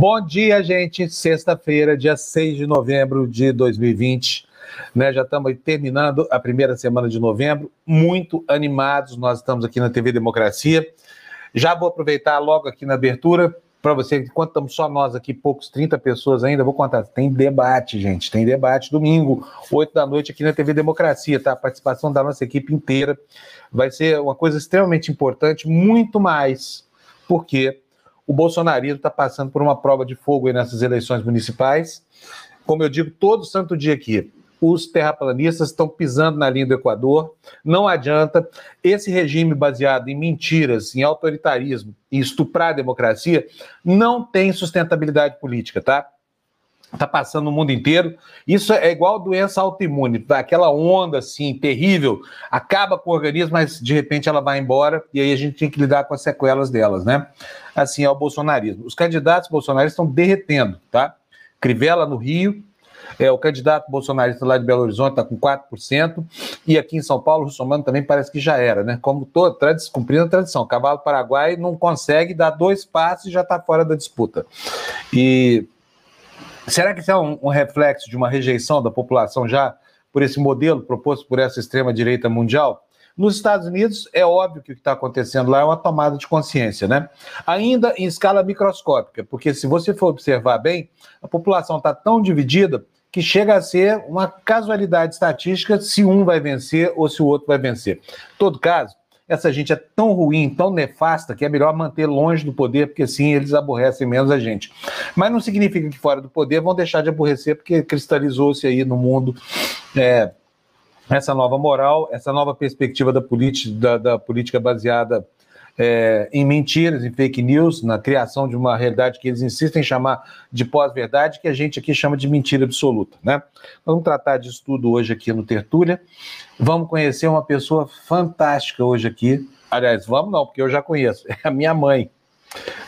Bom dia, gente. Sexta-feira, dia 6 de novembro de 2020. Né, já estamos terminando a primeira semana de novembro, muito animados. Nós estamos aqui na TV Democracia. Já vou aproveitar logo aqui na abertura para você, enquanto estamos só nós aqui, poucos, 30 pessoas ainda, vou contar. Tem debate, gente, tem debate domingo, 8 da noite aqui na TV Democracia, tá? A participação da nossa equipe inteira vai ser uma coisa extremamente importante, muito mais, porque o bolsonarismo está passando por uma prova de fogo nessas eleições municipais. Como eu digo todo santo dia aqui, os terraplanistas estão pisando na linha do Equador. Não adianta. Esse regime baseado em mentiras, em autoritarismo, em estuprar a democracia, não tem sustentabilidade política, tá? Está passando no mundo inteiro. Isso é igual doença autoimune, aquela onda assim terrível, acaba com o organismo, mas de repente ela vai embora e aí a gente tem que lidar com as sequelas delas, né? Assim é o bolsonarismo. Os candidatos bolsonaristas estão derretendo, tá? Crivella no Rio, é, o candidato bolsonarista lá de Belo Horizonte está com 4%, e aqui em São Paulo, o Russomano também parece que já era, né? Como todo, cumprindo a tradição. Cavalo Paraguai não consegue dar dois passos e já está fora da disputa. E será que isso é um, um reflexo de uma rejeição da população já por esse modelo proposto por essa extrema-direita mundial? Nos Estados Unidos, é óbvio que o que está acontecendo lá é uma tomada de consciência, né? Ainda em escala microscópica, porque se você for observar bem, a população está tão dividida que chega a ser uma casualidade estatística se um vai vencer ou se o outro vai vencer. Em todo caso, essa gente é tão ruim, tão nefasta, que é melhor manter longe do poder, porque sim, eles aborrecem menos a gente. Mas não significa que fora do poder vão deixar de aborrecer, porque cristalizou-se aí no mundo é, essa nova moral, essa nova perspectiva da da, da política baseada é, em mentiras, em fake news, na criação de uma realidade que eles insistem em chamar de pós-verdade, que a gente aqui chama de mentira absoluta. Né? Vamos tratar disso tudo hoje aqui no Tertúlia. Vamos conhecer uma pessoa fantástica hoje aqui. Aliás, vamos não, porque eu já conheço. É a minha mãe.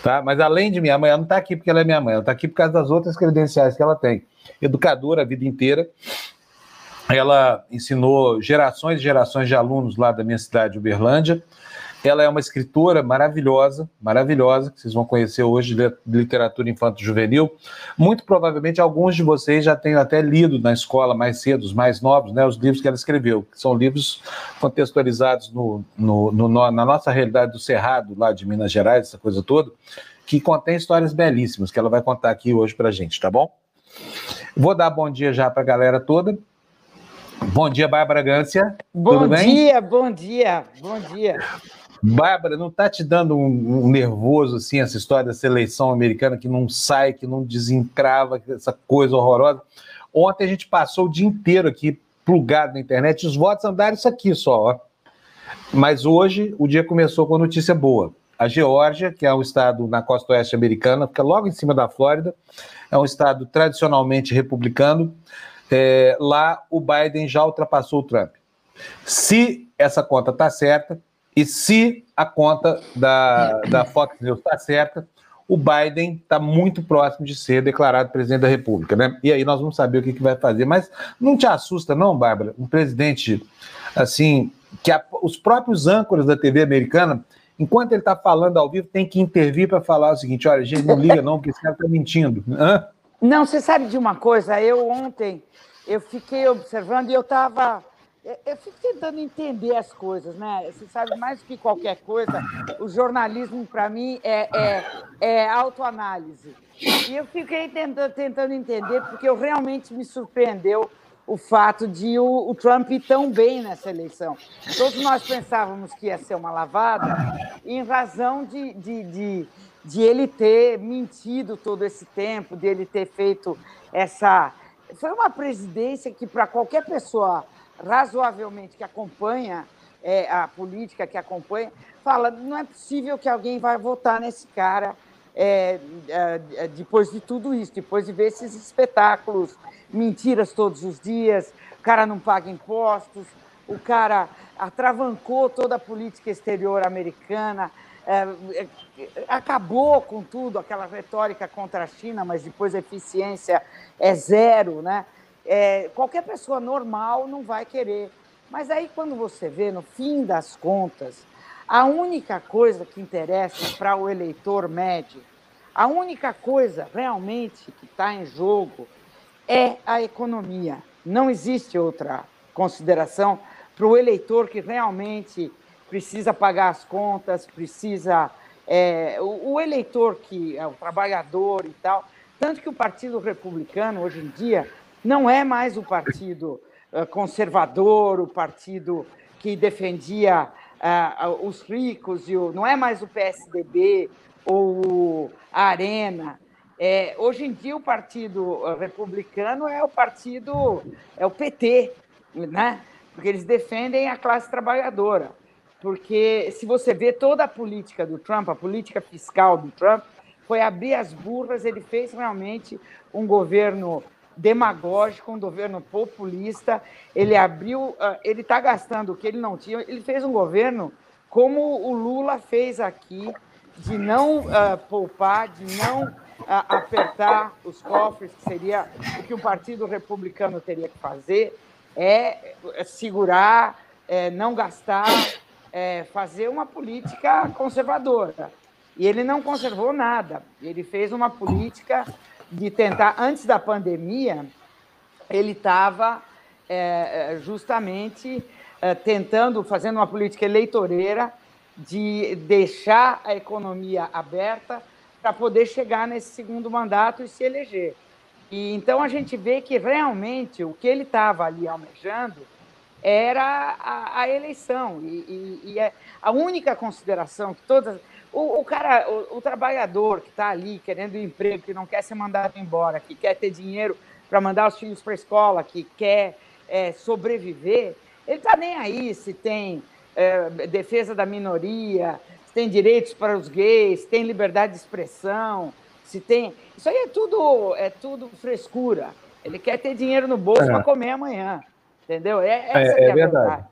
Tá? Mas além de minha mãe, ela não está aqui porque ela é minha mãe, ela está aqui por causa das outras credenciais que ela tem. Educadora a vida inteira. Ela ensinou gerações e gerações de alunos lá da minha cidade, Uberlândia. Ela é uma escritora maravilhosa, maravilhosa, que vocês vão conhecer hoje de literatura infanto-juvenil. Muito provavelmente alguns de vocês já tenham até lido na escola mais cedo, os mais novos, né, os livros que ela escreveu, que são livros contextualizados no, no, no, na nossa realidade do Cerrado, lá de Minas Gerais, essa coisa toda, que contém histórias belíssimas que ela vai contar aqui hoje para gente, tá bom? Vou dar bom dia já para a galera toda. Bom dia, Bárbara Gância. Bom dia, bom dia, bom dia. Bárbara, não está te dando um, um, nervoso assim essa história da seleção americana que não sai, que não desencrava, essa coisa horrorosa? Ontem a gente passou o dia inteiro aqui plugado na internet, os votos andaram isso aqui só, ó. Mas hoje o dia começou com a notícia boa. A Geórgia, que é um estado na costa oeste americana, fica logo em cima da Flórida, é um estado tradicionalmente republicano. É, lá o Biden já ultrapassou o Trump. Se essa conta está certa, e se a conta da, da Fox News está certa, o Biden está muito próximo de ser declarado presidente da República, né? E aí nós vamos saber o que, que vai fazer. Mas não te assusta, não, Bárbara? Um presidente assim, que a, os próprios âncoras da TV americana, enquanto ele está falando ao vivo, tem que intervir para falar o seguinte: olha, gente, não liga, não, porque esse cara está mentindo. Hã? Não, você sabe de uma coisa? Eu ontem eu fiquei observando e eu estava eu fico tentando entender as coisas, né? Você sabe, mais do que qualquer coisa, o jornalismo, para mim, é, é, é, autoanálise. E eu fiquei tentando, tentando entender, porque eu realmente me surpreendeu o fato de o, o, Trump ir tão bem nessa eleição. Todos nós pensávamos que ia ser uma lavada, em razão de, de, de, de ele ter mentido todo esse tempo, de ele ter feito essa. Foi uma presidência que, para qualquer pessoa razoavelmente que acompanha é, a política, que acompanha, fala: não é possível que alguém vai votar nesse cara é, é, é, depois de tudo isso, depois de ver esses espetáculos, mentiras todos os dias, o cara não paga impostos, o cara atravancou toda a política exterior americana. É, é, acabou com tudo, aquela retórica contra a China, mas depois a eficiência é zero, né? É, qualquer pessoa normal não vai querer. Mas aí, quando você vê, no fim das contas, a única coisa que interessa para o eleitor médio, A única coisa realmente que está em jogo é a economia. Não existe outra consideração para o eleitor que realmente precisa pagar as contas, precisa. É, o, o, eleitor que é o trabalhador e tal. Tanto que o Partido Republicano, hoje em dia, não é mais o partido uh, conservador, o partido que defendia uh, os ricos, e o, não é mais o PSDB ou a Arena. É, hoje em dia, o Partido Republicano é o partido, é o PT, né? porque eles defendem a classe trabalhadora porque se você vê toda a política do Trump, a política fiscal do Trump, foi abrir as burras, ele fez realmente um governo demagógico, um governo populista, ele abriu, ah, ele está gastando o que ele não tinha, ele fez um governo como o Lula fez aqui, de não uh, poupar, de não uh, apertar os cofres, que seria o que o Partido Republicano teria que fazer, é segurar, é não gastar, é, fazer uma política conservadora. E ele não conservou nada. Ele fez uma política de tentar, antes da pandemia, ele estava é, justamente é, tentando, fazendo uma política eleitoreira de deixar a economia aberta para poder chegar nesse segundo mandato e se eleger. E então a gente vê que realmente o que ele estava ali almejando era a, a eleição. E, e, e, é a única consideração que todas. O, o cara, o, o, trabalhador que está ali querendo um emprego, que não quer ser mandado embora, que quer ter dinheiro para mandar os filhos para a escola, que quer é, sobreviver, ele está nem aí se tem é, defesa da minoria, se tem direitos para os gays, se tem liberdade de expressão, se tem. Isso aí é tudo, é tudo frescura. Ele quer ter dinheiro no bolso é. para comer amanhã. Entendeu? É, essa é, é, é a verdade. verdade.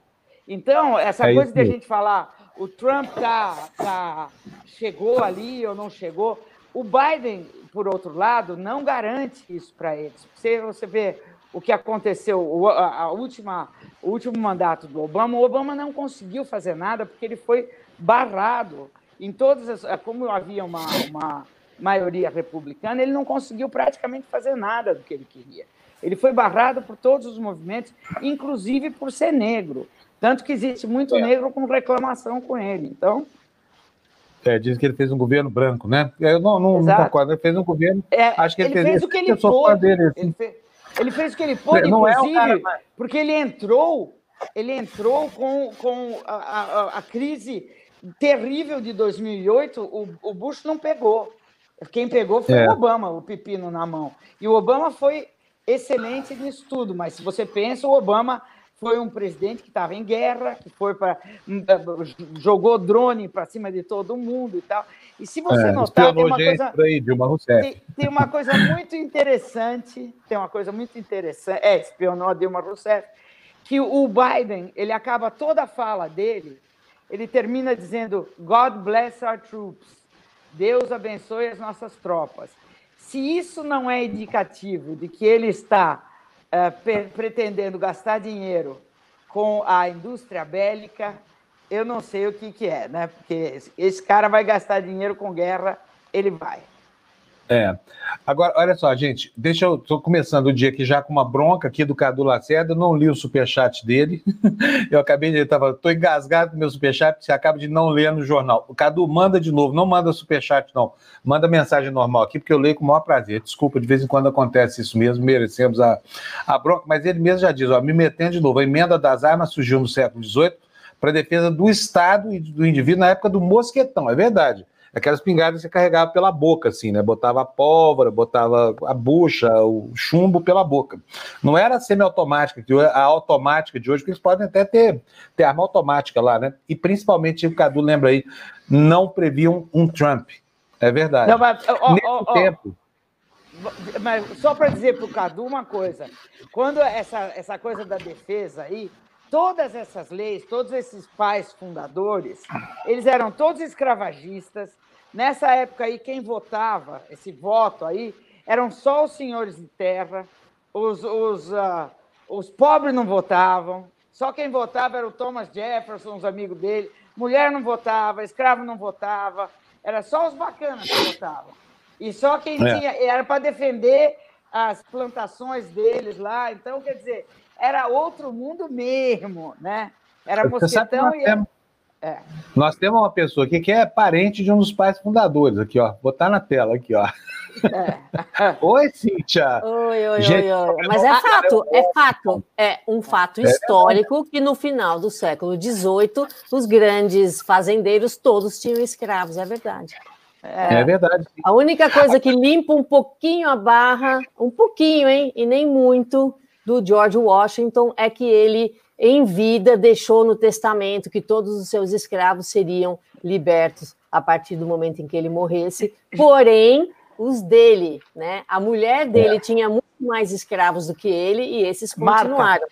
Então, essa é coisa de a gente falar, o Trump tá, tá, chegou ali ou não chegou, o Biden, por outro lado, não garante isso para eles. Você, você vê o que aconteceu, a, última, o último mandato do Obama, o Obama não conseguiu fazer nada porque ele foi barrado em todas as. Como havia uma, uma maioria republicana, ele não conseguiu praticamente fazer nada do que ele queria. Ele foi barrado por todos os movimentos, inclusive por ser negro. Tanto que existe muito é. negro com reclamação com ele. Então. É, diz que ele fez um governo branco, né? Eu não, não, não concordo. Ele fez um governo. É, acho que ele, ele fez, fez o que ele pôde. Dele, assim. ele, fez, ele, fez, o que ele pôde, não inclusive, é um cara, porque ele entrou, ele entrou com, com a, a, a crise terrível de 2008. O, o Bush não pegou. Quem pegou foi é. o Obama, o pepino na mão. E o Obama foi excelente nisso tudo, mas se você pensa, o Obama foi um presidente que estava em guerra, que foi para jogou drone para cima de todo mundo e tal. E se você é, notar, tem uma coisa aí, Dilma Rousseff. Tem, tem, uma coisa muito interessante, tem uma coisa muito interessante, é, espionou a Dilma Rousseff, que o Biden, ele acaba toda a fala dele, ele termina dizendo God bless our troops. Deus abençoe as nossas tropas. Se isso não é indicativo de que ele está uh, pretendendo gastar dinheiro com a indústria bélica, eu não sei o que, que é, né? Porque esse cara vai gastar dinheiro com guerra, ele vai. É. Agora, olha só, gente, deixa eu. Estou começando o dia aqui já com uma bronca aqui do Cadu Lacerda. Eu não li o superchat dele. eu acabei de. Tô engasgado com o meu superchat, você acaba de não ler no jornal. O Cadu, manda de novo, não manda superchat, não. Manda mensagem normal aqui, porque eu leio com o maior prazer. Desculpa, de vez em quando acontece isso mesmo, merecemos a, a bronca, mas ele mesmo já diz: ó, me metendo de novo. A emenda das armas surgiu no século XVIII para defesa do Estado e do indivíduo na época do mosquetão, é verdade aquelas pingadas você carregava pela boca, assim, né? Botava a pólvora, botava a bucha, o chumbo pela boca. Não era semiautomática, a automática de hoje, porque eles podem até ter, ter arma automática lá, né? E principalmente, o Cadu lembra aí, não previam um Trump. É verdade. Não, mas, ó, Nesse ó, tempo. Mas só para dizer para o Cadu uma coisa: quando essa, essa coisa da defesa aí, todas essas leis, todos esses pais fundadores, eles eram todos escravagistas. Nessa época aí, quem votava, esse voto aí, eram só os senhores de terra, os, os, uh, os pobres não votavam, só quem votava era o Thomas Jefferson, os amigos dele, mulher não votava, escravo não votava, era só os bacanas que votavam. E só quem é. tinha. Era para defender as plantações deles lá. Então, quer dizer, era outro mundo mesmo, né? Era mosquetão e. Temos, é. Nós temos uma pessoa aqui que é parente de um dos pais fundadores, aqui, ó. Botar na tela aqui, ó. É. Oi, Cíntia. Oi, oi, Gente, oi, oi. Mas é fato, é fato. É um fato é histórico que no final do século XVIII, os grandes fazendeiros todos tinham escravos, é verdade. É, é verdade. A única coisa que limpa um pouquinho a barra, um pouquinho, hein, e nem muito, do George Washington é que ele em vida, deixou no testamento que todos os seus escravos seriam libertos a partir do momento em que ele morresse. Porém, os dele, né? A mulher dele é. tinha muito mais escravos do que ele e esses continuaram. Marta.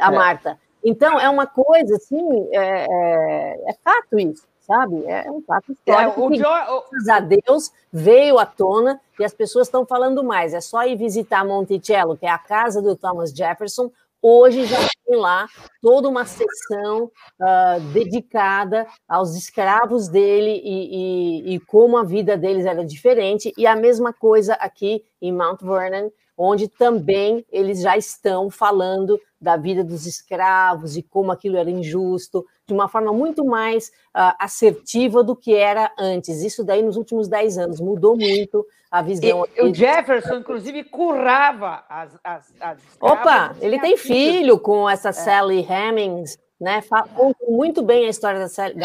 A é. Marta. Então, é uma coisa assim, é, é, é fato isso, sabe? É um fato histórico. É, o que, graças a Deus veio à tona e as pessoas estão falando mais. É só ir visitar Monticello, que é a casa do Thomas Jefferson, Hoje já tem lá toda uma sessão uh, dedicada aos escravos dele e, e, e, como a vida deles era diferente, e a mesma coisa aqui em Mount Vernon, onde também eles já estão falando da vida dos escravos e como aquilo era injusto, de uma forma muito mais uh, assertiva do que era antes. Isso daí nos últimos dez anos mudou muito a visão. E, o Jefferson, inclusive, currava as. as, as Opa, ele tem filho com essa é. Sally Hemings, né? Conta muito bem a história da Sally,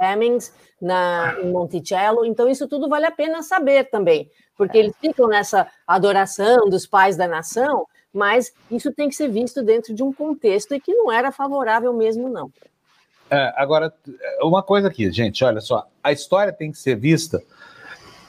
Hemings na, em Monticello, então isso tudo vale a pena saber também, porque é. eles ficam nessa adoração dos pais da nação, mas isso tem que ser visto dentro de um contexto e que não era favorável mesmo, não. É, agora, uma coisa aqui, gente, olha só, a história tem que ser vista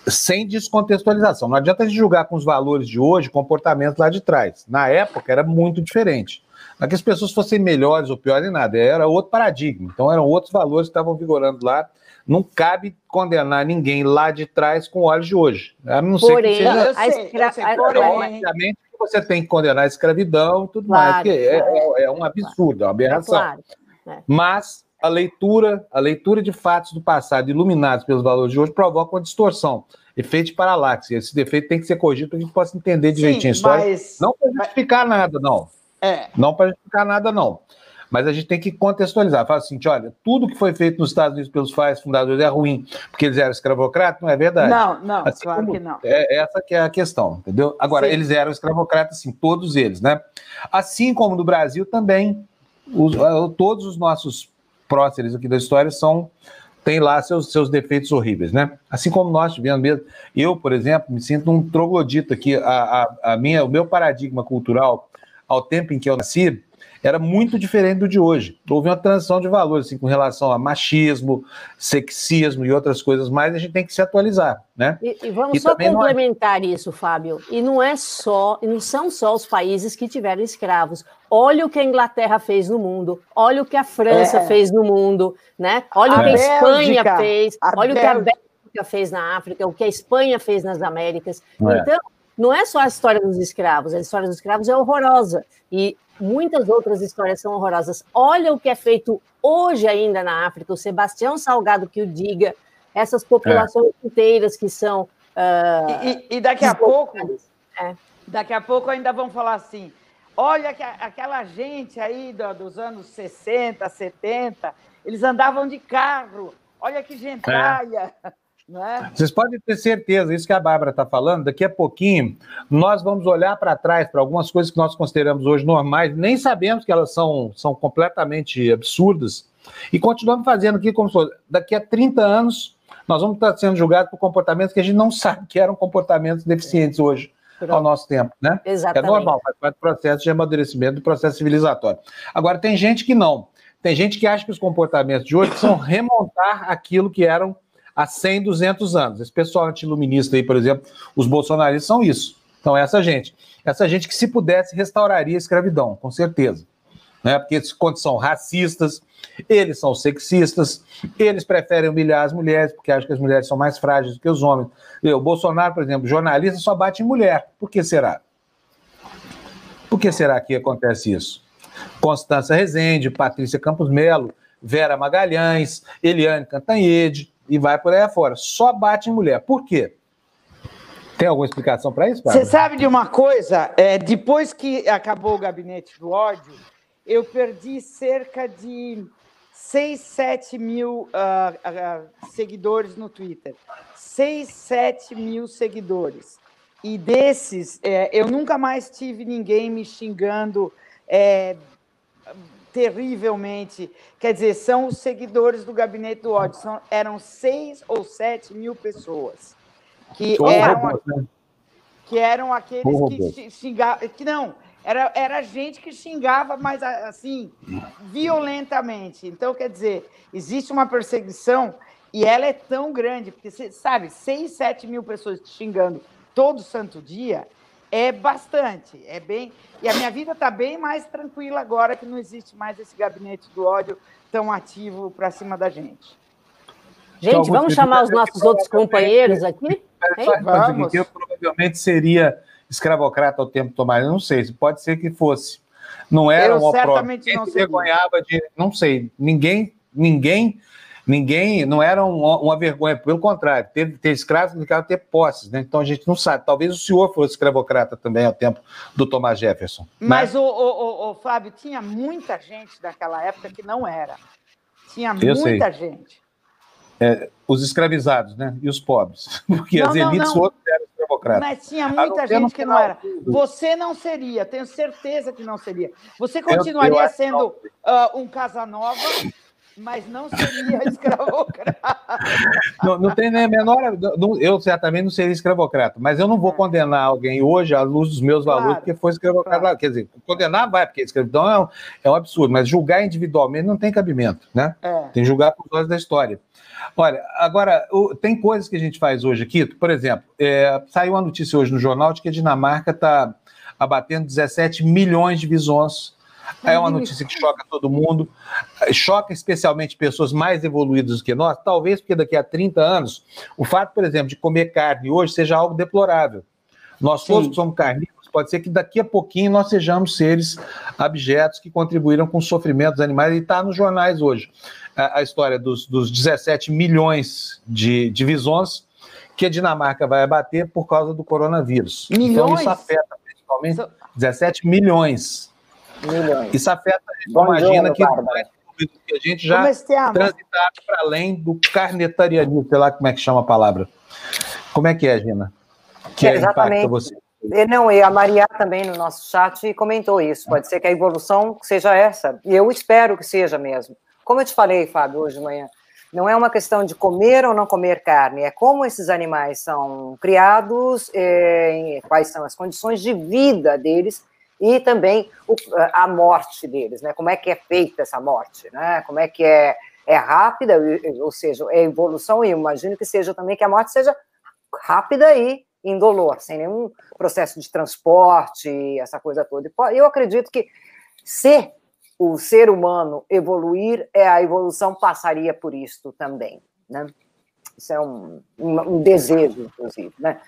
sem descontextualização. Não adianta a gente julgar com os valores de hoje comportamento lá de trás. Na época era muito diferente. Não é que as pessoas fossem melhores ou piores em nada, era outro paradigma. Então eram outros valores que estavam vigorando lá. Não cabe condenar ninguém lá de trás com olhos de hoje. A não Porém, ser que seja... a escra... sei, Obviamente você tem que condenar a escravidão e tudo claro, mais, porque é, é, é, um absurdo, é uma aberração. É claro, é. Mas a leitura, a leitura de fatos do passado iluminados pelos valores de hoje provoca uma distorção, efeito de paralaxe. Esse defeito tem que ser corrigido para que a gente possa entender direitinho Sim, a história. Mas... Não para justificar nada, não. É. Não para justificar nada, não. Mas a gente tem que contextualizar. Fala assim, olha, tudo que foi feito nos Estados Unidos pelos pais fundadores é ruim, porque eles eram escravocratas, não é verdade? Não, não, assim, claro que não. É, essa que é a questão, entendeu? Agora, sim. eles eram escravocratas, sim, todos eles, né? Assim como no Brasil também, os, todos os nossos próceres aqui da história são tem lá seus, seus defeitos horríveis, né? Assim como nós tivemos mesmo. Eu, por exemplo, me sinto um troglodita aqui. A, a, a minha, o meu paradigma cultural, ao tempo em que eu nasci, era muito diferente do de hoje. Houve uma transição de valores, assim, com relação a machismo, sexismo e outras coisas mais, a gente tem que se atualizar, né? E, e vamos e só é complementar isso, Fábio. E não é só, e não são só os países que tiveram escravos. Olha o que a Inglaterra fez no mundo, olha o que a França é. fez no mundo, né? Olha a o que a Espanha fez, a olha Bélgica. o que a Bélgica fez na África, o que a Espanha fez nas Américas. É. Então, não é só a história dos escravos, a história dos escravos é horrorosa. E muitas outras histórias são horrorosas. Olha o que é feito hoje ainda na África, o Sebastião Salgado que o diga, essas populações é. inteiras que são. Uh, e, e, daqui a pouco, é. daqui a pouco ainda vão falar assim: olha que aquela gente aí do, dos anos 60, 70, eles andavam de carro, olha que gentalha. É. É? Vocês podem ter certeza, isso que a Bárbara está falando, daqui a pouquinho nós vamos olhar para trás para algumas coisas que nós consideramos hoje normais, nem sabemos que elas são, são completamente absurdas, e continuamos fazendo aqui como se fosse. Daqui a 30 anos, nós vamos estar sendo julgados por comportamentos que a gente não sabe que eram comportamentos deficientes hoje. Pronto. ao nosso tempo, né? Exatamente. É normal, faz parte do processo de amadurecimento, do processo civilizatório. Agora, tem gente que não. Tem gente que acha que os comportamentos de hoje são remontar aquilo que eram há 100, 200 anos. Esse pessoal antiluminista aí, por exemplo, os bolsonaristas são isso. Então, essa gente. Essa gente que, se pudesse, restauraria a escravidão, com certeza. Né? Porque quando são racistas, eles são sexistas, eles preferem humilhar as mulheres, porque acham que as mulheres são mais frágeis do que os homens. O Bolsonaro, por exemplo, jornalista só bate em mulher. Por que será? Por que será que acontece isso? Constança Rezende, Patrícia Campos Melo, Vera Magalhães, Eliane Cantanhede, e vai por aí afora. Só bate em mulher. Por quê? Tem alguma explicação para isso? Você sabe de uma coisa? É, depois que acabou o gabinete do ódio, eu perdi cerca de 6, 7 mil uh, uh, seguidores no Twitter. 6, 7 mil seguidores. E desses, é, eu nunca mais tive ninguém me xingando é, terrivelmente. Quer dizer, são os seguidores do Gabinete do Ódio. São, eram 6 ou 7 mil pessoas. Que eram, né? que eram aqueles que xingavam. Que não, era, era gente que xingava, mas assim, violentamente. Então, quer dizer, existe uma perseguição e ela é tão grande, porque você sabe, 6, 7 mil pessoas te xingando todo santo dia é bastante. É bem. E a minha vida está bem mais tranquila agora que não existe mais esse gabinete do ódio tão ativo para cima da gente. Gente, vamos chamar os nossos outros companheiros aqui? Vamos. Eu provavelmente seria escravocrata ao tempo tomar, não sei, pode ser que fosse. Não era eu um certamente não vergonhava de, não sei, ninguém, ninguém, ninguém, não era uma, uma vergonha, pelo contrário, ter, ter escravos significava ter posses, né? Então a gente não sabe. Talvez o senhor fosse escravocrata também ao tempo do Thomas Jefferson. Né? Mas, né? o, o, o, Fábio, tinha muita gente daquela época que não era. Tinha muita sei. gente. É, os escravizados, né? E os pobres. Porque não, as elites não, não. eram democrata. Mas tinha muita gente que não era. Você não seria, tenho certeza que não seria. Você continuaria eu, eu sendo uh, um Casanova, mas não seria escravocrata. Não, não tem nem a menor. Não, eu certamente não seria escravocrata, mas eu não vou é. condenar alguém hoje à luz dos meus valores claro, porque foi escravocrata. Claro. Quer dizer, condenar vai, porque escravidão é um, é um absurdo, mas julgar individualmente não tem cabimento, né? É. Tem que julgar por causa da história. Olha, agora, o, tem coisas que a gente faz hoje aqui, por exemplo, é, saiu uma notícia hoje no jornal de que a Dinamarca está abatendo 17 milhões de visões. É uma notícia que choca todo mundo, choca especialmente pessoas mais evoluídas do que nós, talvez porque daqui a 30 anos, o fato, por exemplo, de comer carne hoje seja algo deplorável. Nós todos que somos carnívoros, pode ser que daqui a pouquinho nós sejamos seres abjetos que contribuíram com o sofrimento dos animais, e está nos jornais hoje a, a história dos, dos 17 milhões de, de visões que a Dinamarca vai abater por causa do coronavírus. Milhões? Então isso afeta principalmente so... 17 milhões. Milhões. Isso afeta, Bom imagina que que a gente já transitado para além do carnetarianismo, sei lá como é que chama a palavra. Como é que é, Gina? Que é, impacta você? Não, e a Maria também no nosso chat comentou isso. Pode ser que a evolução seja essa. E eu espero que seja mesmo. Como eu te falei, Fábio, hoje de manhã, não é uma questão de comer ou não comer carne, é como esses animais são criados, é, quais são as condições de vida deles e também o, a morte deles, né? Como é que é feita essa morte, né? Como é que é, é rápida, ou seja, é evolução, e imagino que seja também que a morte seja rápida e indolor, sem nenhum processo de transporte, essa coisa toda. Eu acredito que se o ser humano evoluir, é a evolução passaria por isto também, né? Isso é um, um, um desejo, inclusive, né?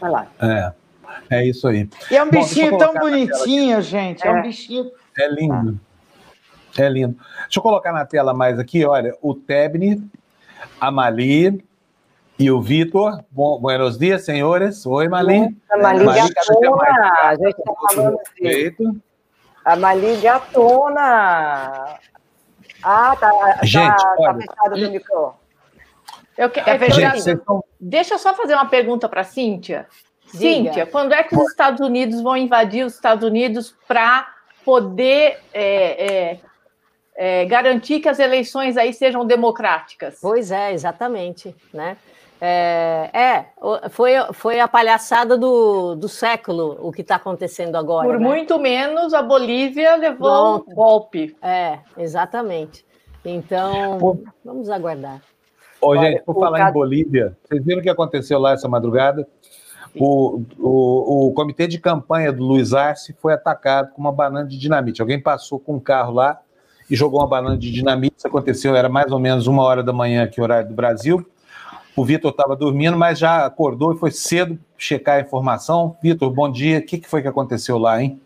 Vai lá. É, é isso aí. E é um Bom, bichinho tão bonitinho, gente. É. é. um bichinho. É lindo. É lindo. Deixa eu colocar na tela mais aqui, olha, o Tebni, a Mali e o Vitor. Bom, buenos dias, senhores. Oi, Mali. Mali, Mali a gente está falando assim. A Mali gatona. Ah, tá. tá Gente, tá, olha, tá fechado o micro. Eu, que, é Gente, estão... Deixa eu só fazer uma pergunta para Cíntia. Cíntia, quando é que os Estados Unidos vão invadir os Estados Unidos para poder é, é, é, garantir que as eleições aí sejam democráticas? Pois é, exatamente, né? É, é, foi, foi a palhaçada do, do século o que está acontecendo agora. Por né? muito menos, a Bolívia levou Pronto. um golpe. É, exatamente. Então, Pô. vamos aguardar. Ô, Olha, gente, por falar em Bolívia, vocês viram o que aconteceu lá essa madrugada? O, o, o comitê de campanha do Luiz Arce foi atacado com uma banana de dinamite. Alguém passou com um carro lá e jogou uma banana de dinamite. Isso aconteceu, era mais ou menos uma hora da manhã aqui, horário do Brasil. O Vitor estava dormindo, mas já acordou e foi cedo checar a informação. Vitor, bom dia. O que, que foi que aconteceu lá, hein?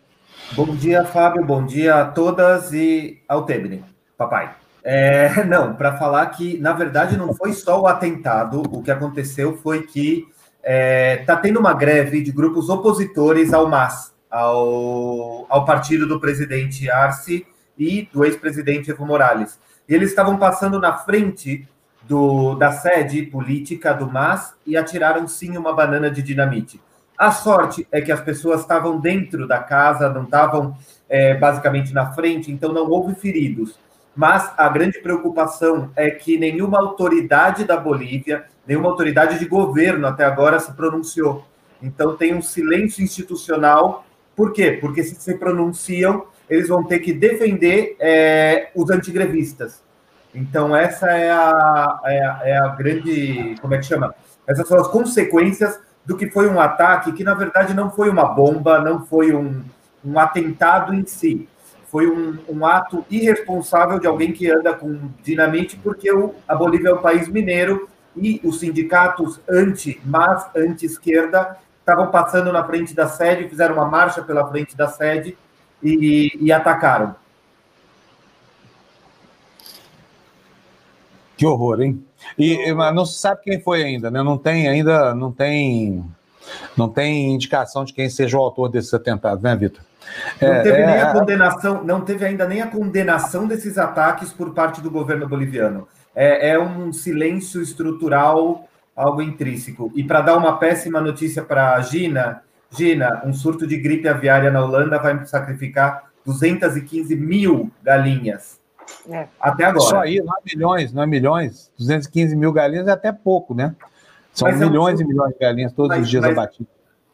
Bom dia, Fábio. Bom dia a todas e ao Tebni, papai. É, não, para falar que, na verdade, não foi só o atentado. O que aconteceu foi que está é, tá tendo uma greve de grupos opositores ao MAS, ao, ao partido do presidente Arce e do ex-presidente Evo Morales. E eles estavam passando na frente do, da sede política do MAS e atiraram sim uma banana de dinamite. A sorte é que as pessoas estavam dentro da casa, não estavam é, basicamente na frente, então não houve feridos. Mas a grande preocupação é que nenhuma autoridade da Bolívia, nenhuma autoridade de governo até agora se pronunciou. Então tem um silêncio institucional. Por quê? Porque se se pronunciam, eles vão ter que defender é, os antigrevistas. Então essa é a, é a, é a grande, como é que chama? Essas são as consequências do que foi um ataque que, na verdade, não foi uma bomba, não foi um, um atentado em si. Foi um, um, ato irresponsável de alguém que anda com dinamite, porque o, a Bolívia é um país mineiro e os sindicatos anti, mas anti-esquerda, estavam passando na frente da sede, fizeram uma marcha pela frente da sede e, e atacaram. Que horror, hein? E mas não se sabe quem foi ainda, né? Não tem ainda, não tem, não tem indicação de quem seja o autor desses atentados, né, Vitor? Não é, teve é, nem a condenação, não teve ainda nem a condenação desses ataques por parte do governo boliviano. É, é um silêncio estrutural, algo intrínseco. E para dar uma péssima notícia para a Gina, Gina, um surto de gripe aviária na Holanda vai sacrificar 215 mil galinhas. É. Até agora. Só aí, não é milhões, não é milhões. 215 mil galinhas é até pouco, né? São mas milhões é um... e milhões de galinhas todos mas, os dias mas, abatidos.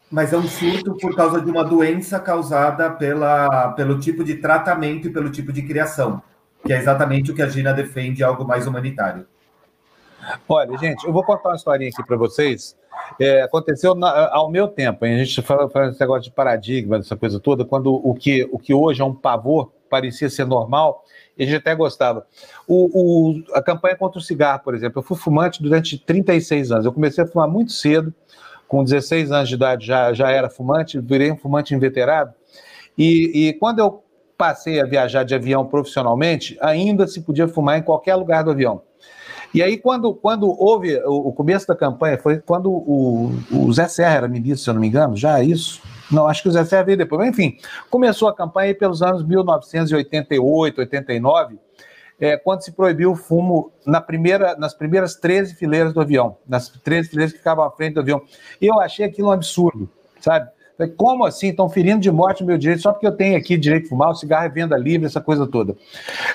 Mas é um surto por causa de uma doença causada pela, pelo tipo de tratamento e pelo tipo de criação, que é exatamente o que a Gina defende, algo mais humanitário. Olha, gente, eu vou contar uma historinha aqui para vocês. É, aconteceu na, ao meu tempo, hein? a gente fala, fala esse negócio de paradigma, dessa coisa toda, quando o que, o que hoje é um pavor parecia ser normal, a gente até gostava. O, o, a campanha contra o cigarro, por exemplo, eu fui fumante durante 36 anos. Eu comecei a fumar muito cedo, com 16 anos de idade já, já era fumante, virei um fumante inveterado. E, e quando eu passei a viajar de avião profissionalmente, ainda se podia fumar em qualquer lugar do avião. E aí, quando, quando houve o, começo da campanha, foi quando o, o Zé Serra era ministro, se eu não me engano, já é isso, não, acho que o Zé Serra veio depois. Mas, enfim, começou a campanha pelos anos 1988, 89, é, quando se proibiu o fumo na primeira, nas primeiras 13 fileiras do avião, nas 13 fileiras que ficavam à frente do avião. Eu achei aquilo um absurdo, sabe? Como assim? Estão ferindo de morte o meu direito só porque eu tenho aqui direito de fumar, o cigarro é venda livre, essa coisa toda.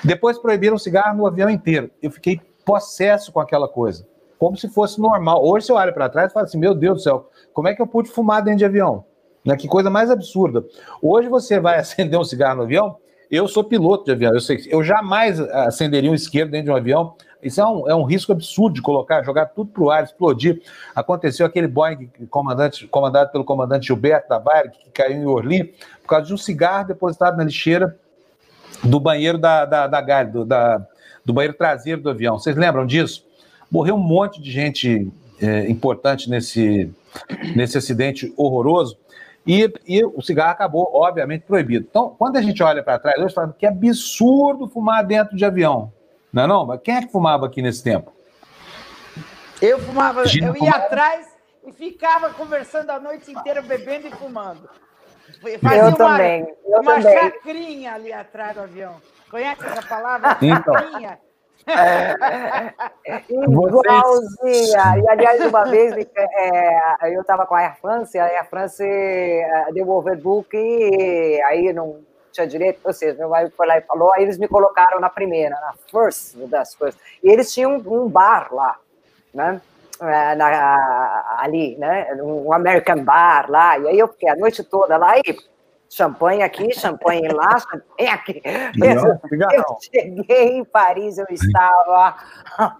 Depois proibiram o cigarro no avião inteiro. Eu fiquei possesso com aquela coisa, como se fosse normal. Hoje, se eu olho para trás, eu falo assim: meu Deus do céu, como é que eu pude fumar dentro de avião? Né? Que coisa mais absurda. Hoje você vai acender um cigarro no avião, eu sou piloto de avião, eu sei eu jamais acenderia um isqueiro dentro de um avião. Isso é um, é um risco absurdo de colocar, jogar tudo para o ar, explodir. Aconteceu aquele Boeing comandante, comandado pelo comandante Gilberto da Bayer, que caiu em Orly, por causa de um cigarro depositado na lixeira do banheiro da, da, da, da, do, da do banheiro traseiro do avião. Vocês lembram disso? Morreu um monte de gente é, importante nesse, nesse acidente horroroso. E, e, o cigarro acabou, obviamente, proibido. Então, quando a gente olha para trás, hoje fala que absurdo fumar dentro de avião. Não é não? Mas quem é que fumava aqui nesse tempo? Eu fumava, eu ia fumava. atrás e ficava conversando a noite inteira, bebendo e fumando. Fazia eu uma, também. Eu uma também. chacrinha ali atrás do avião. Conhece essa palavra? Então. Chacrinha? Igualzinha. E, aliás, uma vez é, eu estava com a Air France, a Air France é, deu o overbook e aí não tinha direito, ou seja, meu marido foi lá e falou, aí eles me colocaram na primeira, na first das coisas. E eles tinham um bar lá, né? É, na, ali, né? Um American bar lá, e aí eu fiquei a noite toda lá e champanhe aqui, champanhe lá, champanhe aqui. Eu, eu cheguei em Paris, eu estava.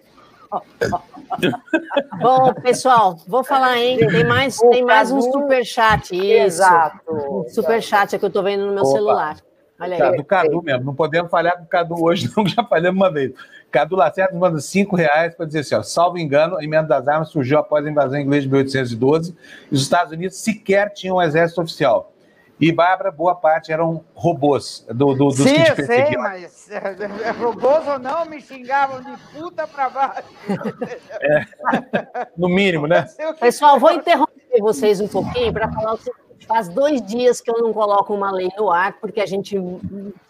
Bom, pessoal, vou falar, hein? Tem mais, tem mais um superchat. Isso. Exato. Um superchat que eu estou vendo no meu Opa. celular. Olha aí. Do Cadu mesmo. Não podemos falhar com o Cadu hoje, não, já falhamos uma vez. Cadu Lacerda manda cinco reais para dizer assim: ó, salvo engano, a emenda das armas surgiu após a invasão inglesa de 1812 e os Estados Unidos sequer tinham um exército oficial. E, Bárbara, boa parte eram robôs do, do, dos Sim, que te perseguiam. Sim, mas é, robôs ou não, me xingavam de puta para baixo. É, no mínimo, né? Pessoal, vou interromper vocês um pouquinho para falar o seguinte. Faz dois dias que eu não coloco uma lei no ar, porque a gente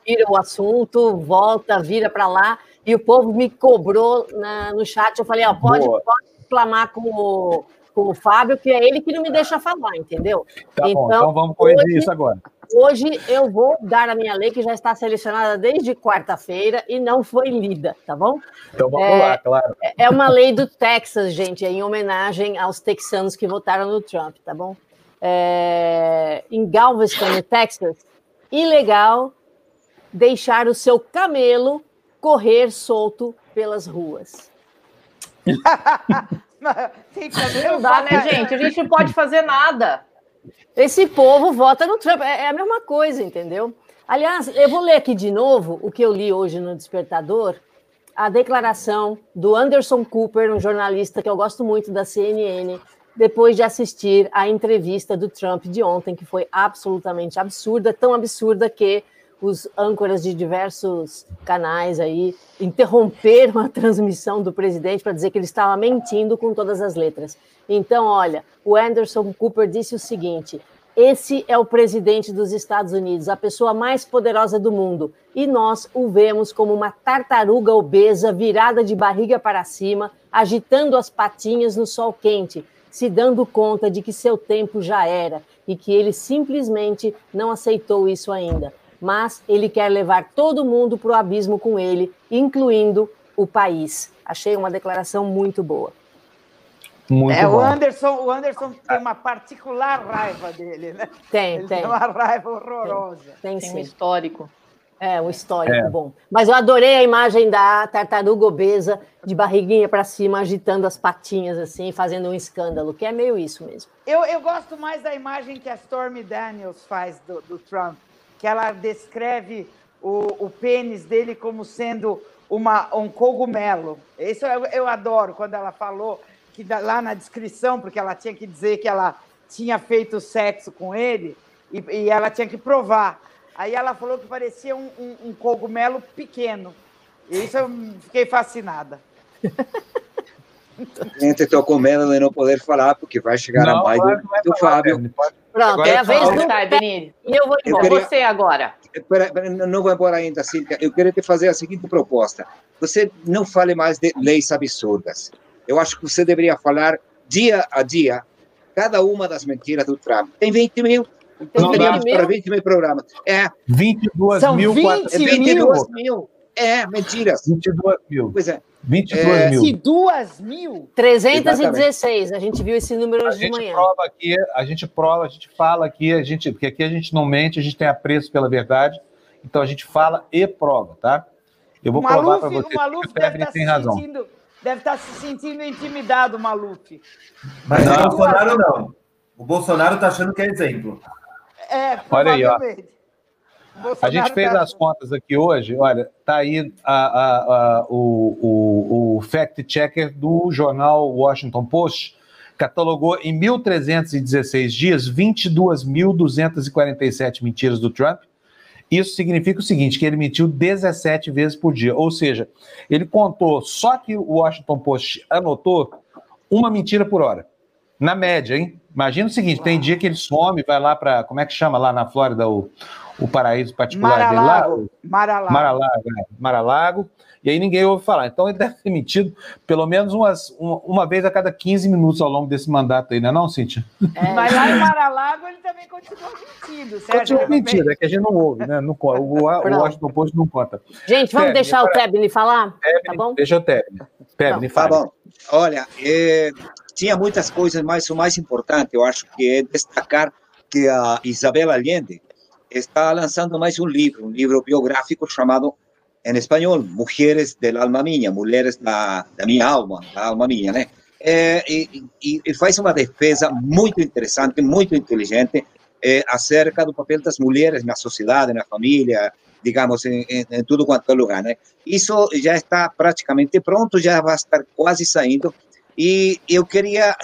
vira o assunto, volta, vira para lá, e o povo me cobrou na, no chat. Eu falei, ó, pode, pode reclamar com o com o Fábio, que é ele que não me deixa falar, entendeu? Tá então, bom, então vamos corrigir isso agora. Hoje eu vou dar a minha lei, que já está selecionada desde quarta-feira e não foi lida, tá bom? Então vamos é, lá, claro. É, é uma lei do Texas, gente, é em homenagem aos texanos que votaram no Trump, tá bom? É, em Galveston, no Texas, ilegal deixar o seu camelo correr solto pelas ruas. Não dá, né, gente? A gente não pode fazer nada. Esse povo vota no Trump. É, é a mesma coisa, entendeu? Aliás, eu vou ler aqui de novo o que eu li hoje no Despertador, a declaração do Anderson Cooper, um jornalista que eu gosto muito da CNN, depois de assistir a entrevista do Trump de ontem, que foi absolutamente absurda, tão absurda que os âncoras de diversos canais aí interromperam a transmissão do presidente para dizer que ele estava mentindo com todas as letras. Então, olha, o Anderson Cooper disse o seguinte: esse é o presidente dos Estados Unidos, a pessoa mais poderosa do mundo, e nós o vemos como uma tartaruga obesa virada de barriga para cima, agitando as patinhas no sol quente, se dando conta de que seu tempo já era e que ele simplesmente não aceitou isso ainda mas ele quer levar todo mundo para o abismo com ele, incluindo o país. Achei uma declaração muito boa. Muito é, bom. o Anderson, o Anderson tem uma particular raiva dele, né? Tem, ele tem. Tem uma raiva horrorosa. Tem, tem, tem um histórico. É, um histórico é. bom. Mas eu adorei a imagem da tartaruga obesa de barriguinha para cima, agitando as patinhas assim, fazendo um escândalo, que é meio isso mesmo. Eu, eu gosto mais da imagem que a Stormy Daniels faz do, do Trump que ela descreve o, o pênis dele como sendo uma, um cogumelo. Isso eu, eu adoro, quando ela falou que lá na descrição, porque ela tinha que dizer que ela tinha feito sexo com ele e, e ela tinha que provar. Aí ela falou que parecia um, um, um cogumelo pequeno. E isso eu fiquei fascinada. gente estou com medo de não poder falar, porque vai chegar não, a mais do, do Fábio. Pronto, agora é a vez do tá, Benini. E eu vou embora. Queria... Você agora. Espera, não vou embora ainda, Cíntia. Eu queria te fazer a seguinte proposta. Você não fale mais de leis absurdas. Eu acho que você deveria falar dia a dia cada uma das mentiras do Trump. Tem 20 mil. Então teríamos para 20 mil programas. É. 22 São mil. 20 22 mil. É, mentiras. 22 mil. Pois é. 22 é, mil. 22 mil? 316. A gente viu esse número hoje de manhã. Prova aqui, a gente prova, a gente fala aqui, a gente, porque aqui a gente não mente, a gente tem apreço pela verdade. Então a gente fala e prova, tá? Eu vou Maluf, provar para você. O Maluf deve estar, tem razão. Sentindo, deve estar se sentindo intimidado, Maluf. Mas não. o Bolsonaro não. O Bolsonaro está achando que é exemplo. É, Olha aí, ó. A gente fez as contas aqui hoje, olha, tá aí a, a, a, o, o, o fact-checker do jornal Washington Post, catalogou em 1.316 dias 22.247 mentiras do Trump. Isso significa o seguinte, que ele mentiu 17 vezes por dia, ou seja, ele contou, só que o Washington Post anotou uma mentira por hora, na média, hein? Imagina o seguinte, tem dia que ele some, vai lá para, como é que chama lá na Flórida, o o paraíso particular Maralago, dele lá. Maralago. Maralago, é, Maralago. E aí ninguém ouve falar. Então ele deve ter mentido pelo menos umas, uma, uma vez a cada 15 minutos ao longo desse mandato aí, não é não, Cíntia? É, mas lá em Maralago ele também continua mentindo, certo? Continua mentindo, é que a gente não ouve, né? Não, o, o Washington Post não conta. Gente, vamos Tebni, deixar o Tebni falar? Tebni, tá bom? Deixa o Tebni. Tebni, fala. Tá bom. Olha, é, tinha muitas coisas, mas o mais importante, eu acho que é destacar que a Isabel Allende, está lançando mais um livro, um livro biográfico chamado, em espanhol, Mulheres del Alma Minha, Mulheres da, da Minha Alma, da Alma Minha, né? É, e, e, faz uma defesa muito interessante, muito inteligente é, acerca do papel das mulheres na sociedade, na família, digamos, em, em, em, tudo quanto é lugar, né? Isso já está praticamente pronto, já vai estar quase saindo. E eu queria,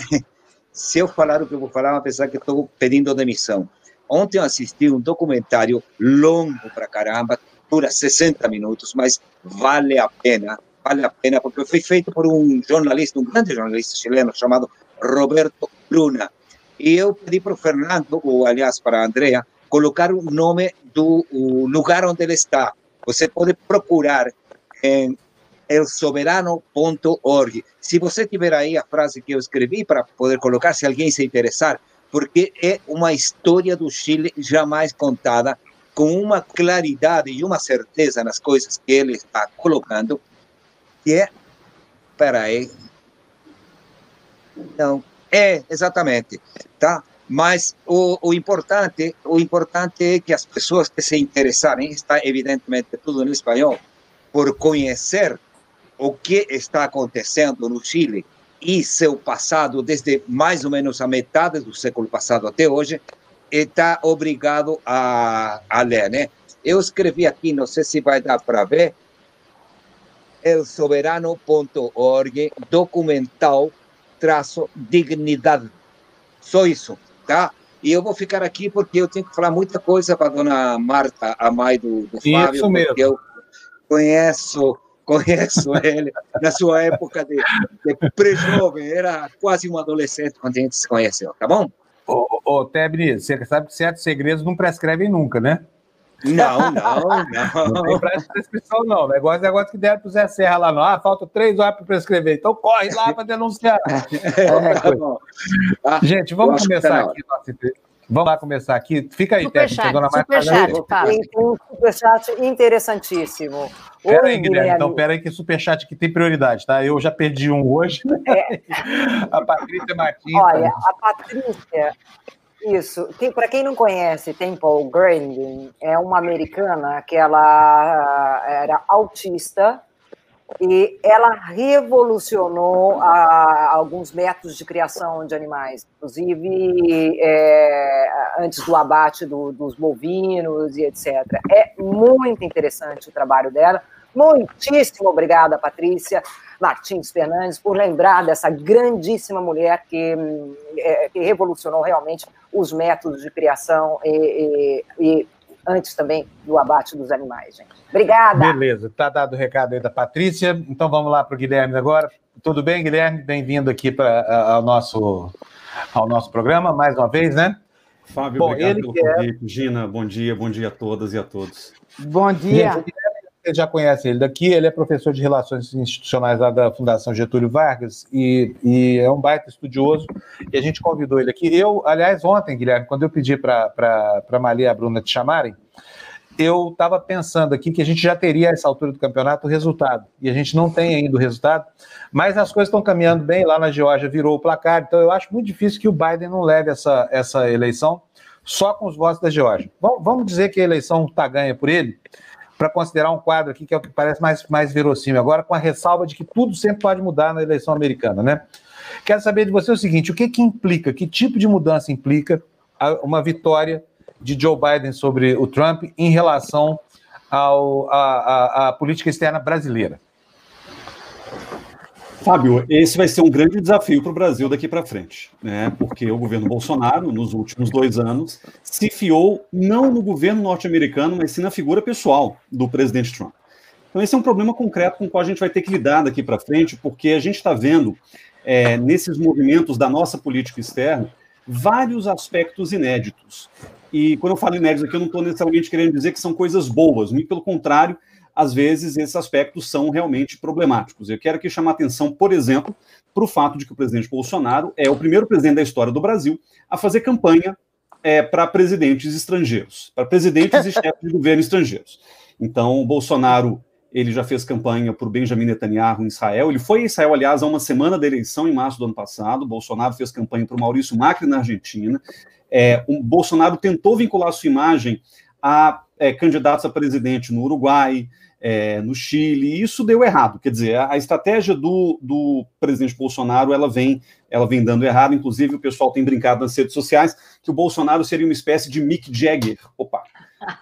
se eu falar o que eu vou falar, apesar que estou pedindo demissão, Ontem eu assisti um documentário longo pra caramba, dura 60 minutos, mas vale a pena, vale a pena, porque foi feito por um jornalista, um grande jornalista chileno chamado Roberto Luna. E eu pedi para o Fernando, ou aliás para a Andrea, colocar o nome do lugar onde ele está. Você pode procurar em elsoberano.org. Se você tiver aí a frase que eu escrevi para poder colocar, se alguém se interessar, porque é uma história do Chile jamais contada, com uma claridade e uma certeza nas coisas que ele está colocando, que é. Peraí. Não, é, exatamente. Tá? Mas o, o, importante, o importante é que as pessoas que se interessarem, está evidentemente tudo em espanhol, por conhecer o que está acontecendo no Chile e seu passado desde mais ou menos a metade do século passado até hoje, está obrigado a, a ler, né? Eu escrevi aqui, não sei se vai dar para ver, elsoberano.org, documental, traço, dignidade. Só isso, tá? E eu vou ficar aqui porque eu tenho que falar muita coisa para dona Marta, a mãe do, do Fábio, porque eu conheço conheço ele na sua época de, de pré-jovem, era quase um adolescente quando a gente se conheceu, tá bom? Ô, ô Tebni, você sabe que certos segredos não prescrevem nunca, né? Não, não, não. Não tem prescrição, não. Negócio, é negócio que deram pro Zé Serra lá, não. Ah, falta três horas para prescrever. Então corre lá para denunciar. É, tá gente, vamos começar aqui nossa Vamos lá começar aqui. Fica aí, técnica. Dona Superchat. Tem um superchat interessantíssimo. Pera aí, Guilherme. Então, pera aí que superchat aqui tem prioridade, tá? Eu já perdi um hoje. É. a Patrícia Martins. Olha, a Patrícia, isso. Para quem não conhece, Temple Grandin é uma americana que ela ah, era autista e ela revolucionou a, alguns métodos de criação de animais, inclusive é, antes do abate do, dos bovinos e etc. É muito interessante o trabalho dela. Muitíssimo obrigada, Patrícia Martins Fernandes, por lembrar dessa grandíssima mulher que, é, que revolucionou realmente os métodos de criação e, e, e antes também do abate dos animais, gente. Obrigada. Beleza, tá dado o recado aí da Patrícia. Então vamos lá para o Guilherme agora. Tudo bem, Guilherme? Bem-vindo aqui para ao nosso ao nosso programa mais uma vez, né? Fábio, bom, obrigado pelo é convite. É... Gina, bom dia, bom dia a todas e a todos. Bom dia. Gente, você já conhece ele daqui, ele é professor de Relações Institucionais lá da Fundação Getúlio Vargas e, e é um baita estudioso, e a gente convidou ele aqui. Eu, aliás, ontem, Guilherme, quando eu pedi para a Maria e a Bruna te chamarem, eu estava pensando aqui que a gente já teria, essa altura do campeonato, o resultado, e a gente não tem ainda o resultado, mas as coisas estão caminhando bem, lá na Geórgia virou o placar, então eu acho muito difícil que o Biden não leve essa, essa eleição só com os votos da Geórgia. Vamos dizer que a eleição está ganha por ele, para considerar um quadro aqui que é o que parece mais, mais verossímil agora, com a ressalva de que tudo sempre pode mudar na eleição americana, né? Quero saber de você o seguinte: o que, que implica, que tipo de mudança implica uma vitória de Joe Biden sobre o Trump em relação à política externa brasileira? Fábio, esse vai ser um grande desafio para o Brasil daqui para frente, né? Porque o governo Bolsonaro, nos últimos dois anos, se fiou não no governo norte-americano, mas sim na figura pessoal do presidente Trump. Então, esse é um problema concreto com o qual a gente vai ter que lidar daqui para frente, porque a gente está vendo é, nesses movimentos da nossa política externa vários aspectos inéditos. E quando eu falo inéditos aqui, eu não estou necessariamente querendo dizer que são coisas boas, muito pelo contrário, às vezes esses aspectos são realmente problemáticos. Eu quero aqui chamar atenção, por exemplo, para o fato de que o presidente Bolsonaro é o primeiro presidente da história do Brasil a fazer campanha é, para presidentes estrangeiros, para presidentes e chefes de governo estrangeiros. Então, o Bolsonaro ele já fez campanha por Benjamin Netanyahu em Israel. Ele foi em Israel, aliás, há uma semana da eleição, em março do ano passado. O Bolsonaro fez campanha para o Maurício Macri na Argentina. É, o Bolsonaro tentou vincular sua imagem a é, candidatos a presidente no Uruguai, é, no Chile, e isso deu errado. Quer dizer, a, a estratégia do, do, presidente Bolsonaro ela vem, ela vem dando errado. Inclusive, o pessoal tem brincado nas redes sociais que o Bolsonaro seria uma espécie de Mick Jagger. Opa!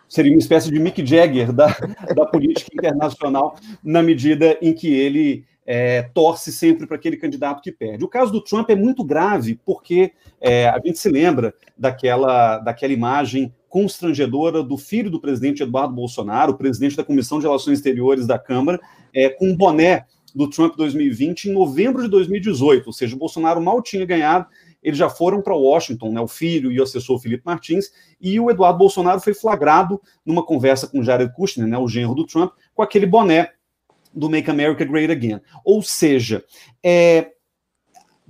Seria uma espécie de Mick Jagger da, da política internacional, na medida em que ele é, torce sempre para aquele candidato que perde. O caso do Trump é muito grave, porque é, a gente se lembra daquela, daquela imagem constrangedora do filho do presidente Eduardo Bolsonaro, presidente da Comissão de Relações Exteriores da Câmara, é, com um boné do Trump 2020 em novembro de 2018, ou seja, o Bolsonaro mal tinha ganhado, eles já foram para Washington, né, o filho e o assessor Felipe Martins, e o Eduardo Bolsonaro foi flagrado numa conversa com Jared Kushner, né, o genro do Trump, com aquele boné do Make America Great Again. Ou seja, é,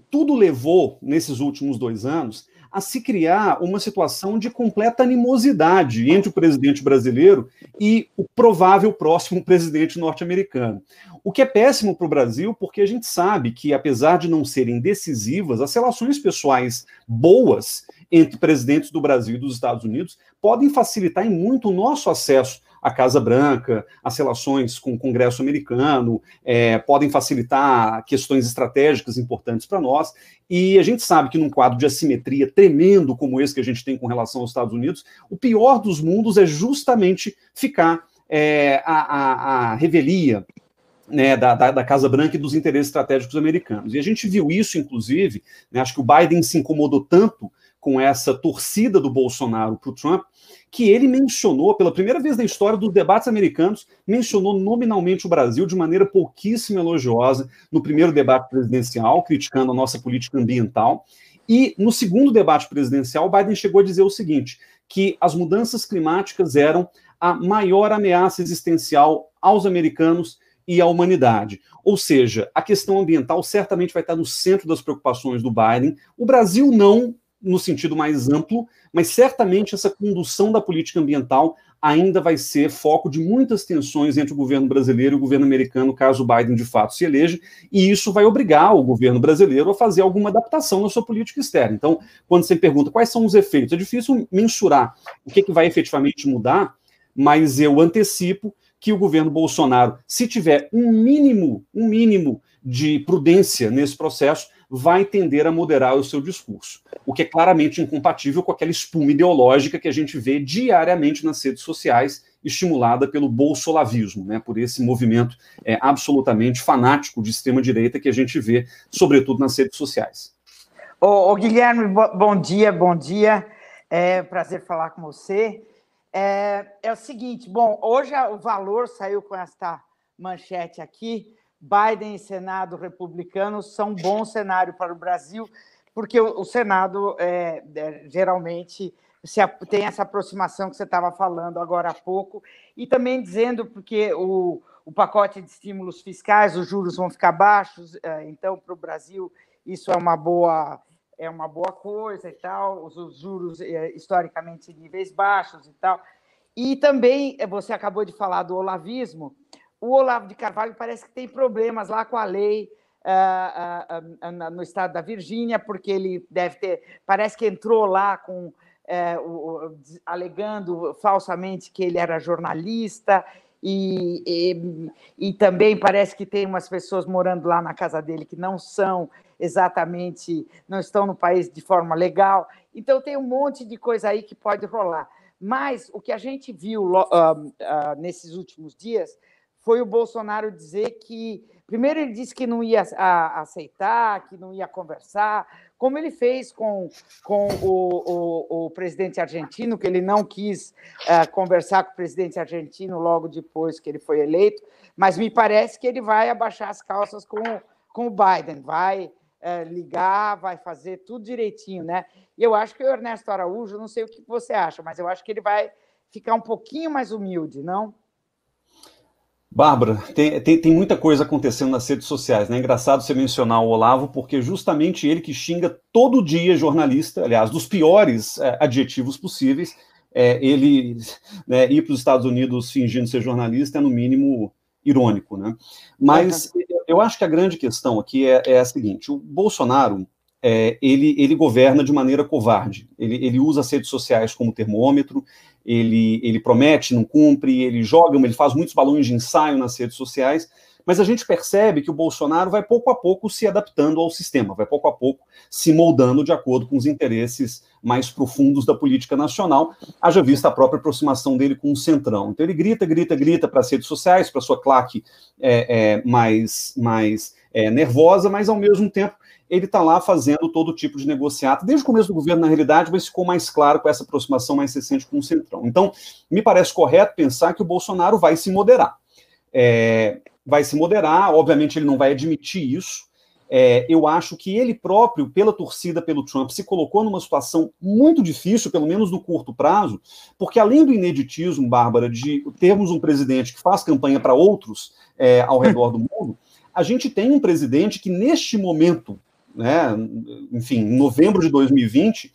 tudo levou, nesses últimos dois anos, a se criar uma situação de completa animosidade entre o presidente brasileiro e o provável próximo presidente norte-americano. O que é péssimo para o Brasil, porque a gente sabe que, apesar de não serem decisivas, as relações pessoais boas entre presidentes do Brasil e dos Estados Unidos podem facilitar em muito o nosso acesso a Casa Branca, as relações com o Congresso americano, é, podem facilitar questões estratégicas importantes para nós. E a gente sabe que num quadro de assimetria tremendo como esse que a gente tem com relação aos Estados Unidos, o pior dos mundos é justamente ficar é, a, a, a revelia né, da, da, da, Casa Branca e dos interesses estratégicos americanos. E a gente viu isso, inclusive, né, acho que o Biden se incomodou tanto com essa torcida do Bolsonaro para o Trump, que ele mencionou, pela primeira vez na história dos debates americanos, mencionou nominalmente o Brasil de maneira pouquíssimo elogiosa no primeiro debate presidencial, criticando a nossa política ambiental. E no segundo debate presidencial, Biden chegou a dizer o seguinte: que as mudanças climáticas eram a maior ameaça existencial aos americanos e à humanidade. Ou seja, a questão ambiental certamente vai estar no centro das preocupações do Biden. O Brasil não, no sentido mais amplo, mas certamente essa condução da política ambiental ainda vai ser foco de muitas tensões entre o governo brasileiro e o governo americano, caso Biden de fato se eleja, e isso vai obrigar o governo brasileiro a fazer alguma adaptação na sua política externa. Então, quando você pergunta quais são os efeitos, é difícil mensurar o que, que vai efetivamente mudar, mas eu antecipo que o governo Bolsonaro, se tiver um mínimo, um mínimo de prudência nesse processo, vai tender a moderar o seu discurso, o que é claramente incompatível com aquela espuma ideológica que a gente vê diariamente nas redes sociais, estimulada pelo bolsolavismo, né, por esse movimento é, absolutamente fanático de extrema-direita que a gente vê, sobretudo nas redes sociais. Ô, ô Guilherme, bom dia, bom dia. É prazer falar com você. É, é o seguinte, bom, hoje o valor saiu com esta manchete aqui, Biden e Senado republicano são um bom cenário para o Brasil, porque o, Senado é, é, geralmente se, tem essa aproximação que você estava falando agora há pouco, e também dizendo porque o, o pacote de estímulos fiscais, os juros vão ficar baixos, é, então para o Brasil isso é uma boa é uma boa coisa e tal, os, os juros é, historicamente em níveis baixos e tal. E também você acabou de falar do olavismo, o Olavo de Carvalho parece que tem problemas lá com a lei uh, uh, uh, no estado da Virgínia, porque ele deve ter. Parece que entrou lá com. Eh, alegando falsamente que ele era jornalista, e, e, e, também parece que tem umas pessoas morando lá na casa dele que não são exatamente, não estão no país de forma legal. Então, tem um monte de coisa aí que pode rolar. Mas o que a gente viu uh, uh, nesses últimos dias foi o Bolsonaro dizer que. Primeiro, ele disse que não ia aceitar, que não ia conversar, como ele fez com, com o, o, o presidente argentino, que ele não quis uh, conversar com o presidente argentino logo depois que ele foi eleito, mas me parece que ele vai abaixar as calças com, com o Biden, vai uh, ligar, vai fazer tudo direitinho, né? E eu acho que o Ernesto Araújo, não sei o que você acha, mas eu acho que ele vai ficar um pouquinho mais humilde, não? Bárbara, tem, tem, tem, muita coisa acontecendo nas redes sociais, né? É engraçado você mencionar o Olavo, porque justamente ele que xinga todo dia jornalista, aliás, dos piores é, adjetivos possíveis, é, ele né, ir para os Estados Unidos fingindo ser jornalista é, no mínimo, irônico, né? Mas uhum. eu acho que a grande questão aqui é, é a seguinte: o Bolsonaro é, ele, ele governa de maneira covarde. Ele, ele usa as redes sociais como termômetro, ele, ele promete, não cumpre, ele joga, ele faz muitos balões de ensaio nas redes sociais, mas a gente percebe que o Bolsonaro vai pouco a pouco se adaptando ao sistema, vai pouco a pouco se moldando de acordo com os interesses mais profundos da política nacional, haja vista a própria aproximação dele com o Centrão. Então ele grita, grita, grita para as redes sociais, para sua claque é, é, mais, mais é, nervosa, mas ao mesmo tempo ele está lá fazendo todo tipo de negociata. Desde o começo do governo, na realidade, mas ficou mais claro com essa aproximação mais recente com o Centrão. Então, me parece correto pensar que o Bolsonaro vai se moderar. É, vai se moderar, obviamente ele não vai admitir isso. É, eu acho que ele próprio, pela torcida pelo Trump, se colocou numa situação muito difícil, pelo menos no curto prazo, porque além do ineditismo, Bárbara, de termos um presidente que faz campanha para outros é, ao redor do mundo, a gente tem um presidente que, neste momento, né, enfim, em novembro de 2020,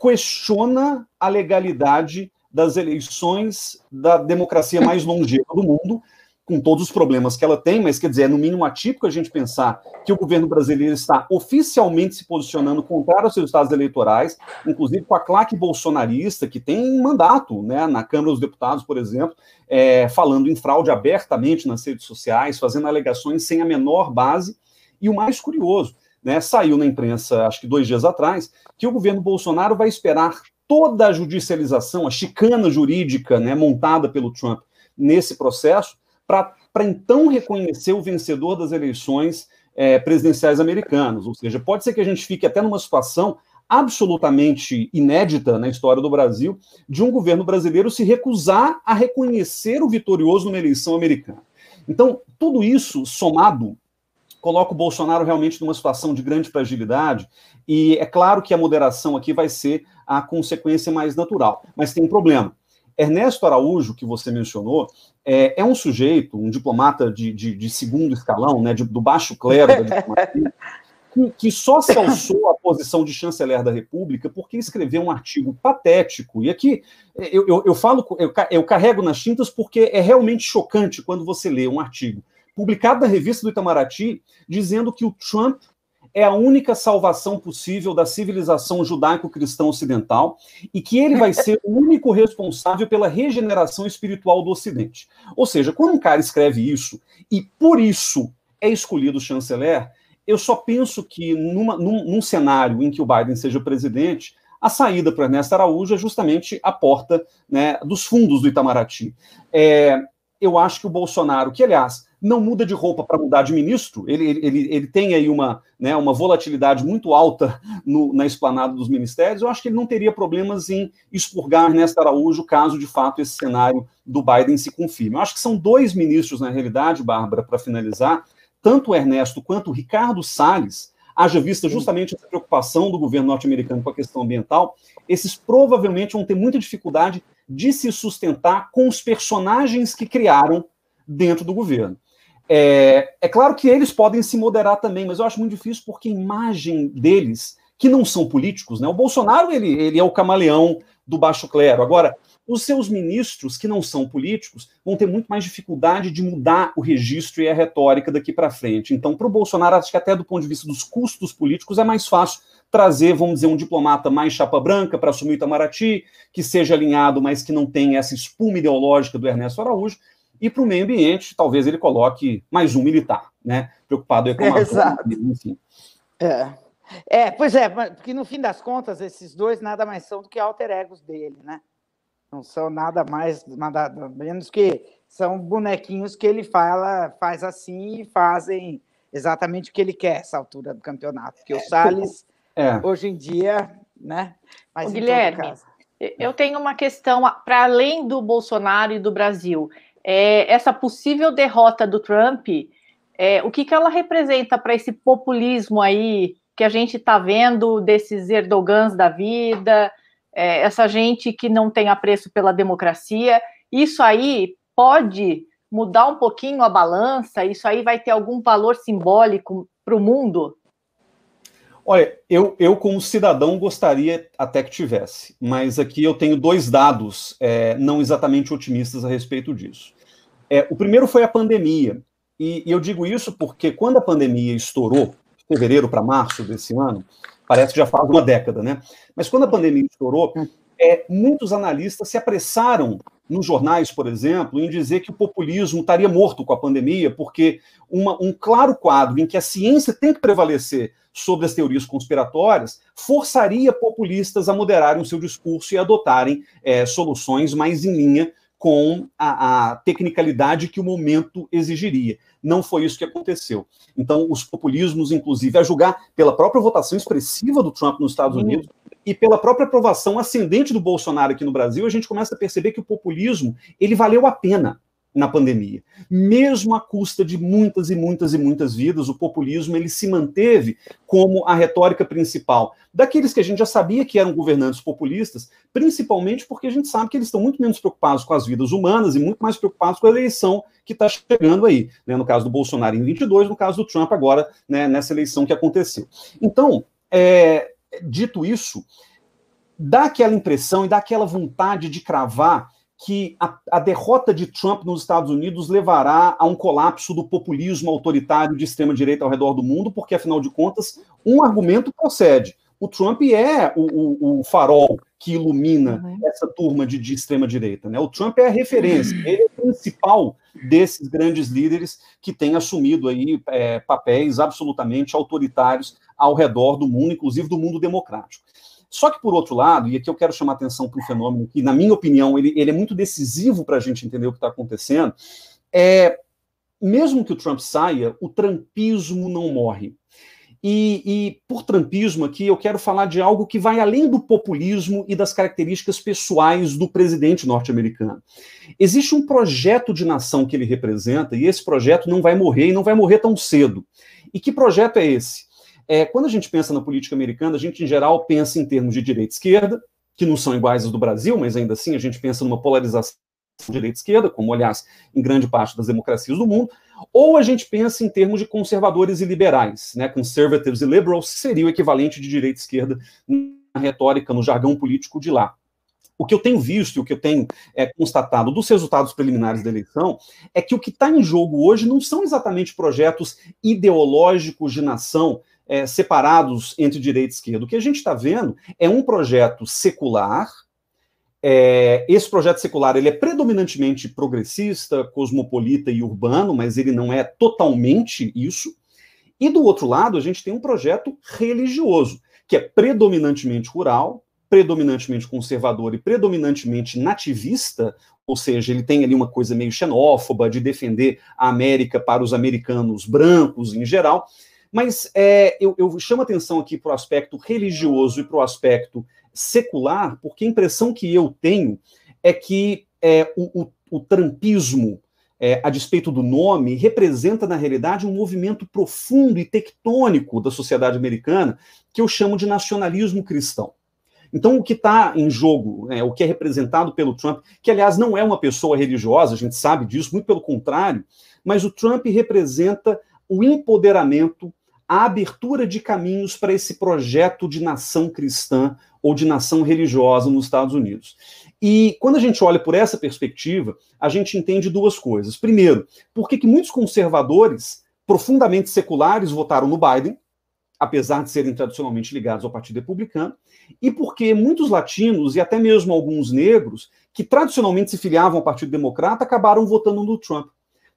questiona a legalidade das eleições da democracia mais longeva do mundo, com todos os problemas que ela tem, mas quer dizer, é no mínimo atípico a gente pensar que o governo brasileiro está oficialmente se posicionando contra os seus estados eleitorais, inclusive com a claque bolsonarista, que tem mandato né, na Câmara dos Deputados, por exemplo, é, falando em fraude abertamente nas redes sociais, fazendo alegações sem a menor base. E o mais curioso, né, saiu na imprensa, acho que dois dias atrás, que o governo Bolsonaro vai esperar toda a judicialização, a chicana jurídica né, montada pelo Trump nesse processo, para então reconhecer o vencedor das eleições é, presidenciais americanas. Ou seja, pode ser que a gente fique até numa situação absolutamente inédita na história do Brasil, de um governo brasileiro se recusar a reconhecer o vitorioso numa eleição americana. Então, tudo isso somado coloca o Bolsonaro realmente numa situação de grande fragilidade, e é claro que a moderação aqui vai ser a consequência mais natural. Mas tem um problema. Ernesto Araújo, que você mencionou, é, é um sujeito, um diplomata de, de, de segundo escalão, né, de, do baixo clero da diplomacia, que, que, só se alçou à posição de chanceler da República porque escreveu um artigo patético. E aqui eu, eu, eu falo, eu, eu carrego nas tintas porque é realmente chocante quando você lê um artigo publicado na revista do Itamaraty, dizendo que o Trump é a única salvação possível da civilização judaico-cristã ocidental e que ele vai ser o único responsável pela regeneração espiritual do Ocidente. Ou seja, quando um cara escreve isso e por isso é escolhido chanceler, eu só penso que numa, num, num cenário em que o Biden seja presidente, a saída para Ernesto Araújo é justamente a porta né, dos fundos do Itamaraty. É, eu acho que o Bolsonaro, que aliás não muda de roupa para mudar de ministro, ele, ele, ele tem aí uma, né, uma volatilidade muito alta no, na esplanada dos ministérios, eu acho que ele não teria problemas em expurgar Ernesto Araújo caso de fato esse cenário do Biden se confirme. Eu acho que são dois ministros, na realidade, Bárbara, para finalizar, tanto Ernesto quanto Ricardo Salles, haja vista justamente essa preocupação do governo norte-americano com a questão ambiental, esses provavelmente vão ter muita dificuldade de se sustentar com os personagens que criaram dentro do governo. É, é claro que eles podem se moderar também, mas eu acho muito difícil porque a imagem deles, que não são políticos, né? O Bolsonaro ele, ele é o camaleão do baixo clero. Agora, os seus ministros, que não são políticos, vão ter muito mais dificuldade de mudar o registro e a retórica daqui para frente. Então, para o Bolsonaro, acho que até do ponto de vista dos custos políticos, é mais fácil trazer, vamos dizer, um diplomata mais chapa branca para assumir o Itamaraty, que seja alinhado, mas que não tenha essa espuma ideológica do Ernesto Araújo, e para o meio ambiente, talvez ele coloque mais um militar, né? Preocupado com a Exato. enfim. É. é, pois é, porque no fim das contas, esses dois nada mais são do que alter egos dele, né? Não são nada mais, nada menos que são bonequinhos que ele fala, faz assim e fazem exatamente o que ele quer essa altura do campeonato. Porque o Salles, é. hoje em dia, né? Mas Guilherme, eu tenho uma questão para além do Bolsonaro e do Brasil é, essa possível derrota do Trump, é, o que, que ela representa para esse populismo aí que a gente está vendo desses Erdogans da vida, é, essa gente que não tem apreço pela democracia? Isso aí pode mudar um pouquinho a balança? Isso aí vai ter algum valor simbólico para o mundo? Olha, eu, eu como cidadão gostaria até que tivesse, mas aqui eu tenho dois dados é, não exatamente otimistas a respeito disso. É, o primeiro foi a pandemia, e, e, eu digo isso porque quando a pandemia estourou, fevereiro para março desse ano, parece que já faz uma década, né? Mas quando a pandemia estourou, é, muitos analistas se apressaram nos jornais, por exemplo, em dizer que o populismo estaria morto com a pandemia, porque uma, um claro quadro em que a ciência tem que prevalecer sobre as teorias conspiratórias forçaria populistas a moderarem o seu discurso e adotarem é, soluções mais em linha com a, a tecnicalidade que o momento exigiria. Não foi isso que aconteceu. Então, os populismos, inclusive, a julgar pela própria votação expressiva do Trump nos Estados Unidos e pela própria aprovação ascendente do Bolsonaro aqui no Brasil, a gente começa a perceber que o populismo ele valeu a pena na pandemia. Mesmo à custa de muitas e muitas e muitas vidas, o populismo ele se manteve como a retórica principal daqueles que a gente já sabia que eram governantes populistas, principalmente porque a gente sabe que eles estão muito menos preocupados com as vidas humanas e muito mais preocupados com a eleição que está chegando aí, né? no caso do Bolsonaro em 22, no caso do Trump agora, né, nessa eleição que aconteceu. Então, é, dito isso, dá aquela impressão e dá aquela vontade de cravar que a, a, derrota de Trump nos Estados Unidos levará a um colapso do populismo autoritário de extrema-direita ao redor do mundo, porque, afinal de contas, um argumento procede. O Trump é o, o, o farol que ilumina uhum. essa turma de, de extrema-direita. Né? O Trump é a referência, ele é o principal desses grandes líderes que têm assumido aí é, papéis absolutamente autoritários ao redor do mundo, inclusive do mundo democrático. Só que, por outro lado, e aqui eu quero chamar atenção para um fenômeno que, na minha opinião, ele, ele é muito decisivo para a gente entender o que está acontecendo, é, mesmo que o Trump saia, o trumpismo não morre. E, e, por trumpismo aqui, eu quero falar de algo que vai além do populismo e das características pessoais do presidente norte-americano. Existe um projeto de nação que ele representa, e esse projeto não vai morrer e não vai morrer tão cedo. E que projeto é esse? É, quando a gente pensa na política americana, a gente, em geral, pensa em termos de direita e esquerda, que não são iguais aos do Brasil, mas ainda assim a gente pensa numa polarização direita e esquerda, como, aliás, em grande parte das democracias do mundo, ou a gente pensa em termos de conservadores e liberais, né, conservatives e liberals, seria o equivalente de direita e esquerda na retórica, no jargão político de lá. O que eu tenho visto e o que eu tenho é, constatado dos resultados preliminares da eleição é que o que está em jogo hoje não são exatamente projetos ideológicos de nação é, separados entre direita e esquerda. O que a gente está vendo é um projeto secular. É, esse projeto secular ele é predominantemente progressista, cosmopolita e urbano, mas ele não é totalmente isso. E do outro lado, a gente tem um projeto religioso, que é predominantemente rural, predominantemente conservador e predominantemente nativista, ou seja, ele tem ali uma coisa meio xenófoba de defender a América para os americanos brancos em geral. Mas é, eu, eu chamo atenção aqui para o aspecto religioso e para o aspecto secular, porque a impressão que eu tenho é que é, o, o, o trampismo, é, a despeito do nome, representa, na realidade, um movimento profundo e tectônico da sociedade americana que eu chamo de nacionalismo cristão. Então, o que está em jogo, é, o que é representado pelo Trump, que aliás não é uma pessoa religiosa, a gente sabe disso, muito pelo contrário, mas o Trump representa o empoderamento a abertura de caminhos para esse projeto de nação cristã ou de nação religiosa nos Estados Unidos. E quando a gente olha por essa perspectiva, a gente entende duas coisas. Primeiro, por que muitos conservadores profundamente seculares votaram no Biden, apesar de serem tradicionalmente ligados ao Partido Republicano, e porque muitos latinos e até mesmo alguns negros que tradicionalmente se filiavam ao Partido Democrata acabaram votando no Trump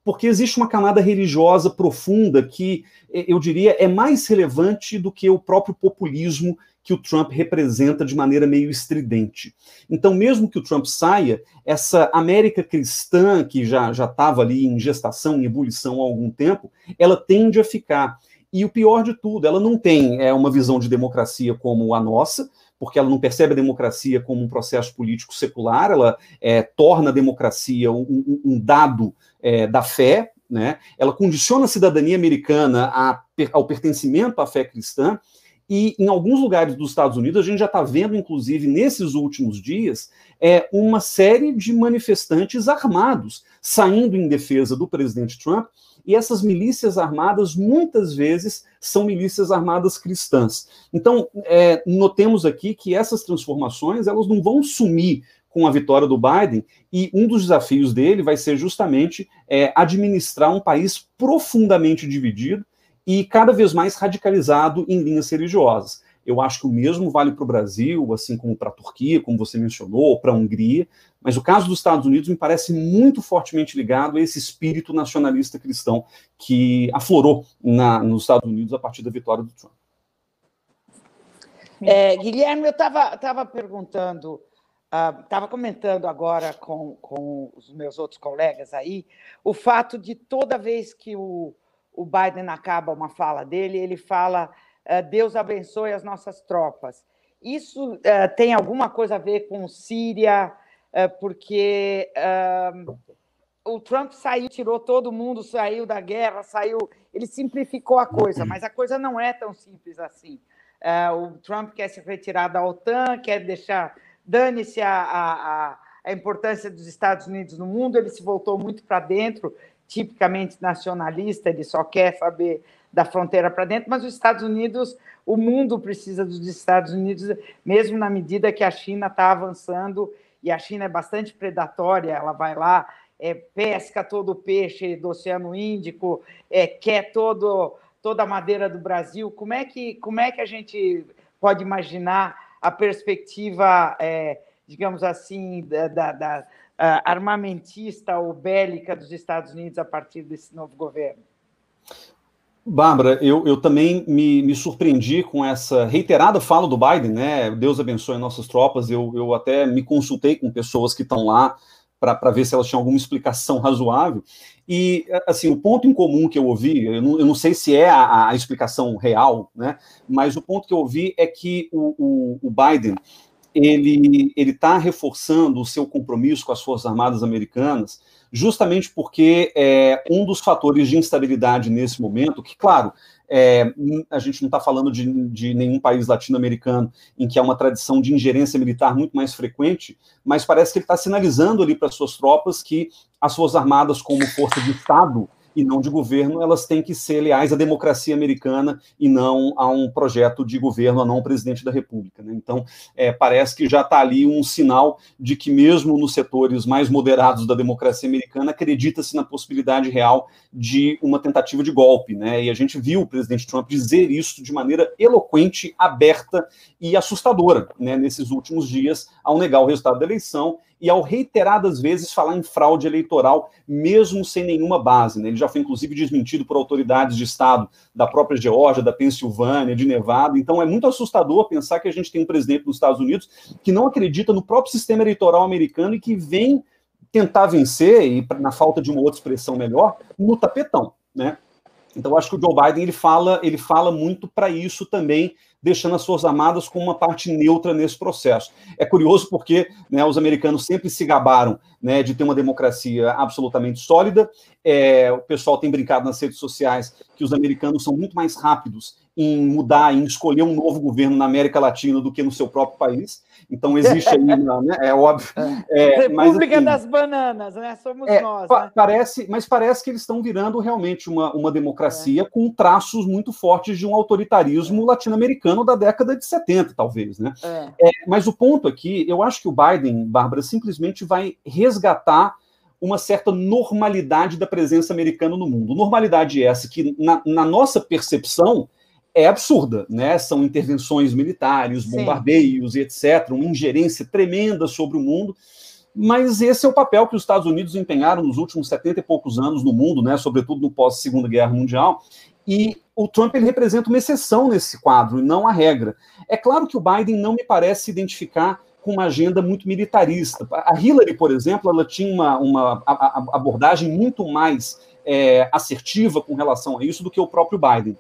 porque existe uma camada religiosa profunda que eh, eu diria é mais relevante do que o próprio populismo que o Trump representa de maneira meio estridente. Então, mesmo que o Trump saia, essa América cristã, que já estava ali em gestação, em ebulição há algum tempo, ela tende a ficar. E o pior de tudo, ela não tem é, uma visão de democracia como a nossa, porque ela não percebe a democracia como um processo político secular, ela é, torna a democracia um, um, um dado é, da fé, né? ela condiciona a cidadania americana a, ao pertencimento à fé cristã, e em alguns lugares dos Estados Unidos, a gente já está vendo, inclusive nesses últimos dias, é, uma série de manifestantes armados saindo em defesa do presidente Trump e essas milícias armadas muitas vezes são milícias armadas cristãs. Então, é, notemos aqui que essas transformações elas não vão sumir com a vitória do Biden, e um dos desafios dele vai ser justamente é, administrar um país profundamente dividido e cada vez mais radicalizado em linhas religiosas. Eu acho que o mesmo vale para o Brasil, assim como para a Turquia, como você mencionou, para a Hungria, Mas o caso dos Estados Unidos me parece muito fortemente ligado a esse espírito nacionalista cristão que aflorou na, nos Estados Unidos a partir da vitória do Trump. É, Guilherme, eu estava perguntando, estava uh, comentando agora com, com os meus outros colegas aí, o fato de toda vez que o, o Biden acaba uma fala dele, ele fala uh, Deus abençoe as nossas tropas. Isso uh, tem alguma coisa a ver com Síria, porque o Trump saiu, tirou todo mundo, saiu da guerra, saiu, ele simplificou a coisa, mas a coisa não é tão simples assim. O Trump quer se retirar da OTAN, quer deixar. Dane-se a, a, a, importância dos Estados Unidos no mundo, ele se voltou muito para dentro, tipicamente nacionalista, ele só quer saber da fronteira para dentro, mas os Estados Unidos, o mundo precisa dos Estados Unidos, mesmo na medida que a China está avançando, e a China é bastante predatória, ela vai lá, é, pesca todo o peixe do Oceano Índico, é, quer todo toda a madeira do Brasil. Como é que, como é que a gente pode imaginar a perspectiva, é, digamos assim, da, da, da armamentista ou bélica dos Estados Unidos a partir desse novo governo? Bárbara, eu, eu também me, me, surpreendi com essa reiterada fala do Biden, né? Deus abençoe nossas tropas. Eu, eu até me consultei com pessoas que estão lá para ver se elas tinham alguma explicação razoável. E, assim, o ponto em comum que eu ouvi, eu não, eu não sei se é a, a, explicação real, né? Mas o ponto que eu ouvi é que o, o, o Biden ele está reforçando o seu compromisso com as Forças Armadas Americanas, justamente porque é um dos fatores de instabilidade nesse momento, que, claro, é, a gente não está falando de, de, nenhum país latino-americano em que há uma tradição de ingerência militar muito mais frequente, mas parece que ele está sinalizando ali para suas tropas que as Forças Armadas, como força de Estado, e não de governo, elas têm que ser leais à democracia americana e não a um projeto de governo, a não presidente da República. Né? Então, é, parece que já está ali um sinal de que, mesmo nos setores mais moderados da democracia americana, acredita-se na possibilidade real de uma tentativa de golpe. Né? E a gente viu o presidente Trump dizer isso de maneira eloquente, aberta e assustadora né, nesses últimos dias, ao negar o resultado da eleição e ao reiteradas vezes falar em fraude eleitoral, mesmo sem nenhuma base. Né? Ele já foi, inclusive, desmentido por autoridades de Estado da própria Geórgia, da Pensilvânia, de Nevada. Então, é muito assustador pensar que a gente tem um presidente nos Estados Unidos que não acredita no próprio sistema eleitoral americano e que vem tentar vencer, e na falta de uma outra expressão melhor, no tapetão. Né? Então, acho que o Joe Biden ele fala, ele fala muito para isso também, deixando as Forças Armadas como uma parte neutra nesse processo. É curioso porque né, os americanos sempre se gabaram né, de ter uma democracia absolutamente sólida. É, o pessoal tem brincado nas redes sociais que os americanos são muito mais rápidos em mudar, em escolher um novo governo na América Latina do que no seu próprio país. Então existe aí, né, é óbvio. É, República mas, assim, das Bananas, né? Somos é, nós. Né? Parece, mas parece que eles estão virando realmente uma, uma democracia é. com traços muito fortes de um autoritarismo latino-americano da década de 70, talvez, né? É. É, mas o ponto aqui, eu acho que o Biden, Bárbara, simplesmente vai resgatar uma certa normalidade da presença americana no mundo. Normalidade essa que, na, na nossa percepção, é absurda, né? São intervenções militares, bombardeios Sim. e etc., uma ingerência tremenda sobre o mundo. Mas esse é o papel que os Estados Unidos empenharam nos últimos 70 e poucos anos no mundo, né? Sobretudo no pós-Segunda Guerra Mundial. E o Trump ele representa uma exceção nesse quadro, e não a regra. É claro que o Biden não me parece se identificar com uma agenda muito militarista. A Hillary, por exemplo, ela tinha uma, uma abordagem muito mais é, assertiva com relação a isso do que o próprio Biden.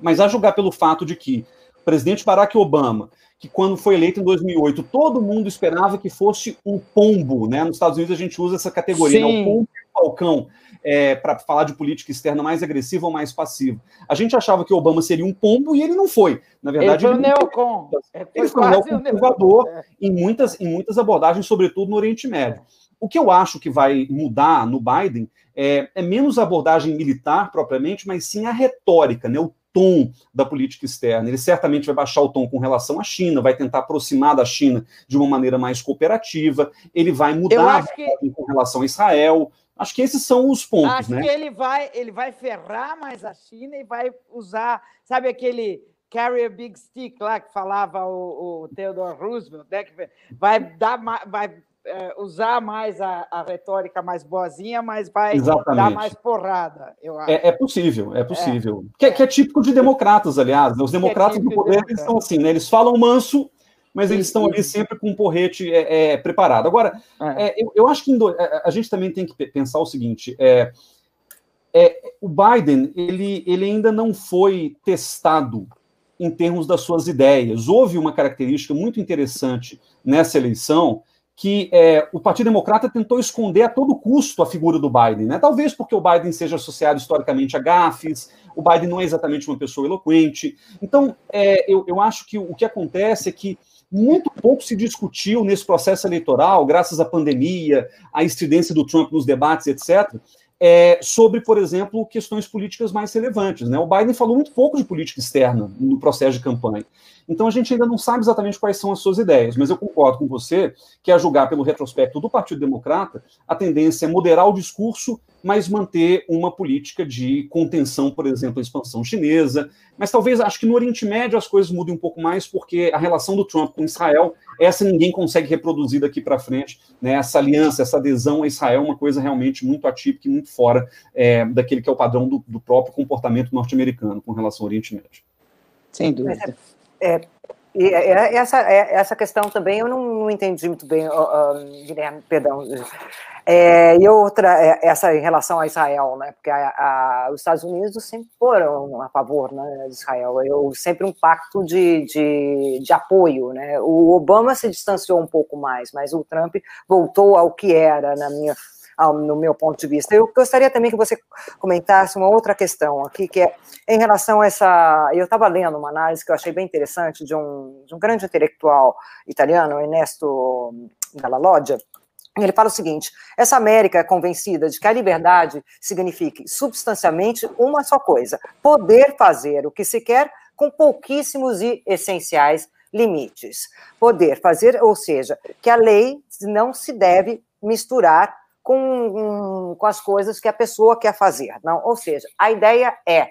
Mas a julgar pelo fato de que o presidente Barack Obama, que quando foi eleito em 2008, todo mundo esperava que fosse um pombo, né? Nos Estados Unidos a gente usa essa categoria, né? o pombo e o falcão, é, para falar de política externa mais agressiva ou mais passiva. A gente achava que Obama seria um pombo e ele não foi. Na verdade, ele foi ele, neocon. ele foi um neoconservador é. em, muitas, em muitas abordagens, sobretudo no Oriente Médio. O que eu acho que vai mudar no Biden é, é menos a abordagem militar propriamente, mas sim a retórica, né? o tom da política externa. Ele certamente vai baixar o tom com relação à China, vai tentar aproximar da China de uma maneira mais cooperativa, ele vai mudar que... com relação a Israel. Acho que esses são os pontos, Acho né? que ele vai, ele vai ferrar mais a China e vai usar, sabe aquele carry a big stick lá que falava o, o Theodore Roosevelt, né? Que vai dar, vai é, usar mais a, a, retórica mais boazinha, mas vai Exatamente. dar mais porrada, eu acho. É, é possível, é possível. É. Que, que, é típico de democratas, aliás. Né? Os é democratas do poder eles são assim, né? Eles falam manso, mas eles estão ali sempre com um porrete é, é, preparado. Agora, é. eu, eu, acho que a gente também tem que pensar o seguinte: é, o Biden ele, ele ainda não foi testado em termos das suas ideias. Houve uma característica muito interessante nessa eleição que é, o Partido Democrata tentou esconder a todo custo a figura do Biden, né? Talvez porque o Biden seja associado historicamente a gafes, o Biden não é exatamente uma pessoa eloquente. Então, é, eu, eu acho que o que acontece é que muito pouco se discutiu nesse processo eleitoral, graças à pandemia, à estridência do Trump nos debates, etc é, sobre, por exemplo, questões políticas mais relevantes. Né? O Biden falou muito pouco de política externa no processo de campanha. Então a gente ainda não sabe exatamente quais são as suas ideias, mas eu concordo com você que, a julgar pelo retrospecto do Partido Democrata, a tendência é moderar o discurso, mas manter uma política de contenção, por exemplo, à expansão chinesa. Mas talvez acho que no Oriente Médio as coisas mudem um pouco mais, porque a relação do Trump com Israel, essa ninguém consegue reproduzir daqui para frente. Né? Essa aliança, essa adesão a Israel é uma coisa realmente muito atípica e muito fora é, daquele que é o padrão do, do próprio comportamento norte-americano com relação ao Oriente Médio. Sem dúvida. É, e é, é, essa, essa questão também eu não, não entendi muito bem, Guilherme, perdão. É, e outra, essa em relação a Israel, né? Porque a, a, os Estados Unidos sempre foram a favor né, de Israel, eu, sempre um pacto de, de, de, apoio, né? O Obama se distanciou um pouco mais, mas o Trump voltou ao que era, na minha no meu ponto de vista. Eu gostaria também que você comentasse uma outra questão aqui, que é em relação a essa. Eu estava lendo uma análise que eu achei bem interessante de um, de um grande intelectual italiano, Ernesto Dalla Loggia. Ele fala o seguinte: essa América é convencida de que a liberdade signifique substancialmente uma só coisa: poder fazer o que se quer com pouquíssimos e essenciais limites. Poder fazer, ou seja, que a lei não se deve misturar com, com as coisas que a pessoa quer fazer. Não, ou seja, a ideia é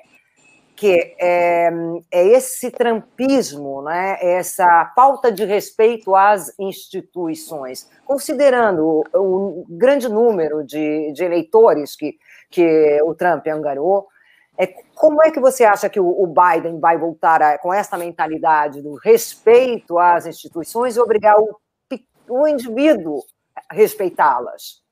que é, é, esse trampismo, né, essa falta de respeito às instituições, considerando o, o grande número de, de, eleitores que, que o Trump angariou, é, como é que você acha que o, o Biden vai voltar a, com essa mentalidade do respeito às instituições e obrigar o, o indivíduo a respeitá-las?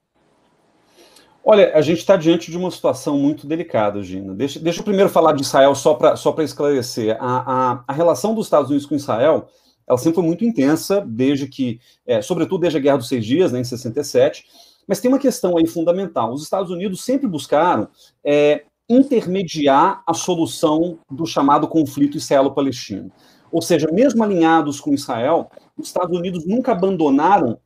Olha, a gente está diante de uma situação muito delicada, Gina. Deixa, deixa eu primeiro falar de Israel só para só esclarecer. A, a, a, relação dos Estados Unidos com Israel ela sempre foi muito intensa, desde que, é, sobretudo desde a Guerra dos Seis Dias, né, em 67. Mas tem uma questão aí fundamental. Os Estados Unidos sempre buscaram é, intermediar a solução do chamado conflito israelo-palestino. Ou seja, mesmo alinhados com Israel, os Estados Unidos nunca abandonaram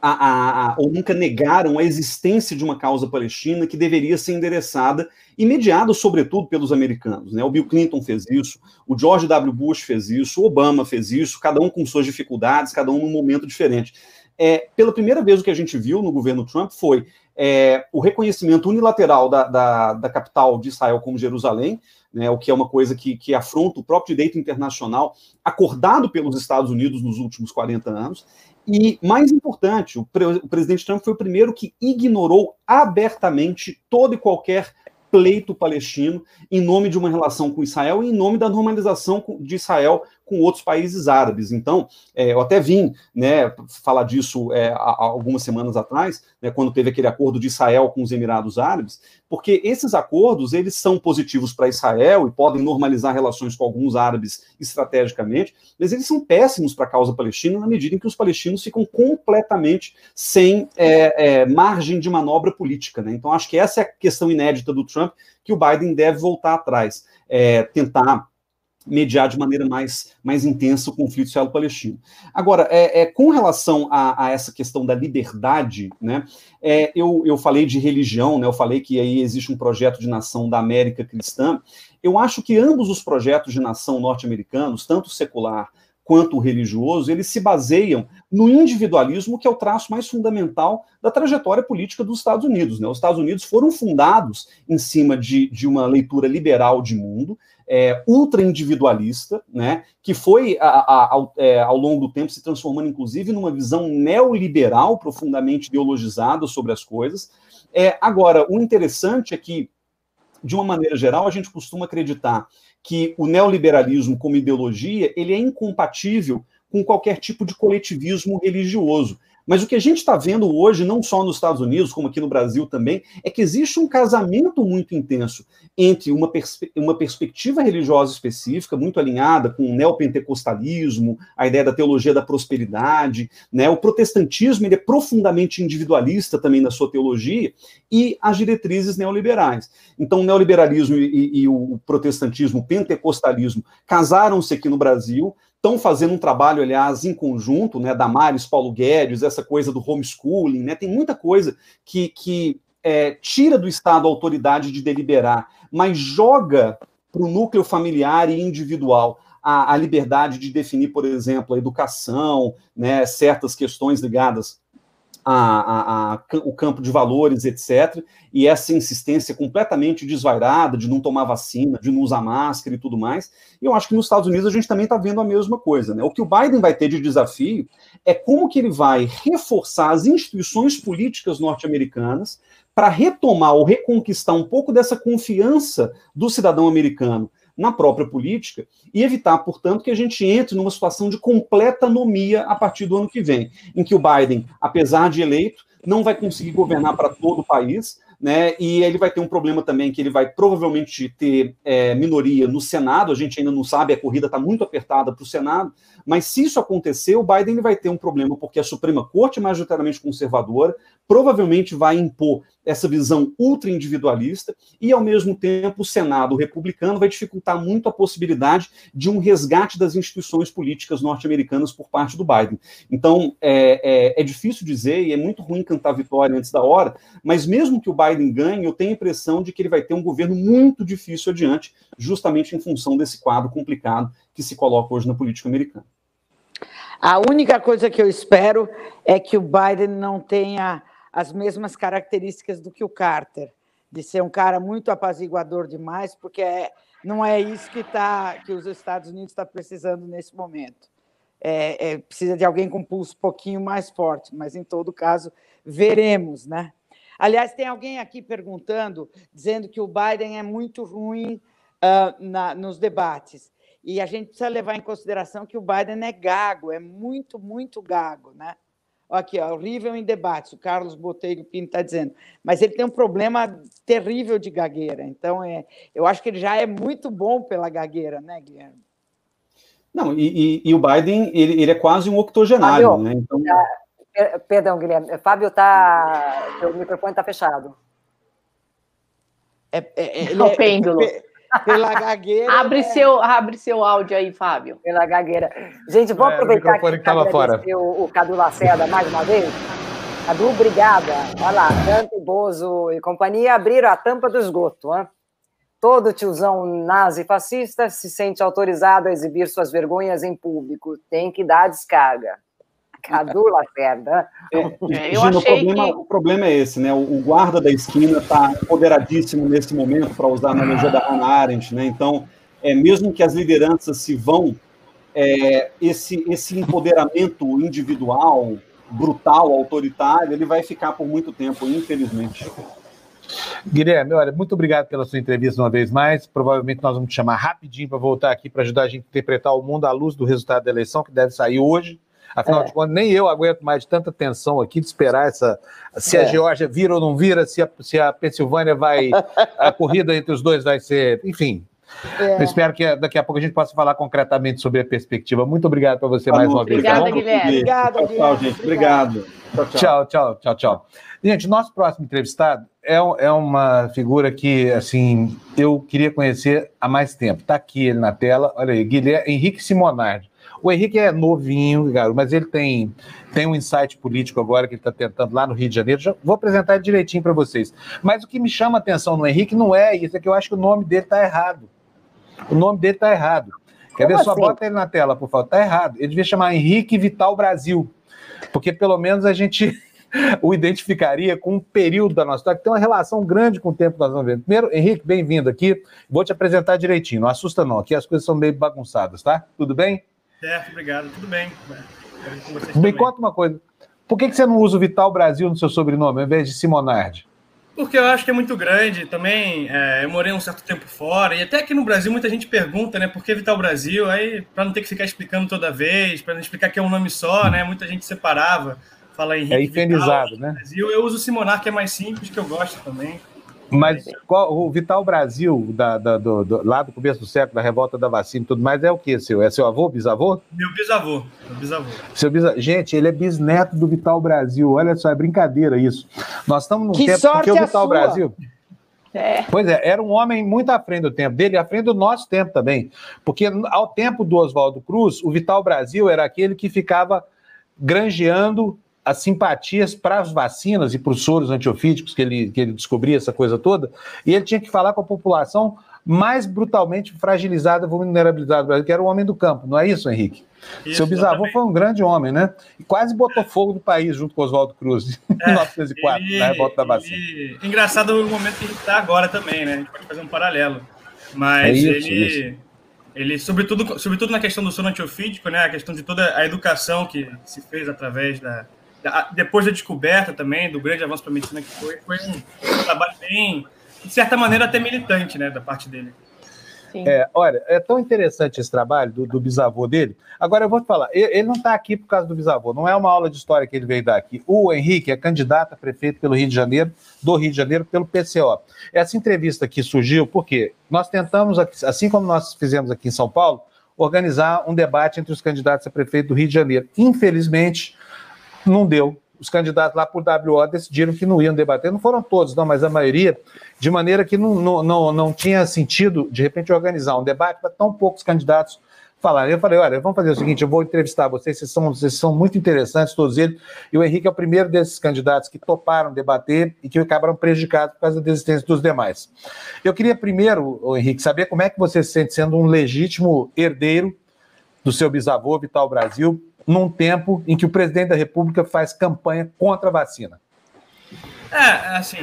a, a, a, ou nunca negaram a existência de uma causa palestina que deveria ser endereçada e mediada, sobretudo, pelos americanos. Né? O Bill Clinton fez isso, o George W. Bush fez isso, o Obama fez isso, cada um com suas dificuldades, cada um num momento diferente. É, pela primeira vez, o que a gente viu no governo Trump foi é, o reconhecimento unilateral da, da, da, capital de Israel como Jerusalém, né, o que é uma coisa que, que afronta o próprio direito internacional acordado pelos Estados Unidos nos últimos 40 anos, e, mais importante, o, pre o presidente Trump foi o primeiro que ignorou abertamente todo e qualquer pleito palestino em nome de uma relação com Israel e em nome da normalização de Israel com outros países árabes. Então, é, eu até vim né, falar disso é, algumas semanas atrás, né, quando teve aquele acordo de Israel com os Emirados Árabes, porque esses acordos eles são positivos para Israel e podem normalizar relações com alguns árabes estrategicamente, mas eles são péssimos para a causa palestina na medida em que os palestinos ficam completamente sem é, é, margem de manobra política. Né? Então, acho que essa é a questão inédita do Trump que o Biden deve voltar atrás, é, tentar mediar de maneira mais, mais intensa o conflito israelo-palestino. Agora, é, é, com relação a, a, essa questão da liberdade, né, é, eu, eu falei de religião, né, eu falei que aí existe um projeto de nação da América cristã. Eu acho que ambos os projetos de nação norte-americanos, tanto secular quanto o religioso, eles se baseiam no individualismo, que é o traço mais fundamental da trajetória política dos Estados Unidos. Né? Os Estados Unidos foram fundados em cima de, de uma leitura liberal de mundo, é, ultra-individualista, né, que foi, a, a, ao, é, ao, longo do tempo, se transformando, inclusive, numa visão neoliberal profundamente ideologizada sobre as coisas. É, agora, o interessante é que, de uma maneira geral, a gente costuma acreditar que o neoliberalismo como ideologia ele é incompatível com qualquer tipo de coletivismo religioso. Mas o que a gente está vendo hoje, não só nos Estados Unidos, como aqui no Brasil também, é que existe um casamento muito intenso entre uma, perspe uma perspectiva religiosa específica, muito alinhada com o neopentecostalismo, a ideia da teologia da prosperidade, né? o protestantismo ele é profundamente individualista também na sua teologia, e as diretrizes neoliberais. Então, o neoliberalismo e, e o protestantismo, o pentecostalismo, casaram-se aqui no Brasil, estão fazendo um trabalho, aliás, em conjunto, né, Damares, Paulo Guedes, essa coisa do homeschooling, né, tem muita coisa que, que é, tira do Estado a autoridade de deliberar, mas joga para o núcleo familiar e individual a, a, liberdade de definir, por exemplo, a educação, né, certas questões ligadas a, a, o campo de valores, etc., e essa insistência completamente desvairada de não tomar vacina, de não usar máscara e tudo mais. E eu acho que nos Estados Unidos a gente também está vendo a mesma coisa. Né? O que o Biden vai ter de desafio é como que ele vai reforçar as instituições políticas norte-americanas para retomar ou reconquistar um pouco dessa confiança do cidadão americano na própria política e evitar, portanto, que a gente entre numa situação de completa anomia a partir do ano que vem, em que o Biden, apesar de eleito, não vai conseguir governar para todo o país, né? E ele vai ter um problema também que ele vai provavelmente ter é, minoria no Senado. A gente ainda não sabe, a corrida está muito apertada para o Senado. Mas se isso acontecer, o Biden ele vai ter um problema porque a Suprema Corte, majoritariamente conservadora, provavelmente vai impor essa visão ultra individualista e, ao mesmo tempo, o Senado republicano vai dificultar muito a possibilidade de um resgate das instituições políticas norte-americanas por parte do Biden. Então, é, é, é, difícil dizer e é muito ruim cantar vitória antes da hora, mas mesmo que o Biden ganhe, eu tenho a impressão de que ele vai ter um governo muito difícil adiante, justamente em função desse quadro complicado que se coloca hoje na política americana. A única coisa que eu espero é que o Biden não tenha as mesmas características do que o Carter, de ser um cara muito apaziguador demais, porque é, não é isso que, tá, que os Estados Unidos está precisando nesse momento. É, é, precisa de alguém com pulso um pouquinho mais forte, mas em todo caso, veremos, né? Aliás, tem alguém aqui perguntando, dizendo que o Biden é muito ruim uh, na, nos debates. E a gente precisa levar em consideração que o Biden é gago, é muito, muito gago, né? Aqui, ó, horrível em debates, o Carlos Botelho Pinto está dizendo. Mas ele tem um problema terrível de gagueira. Então, é, eu acho que ele já é muito bom pela gagueira, né, Guilherme? Não, e, e, e o Biden, ele, ele, é quase um octogenário, Fábio, né? Então... É, perdão, Guilherme. Fábio, tá, o microfone está fechado. É, é, ele é, pêndulo. Pela gagueira. abre, é... seu, abre seu áudio aí, Fábio. Pela gagueira. Gente, vou é, aproveitar que, que fora. O, o Cadu Lacerda mais uma vez. Cadu, obrigada. Olha lá, Dante, Bozo e companhia abriram a tampa do esgoto. Hein? Todo tiozão nazi fascista se sente autorizado a exibir suas vergonhas em público. Tem que dar descarga. Cadu Lacerda. É, é, eu achei o, problema, que... o problema é esse, né? O, o guarda da esquina está empoderadíssimo nesse momento, para usar a analogia da Hannah Arendt, né? Então, é, mesmo que as lideranças se vão, é, esse, esse empoderamento individual, brutal, autoritário, ele vai ficar por muito tempo, infelizmente. Guilherme, olha, muito obrigado pela sua entrevista uma vez mais. Provavelmente nós vamos te chamar rapidinho para voltar aqui para ajudar a gente a interpretar o mundo à luz do resultado da eleição, que deve sair hoje. Afinal é. de contas, nem eu aguento mais de tanta tensão aqui de esperar essa. Se é. a Geórgia vira ou não vira, se a, se a Pensilvânia vai. A corrida entre os dois vai ser. Enfim. É. Eu espero que daqui a pouco a gente possa falar concretamente sobre a perspectiva. Muito obrigado para você mais uma vez. Obrigada, tá Guilherme. Obrigado, Guilherme. Tchau, gente. Obrigado. Tchau, tchau, tchau, tchau. Gente, nosso próximo entrevistado é, é uma figura que, assim, eu queria conhecer há mais tempo. Está aqui ele na tela. Olha aí, Guilherme Henrique Simonardi. O Henrique é novinho, mas ele tem, tem um insight político agora que ele está tentando lá no Rio de Janeiro. Já vou apresentar ele direitinho para vocês. Mas o que me chama a atenção no Henrique não é isso, é que eu acho que o nome dele está errado. O nome dele está errado. Quer Como ver? Só assim? bota ele na tela, por favor. Tá errado. Ele devia chamar Henrique Vital Brasil. Porque pelo menos a gente o identificaria com um período da nossa história que tem uma relação grande com o tempo que nós vamos ver. Primeiro, Henrique, bem-vindo aqui. Vou te apresentar direitinho, não assusta não, aqui as coisas são meio bagunçadas, tá? Tudo bem? Certo, obrigado, tudo bem. Me conta uma coisa, por que, que você não usa o Vital Brasil no seu sobrenome, ao invés de Simonardi? Porque eu acho que é muito grande também. É, eu morei um certo tempo fora, e até aqui no Brasil muita gente pergunta, né, por que Vital Brasil? Aí, para não ter que ficar explicando toda vez, para não explicar que é um nome só, né, muita gente separava fala Henrique É infernizado, né? Brasil. Eu uso o Simonar, que é mais simples, que eu gosto também. Mas qual, o Vital Brasil, da, da, do, do, lá do começo do século, da revolta da vacina e tudo mais, é o que, seu? É seu avô, bisavô? Meu bisavô. Meu bisavô. Seu bisavô. Gente, ele é bisneto do Vital Brasil. Olha só, é brincadeira isso. Nós estamos num que tempo porque o Vital sua. Brasil. É. Pois é, era um homem muito à frente do tempo dele, à frente do nosso tempo também. Porque ao tempo do Oswaldo Cruz, o Vital Brasil era aquele que ficava granjeando as simpatias para as vacinas e para os soros antiofídicos que ele, que ele descobria, essa coisa toda, e ele tinha que falar com a população mais brutalmente fragilizada, vulnerabilizada que era o homem do campo, não é isso, Henrique? Isso, Seu bisavô foi um grande homem, né? E quase botou fogo no país junto com Oswaldo Cruz, em é, 1904, ele, na revolta da vacina. Ele, engraçado o momento que a gente está agora também, né? A gente pode fazer um paralelo. Mas é isso, ele, isso. ele sobretudo, sobretudo na questão do sono antiofídico, né? A questão de toda a educação que se fez através da, depois da descoberta também, do grande avanço para a medicina que foi, foi um trabalho bem, de certa maneira, até militante, né, da parte dele. É, olha, é tão interessante esse trabalho do, do bisavô dele. Agora eu vou te falar, ele não está aqui por causa do bisavô, não é uma aula de história que ele veio dar aqui. O Henrique é candidato a prefeito pelo Rio de Janeiro, do Rio de Janeiro, pelo PCO. Essa entrevista aqui surgiu porque nós tentamos, assim como nós fizemos aqui em São Paulo, organizar um debate entre os candidatos a prefeito do Rio de Janeiro. Infelizmente, não deu. Os candidatos lá por WO decidiram que não iam debater, não foram todos, não, mas a maioria, de maneira que não, não, não, não tinha sentido, de repente, organizar um debate para tão poucos candidatos falarem. Eu falei, olha, vamos fazer o seguinte, eu vou entrevistar vocês, vocês são, vocês são muito interessantes, todos eles, e o Henrique é o primeiro desses candidatos que toparam debater e que acabaram prejudicados por causa da desistência dos demais. Eu queria primeiro, Henrique, saber como é que você se sente sendo um legítimo herdeiro do seu bisavô, Vital Brasil, num tempo em que o presidente da República faz campanha contra a vacina? É, assim,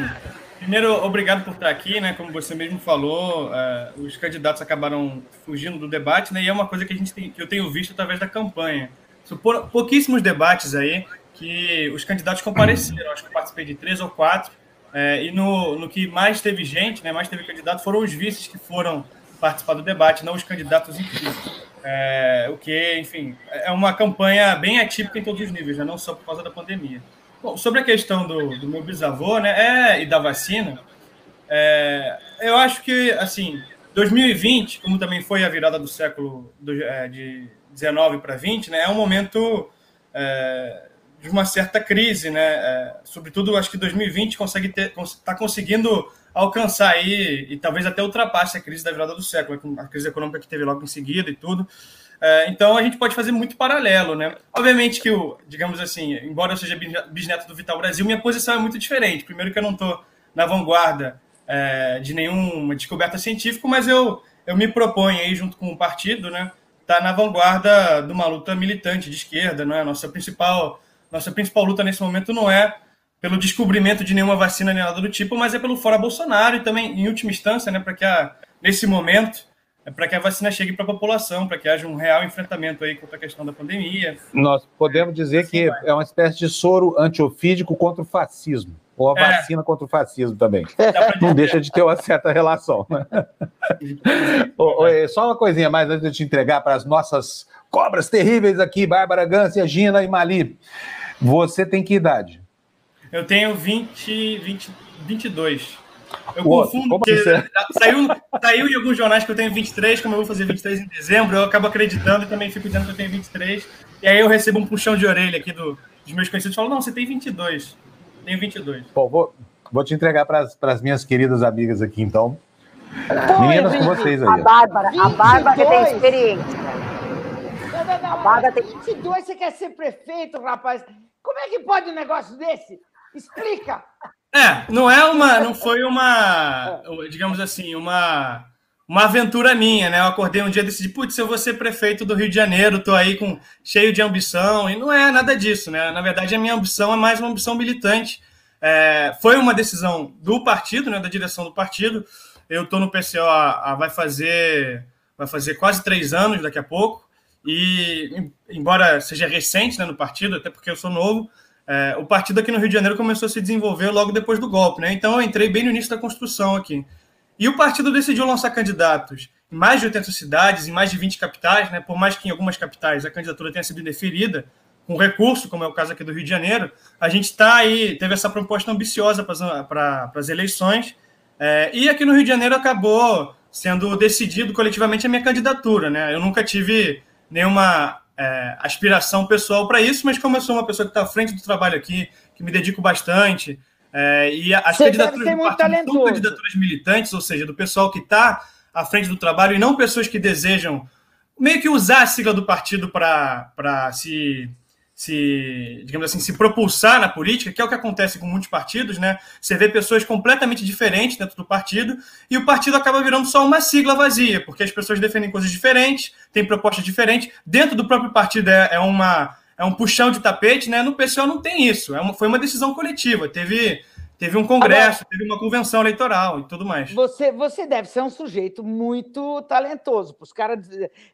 primeiro, obrigado por estar aqui, né? Como você mesmo falou, uh, os candidatos acabaram fugindo do debate, né? E é uma coisa que a gente tem, que eu tenho visto através da campanha. São pouquíssimos debates aí que os candidatos compareceram. Acho que eu participei de três ou quatro. É, e no, no que mais teve gente, né, mais teve candidato, foram os vices que foram participar do debate, não os candidatos em si. É, o que, enfim, é uma campanha bem atípica em todos os níveis, né? não só por causa da pandemia. Bom, sobre a questão do, do meu bisavô né, é, e da vacina, é, eu acho que, assim, 2020, como também foi a virada do século do, é, de 19 para 20, né, é um momento é, de uma certa crise, né? É, sobretudo, acho que 2020 consegue ter, está conseguindo alcançar aí e talvez até ultrapasse a crise da virada do século, a crise econômica que teve logo em seguida e tudo. É, então a gente pode fazer muito paralelo, né? Obviamente que o, digamos assim, embora eu seja bisneto do Vital Brasil, minha posição é muito diferente. Primeiro que eu não estou na vanguarda é, de nenhuma descoberta científica, mas eu, eu me proponho aí junto com o partido, né? Tá na vanguarda de uma luta militante de esquerda, não é? Nossa principal nossa principal luta nesse momento não é pelo descobrimento de nenhuma vacina nem nada do tipo, mas é pelo fora Bolsonaro e também, em última instância, né, para que a, nesse momento, é para que a vacina chegue para a população, para que haja um real enfrentamento aí contra a questão da pandemia. Nós podemos dizer assim que vai. é uma espécie de soro antiofídico contra o fascismo, ou a é. vacina contra o fascismo também. Não deixa de ter uma certa relação. Né? Só uma coisinha mais antes de eu te entregar para as nossas cobras terríveis aqui, Bárbara Gância, Gina e Mali. Você tem que idade? Eu tenho 20, 20 22. Eu confundo, porque saiu, saiu em alguns jornais que eu tenho 23, como eu vou fazer 23 em dezembro, eu acabo acreditando e também fico dizendo que eu tenho 23. E aí eu recebo um puxão de orelha aqui do, dos meus conhecidos e falo, não, você tem 22. Tenho 22. Bom, vou, vou te entregar para as minhas queridas amigas aqui, então. Meninas com vocês aí. A Bárbara, a Bárbara que tem experiência. Não, não, não, a Bárbara tem... 22 você quer ser prefeito, rapaz. Como é que pode um negócio desse? Explica! É, não é uma, não foi uma, digamos assim, uma uma aventura minha, né? Eu acordei um dia e decidi, putz, eu vou ser prefeito do Rio de Janeiro, tô aí com cheio de ambição, e não é nada disso, né? Na verdade, a minha ambição é mais uma ambição militante. É, foi uma decisão do partido, né? Da direção do partido. Eu tô no PCO a, a, vai fazer vai fazer quase três anos daqui a pouco, e embora seja recente né, no partido, até porque eu sou novo, é, o partido aqui no Rio de Janeiro começou a se desenvolver logo depois do golpe, né? Então eu entrei bem no início da construção aqui. E o partido decidiu lançar candidatos em mais de 80 cidades, em mais de 20 capitais, né? por mais que em algumas capitais a candidatura tenha sido indeferida, com recurso, como é o caso aqui do Rio de Janeiro, a gente está aí, teve essa proposta ambiciosa para as eleições, é, e aqui no Rio de Janeiro acabou sendo decidido coletivamente a minha candidatura. Né? Eu nunca tive nenhuma é, aspiração pessoal para isso, mas como eu sou uma pessoa que está à frente do trabalho aqui, que me dedico bastante, é, e as Você candidaturas do partido são candidaturas militantes, ou seja, do pessoal que está à frente do trabalho e não pessoas que desejam meio que usar a sigla do partido para se, se, digamos assim, se propulsar na política, que é o que acontece com muitos partidos, né? Você vê pessoas completamente diferentes dentro do partido e o partido acaba virando só uma sigla vazia, porque as pessoas defendem coisas diferentes, têm propostas diferentes. Dentro do próprio partido é, é uma é um puxão de tapete, né? No PCO não tem isso. É uma, foi uma decisão coletiva. Teve, teve um congresso, Agora, teve uma convenção eleitoral e tudo mais. Você, você deve ser um sujeito muito talentoso. Os caras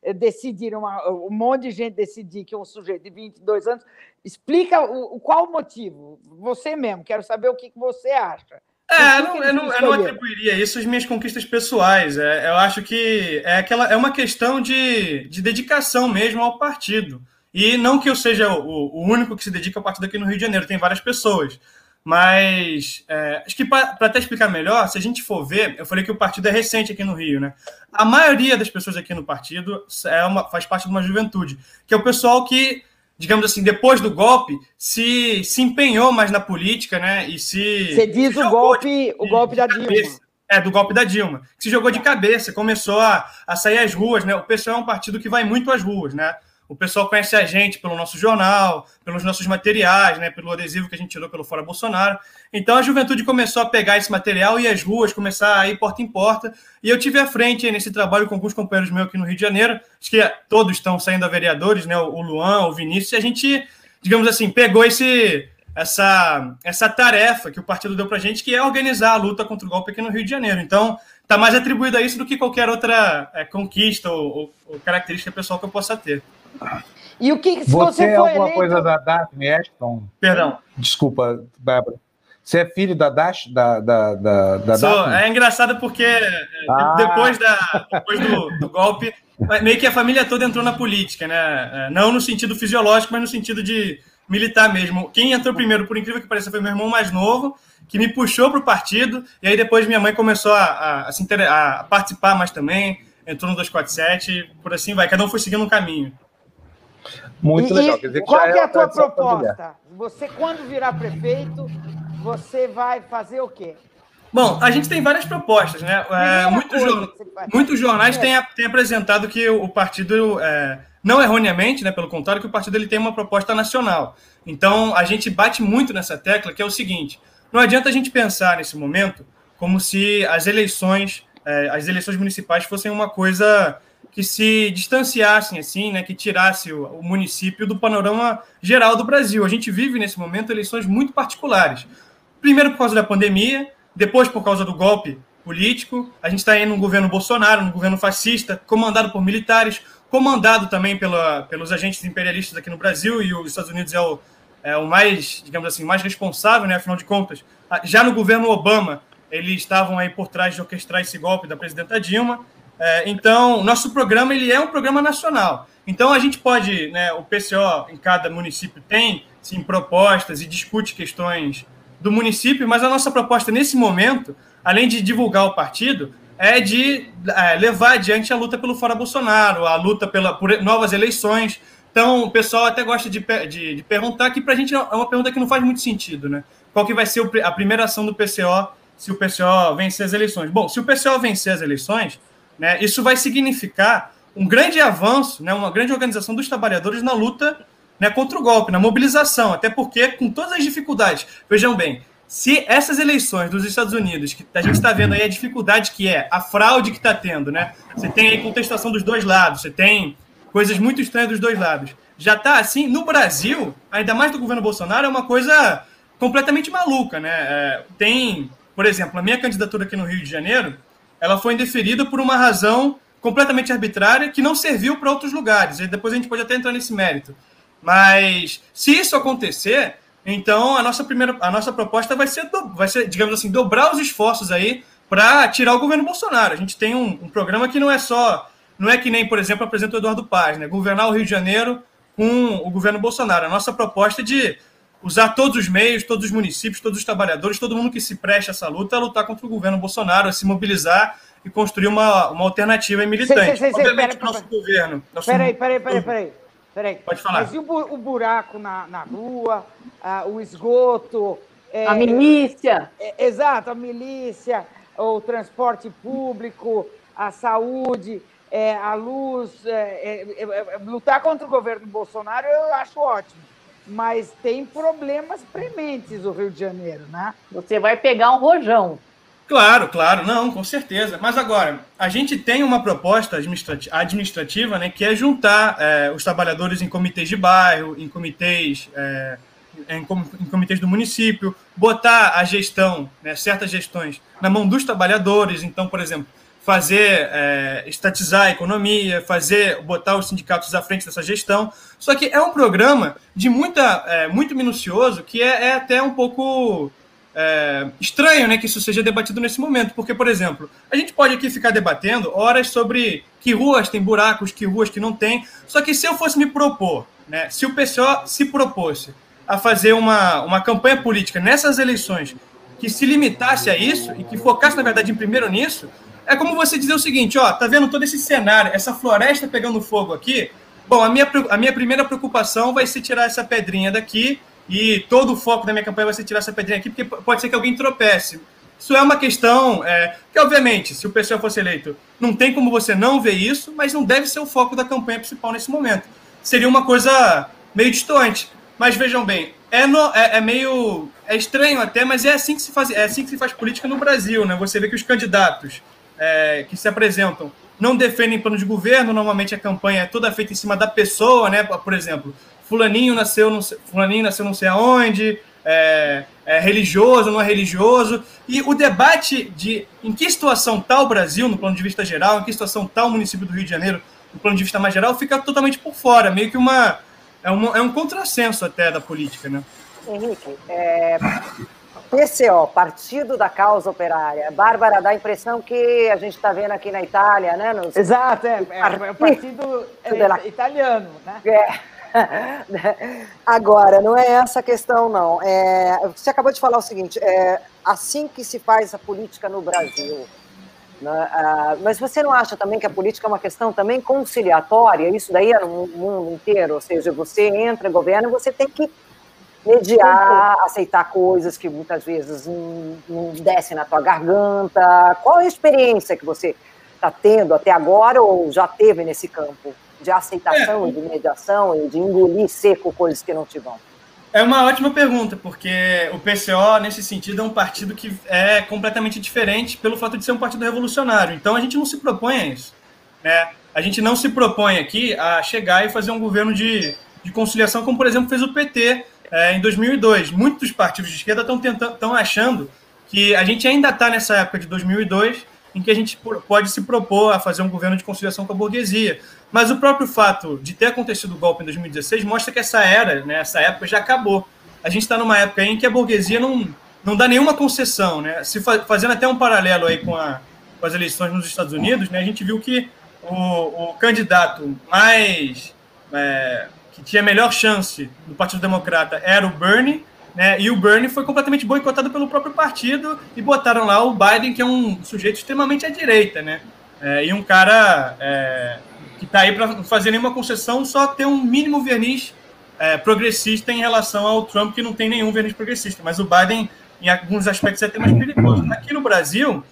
eh, decidiram, um monte de gente decidir que um sujeito de 22 anos. Explica o, qual o motivo. Você mesmo, quero saber o que, que você acha. É, não, eu, não, eu não atribuiria isso às minhas conquistas pessoais. É, eu acho que é, aquela, é uma questão de, de dedicação mesmo ao partido. E não que eu seja o, o único que se dedica ao partido aqui no Rio de Janeiro, tem várias pessoas. Mas é, acho que para até explicar melhor, se a gente for ver, eu falei que o partido é recente aqui no Rio, né? A maioria das pessoas aqui no partido é uma, faz parte de uma juventude, que é o pessoal que, digamos assim, depois do golpe, se, se empenhou mais na política, né? E se. Você diz o golpe, de, o golpe da Dilma. É, do golpe da Dilma. Que se jogou de cabeça, começou a, a sair às ruas, né? O PSOL é um partido que vai muito às ruas, né? O pessoal conhece a gente pelo nosso jornal, pelos nossos materiais, né, pelo adesivo que a gente tirou pelo Fora Bolsonaro. Então a juventude começou a pegar esse material e as ruas, começar a ir porta em porta. E eu tive à frente nesse trabalho com alguns companheiros meus aqui no Rio de Janeiro, acho que todos estão saindo a vereadores, né, o Luan, o Vinícius, e a gente, digamos assim, pegou esse, essa, essa tarefa que o partido deu para a gente, que é organizar a luta contra o golpe aqui no Rio de Janeiro. Então, está mais atribuído a isso do que qualquer outra é, conquista ou, ou, ou característica pessoal que eu possa ter. E o que se você, você é alguma eleito... coisa da Daphne Ashton? Perdão. Desculpa, Bárbara. Você é filho da Dash, da, da, da, da Sou, Daphne? É engraçado porque ah. depois, da, depois do, do, golpe, meio que a família toda entrou na política, né? É, não no sentido fisiológico, mas no sentido de militar mesmo. Quem entrou primeiro, por incrível que pareça, foi meu irmão mais novo, que me puxou para o partido, e aí depois minha mãe começou a, a, a, a participar mais também, entrou no 247, por assim vai. Cada um foi seguindo um caminho. Muito e, legal. Quer dizer, qual é, é a tua proposta? Você, quando virar prefeito, você vai fazer o quê? Bom, a gente tem várias propostas, né? É, muitos, jornais, muitos jornais têm, têm, apresentado que o, partido, é, não erroneamente, né, pelo contrário, que o partido ele tem uma proposta nacional. Então, a gente bate muito nessa tecla, que é o seguinte: não adianta a gente pensar nesse momento como se as eleições, é, as eleições municipais fossem uma coisa que se distanciassem, assim, né, que tirasse o, o, município do panorama geral do Brasil. A gente vive nesse momento eleições muito particulares. Primeiro por causa da pandemia, depois por causa do golpe político. A gente está aí num governo Bolsonaro, num governo fascista, comandado por militares, comandado também pela, pelos agentes imperialistas aqui no Brasil, e os Estados Unidos é o, é o mais, digamos assim, mais responsável, né, afinal de contas. Já no governo Obama, eles estavam aí por trás de orquestrar esse golpe da presidenta Dilma. É, então, nosso programa ele é um programa nacional. Então, a gente pode, né, o PCO em cada município tem sim propostas e discute questões do município, mas a nossa proposta nesse momento, além de divulgar o partido, é de é, levar adiante a luta pelo fora Bolsonaro, a luta pela, por novas eleições. Então, o pessoal até gosta de, de, de perguntar, que para a gente é uma pergunta que não faz muito sentido, né? Qual que vai ser a primeira ação do PCO se o PCO vencer as eleições? Bom, se o PCO vencer as eleições, né? Isso vai significar um grande avanço, né? uma grande organização dos trabalhadores na luta né, contra o golpe, na mobilização, até porque, com todas as dificuldades, vejam bem, se essas eleições dos Estados Unidos, que a gente está vendo aí a dificuldade que é, a fraude que está tendo, né? Você tem aí contestação dos dois lados, você tem coisas muito estranhas dos dois lados. Já está assim, no Brasil, ainda mais do governo Bolsonaro, é uma coisa completamente maluca, né? É, tem, por exemplo, a minha candidatura aqui no Rio de Janeiro, ela foi indeferida por uma razão completamente arbitrária que não serviu para outros lugares. E depois a gente pode até entrar nesse mérito. Mas se isso acontecer, então, a nossa primeira, a nossa proposta vai ser, vai ser digamos assim, dobrar os esforços aí para tirar o governo Bolsonaro. A gente tem um, um, programa que não é só, não é que nem, por exemplo, apresenta o Eduardo Paz, né? Governar o Rio de Janeiro com o governo Bolsonaro. A nossa proposta é de usar todos os meios, todos os municípios, todos os trabalhadores, todo mundo que se preste a essa luta a lutar contra o governo Bolsonaro, a se mobilizar e construir uma, uma alternativa militante. Sei, sei, sei, Obviamente, pera, nosso pera, governo. Nosso... Peraí, peraí, peraí, peraí. Peraí. Pode falar. Mas e o, buraco na, na rua, o esgoto? É, a milícia. É, exato, a milícia, o transporte público, a saúde, é, a luz. É, é, é, lutar contra o governo Bolsonaro eu acho ótimo. Mas tem problemas prementes o Rio de Janeiro, né? Você vai pegar um rojão. Claro, claro, não, com certeza. Mas agora, a gente tem uma proposta administrativa, né, que é juntar é, os trabalhadores em comitês de bairro, em comitês, é, em, em, comitês do município, botar a gestão, né, certas gestões, na mão dos trabalhadores. Então, por exemplo, fazer é, estatizar a economia, fazer botar os sindicatos à frente dessa gestão. Só que é um programa de muita, é, muito minucioso que é, é até um pouco é, estranho né, que isso seja debatido nesse momento, porque, por exemplo, a gente pode aqui ficar debatendo horas sobre que ruas tem buracos, que ruas que não tem, só que se eu fosse me propor, né, se o PCO se propôs a fazer uma, uma campanha política nessas eleições que se limitasse a isso e que focasse, na verdade, em primeiro nisso, é como você dizer o seguinte, ó, tá vendo todo esse cenário, essa floresta pegando fogo aqui? Bom, a minha, a minha primeira preocupação vai ser tirar essa pedrinha daqui e todo o foco da minha campanha vai ser tirar essa pedrinha aqui, porque pode ser que alguém tropece. Isso é uma questão é, que, obviamente, se o pessoal fosse eleito, não tem como você não ver isso, mas não deve ser o foco da campanha principal nesse momento. Seria uma coisa meio distante. Mas vejam bem, é, no, é, é, meio. É estranho até, mas é assim que se faz, é assim que se faz política no Brasil, né? Você vê que os candidatos é, que se apresentam não defendem plano de governo, normalmente a campanha é toda feita em cima da pessoa, né? Por exemplo, fulaninho nasceu, não fulaninho nasceu não sei aonde, é, é, religioso, não é religioso, e o debate de em que situação está o Brasil, no plano de vista geral, em que situação está o município do Rio de Janeiro, no plano de vista mais geral, fica totalmente por fora, meio que uma é, uma, é um contrassenso até da política, né? Henrique, é, PCO, Partido da Causa Operária. Bárbara, dá a impressão que a gente está vendo aqui na Itália, né? Nos... Exato, é, é, é o partido é, italiano, né? É. Agora, não é essa a questão, não. É, você acabou de falar o seguinte: é assim que se faz a política no Brasil. Né? Ah, mas você não acha também que a política é uma questão também conciliatória? Isso daí é no mundo inteiro, ou seja, você entra, governa, você tem que mediar, aceitar coisas que muitas vezes não, não descem na tua garganta. Qual a experiência que você está tendo até agora ou já teve nesse campo? de aceitação, é. de mediação e de engolir seco coisas que não te vão? É uma ótima pergunta, porque o PCO, nesse sentido, é um partido que é completamente diferente pelo fato de ser um partido revolucionário. Então, a gente não se propõe a isso. Né? A gente não se propõe aqui a chegar e fazer um governo de, de conciliação, como, por exemplo, fez o PT é, em 2002. Muitos partidos de esquerda estão estão achando que a gente ainda está nessa época de 2002 em que a gente pode se propor a fazer um governo de conciliação com a burguesia. Mas o próprio fato de ter acontecido o golpe em 2016 mostra que essa era, né, essa época já acabou. A gente está numa época em que a burguesia não, não dá nenhuma concessão. Né? Se fazendo até um paralelo aí com, a, com as eleições nos Estados Unidos, né, a gente viu que o, o candidato mais. É, que tinha melhor chance do Partido Democrata era o Bernie, né? E o Bernie foi completamente boicotado pelo próprio partido e botaram lá o Biden, que é um sujeito extremamente à direita, né? É, e um cara é, que está aí para não fazer nenhuma concessão, só ter um mínimo verniz é, progressista em relação ao Trump, que não tem nenhum verniz progressista. Mas o Biden, em alguns aspectos, é até mais perigoso. Aqui no Brasil,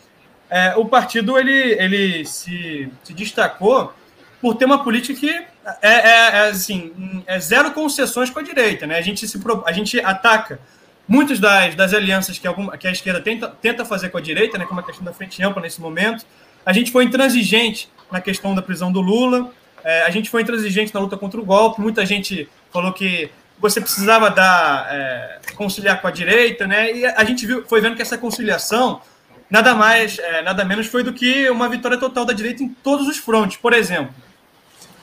é, o partido ele, ele se, se destacou por ter uma política que é, é, é, assim, é zero concessões com a direita, né? A gente, se, a gente ataca muitas das, das alianças que, alguma, que a esquerda tenta, tenta fazer com a direita, né, como a questão da frente ampla nesse momento. A gente foi intransigente na questão da prisão do Lula, é, a gente foi intransigente na luta contra o golpe, muita gente falou que você precisava dar, é, conciliar com a direita, né? E a gente viu, foi vendo que essa conciliação nada mais, é, nada menos foi do que uma vitória total da direita em todos os frontes. Por exemplo,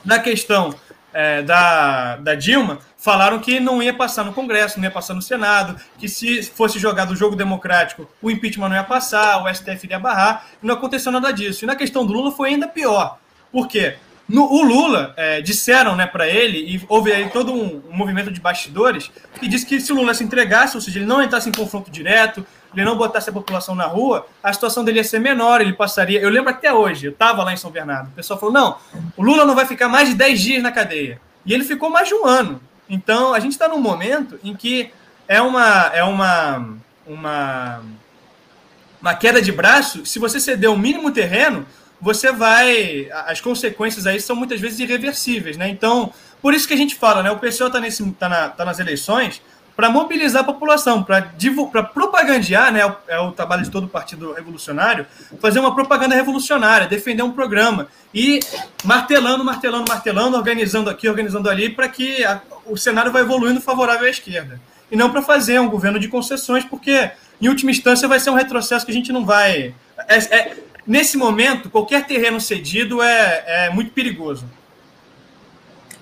na questão é, da, da Dilma, falaram que não ia passar no Congresso, não ia passar no Senado, que se fosse jogado o jogo democrático, o impeachment não ia passar, o STF iria barrar, não aconteceu nada disso. E na questão do Lula foi ainda pior. Por quê? No, o Lula, é, disseram né, para ele, e houve aí todo um, um, movimento de bastidores, que disse que se o Lula se entregasse, ou seja, ele não entrasse em confronto direto, ele não botasse a população na rua, a situação dele ia ser menor, ele passaria. Eu lembro até hoje, eu estava lá em São Bernardo, o pessoal falou: não, o Lula não vai ficar mais de 10 dias na cadeia. E ele ficou mais de um ano. Então, a gente está num momento em que é uma. É uma, uma uma queda de braço, se você ceder o mínimo terreno, você vai. As consequências aí são muitas vezes irreversíveis, né? Então, por isso que a gente fala, né? O PSOL está tá na, tá nas eleições para mobilizar a população, para propagandear, né? É o trabalho de todo o Partido Revolucionário, fazer uma propaganda revolucionária, defender um programa e martelando, martelando, martelando, organizando aqui, organizando ali, para que a, o cenário vai evoluindo favorável à esquerda. E não para fazer um governo de concessões, porque, em última instância, vai ser um retrocesso que a gente não vai. É, é, nesse momento, qualquer terreno cedido é, é muito perigoso.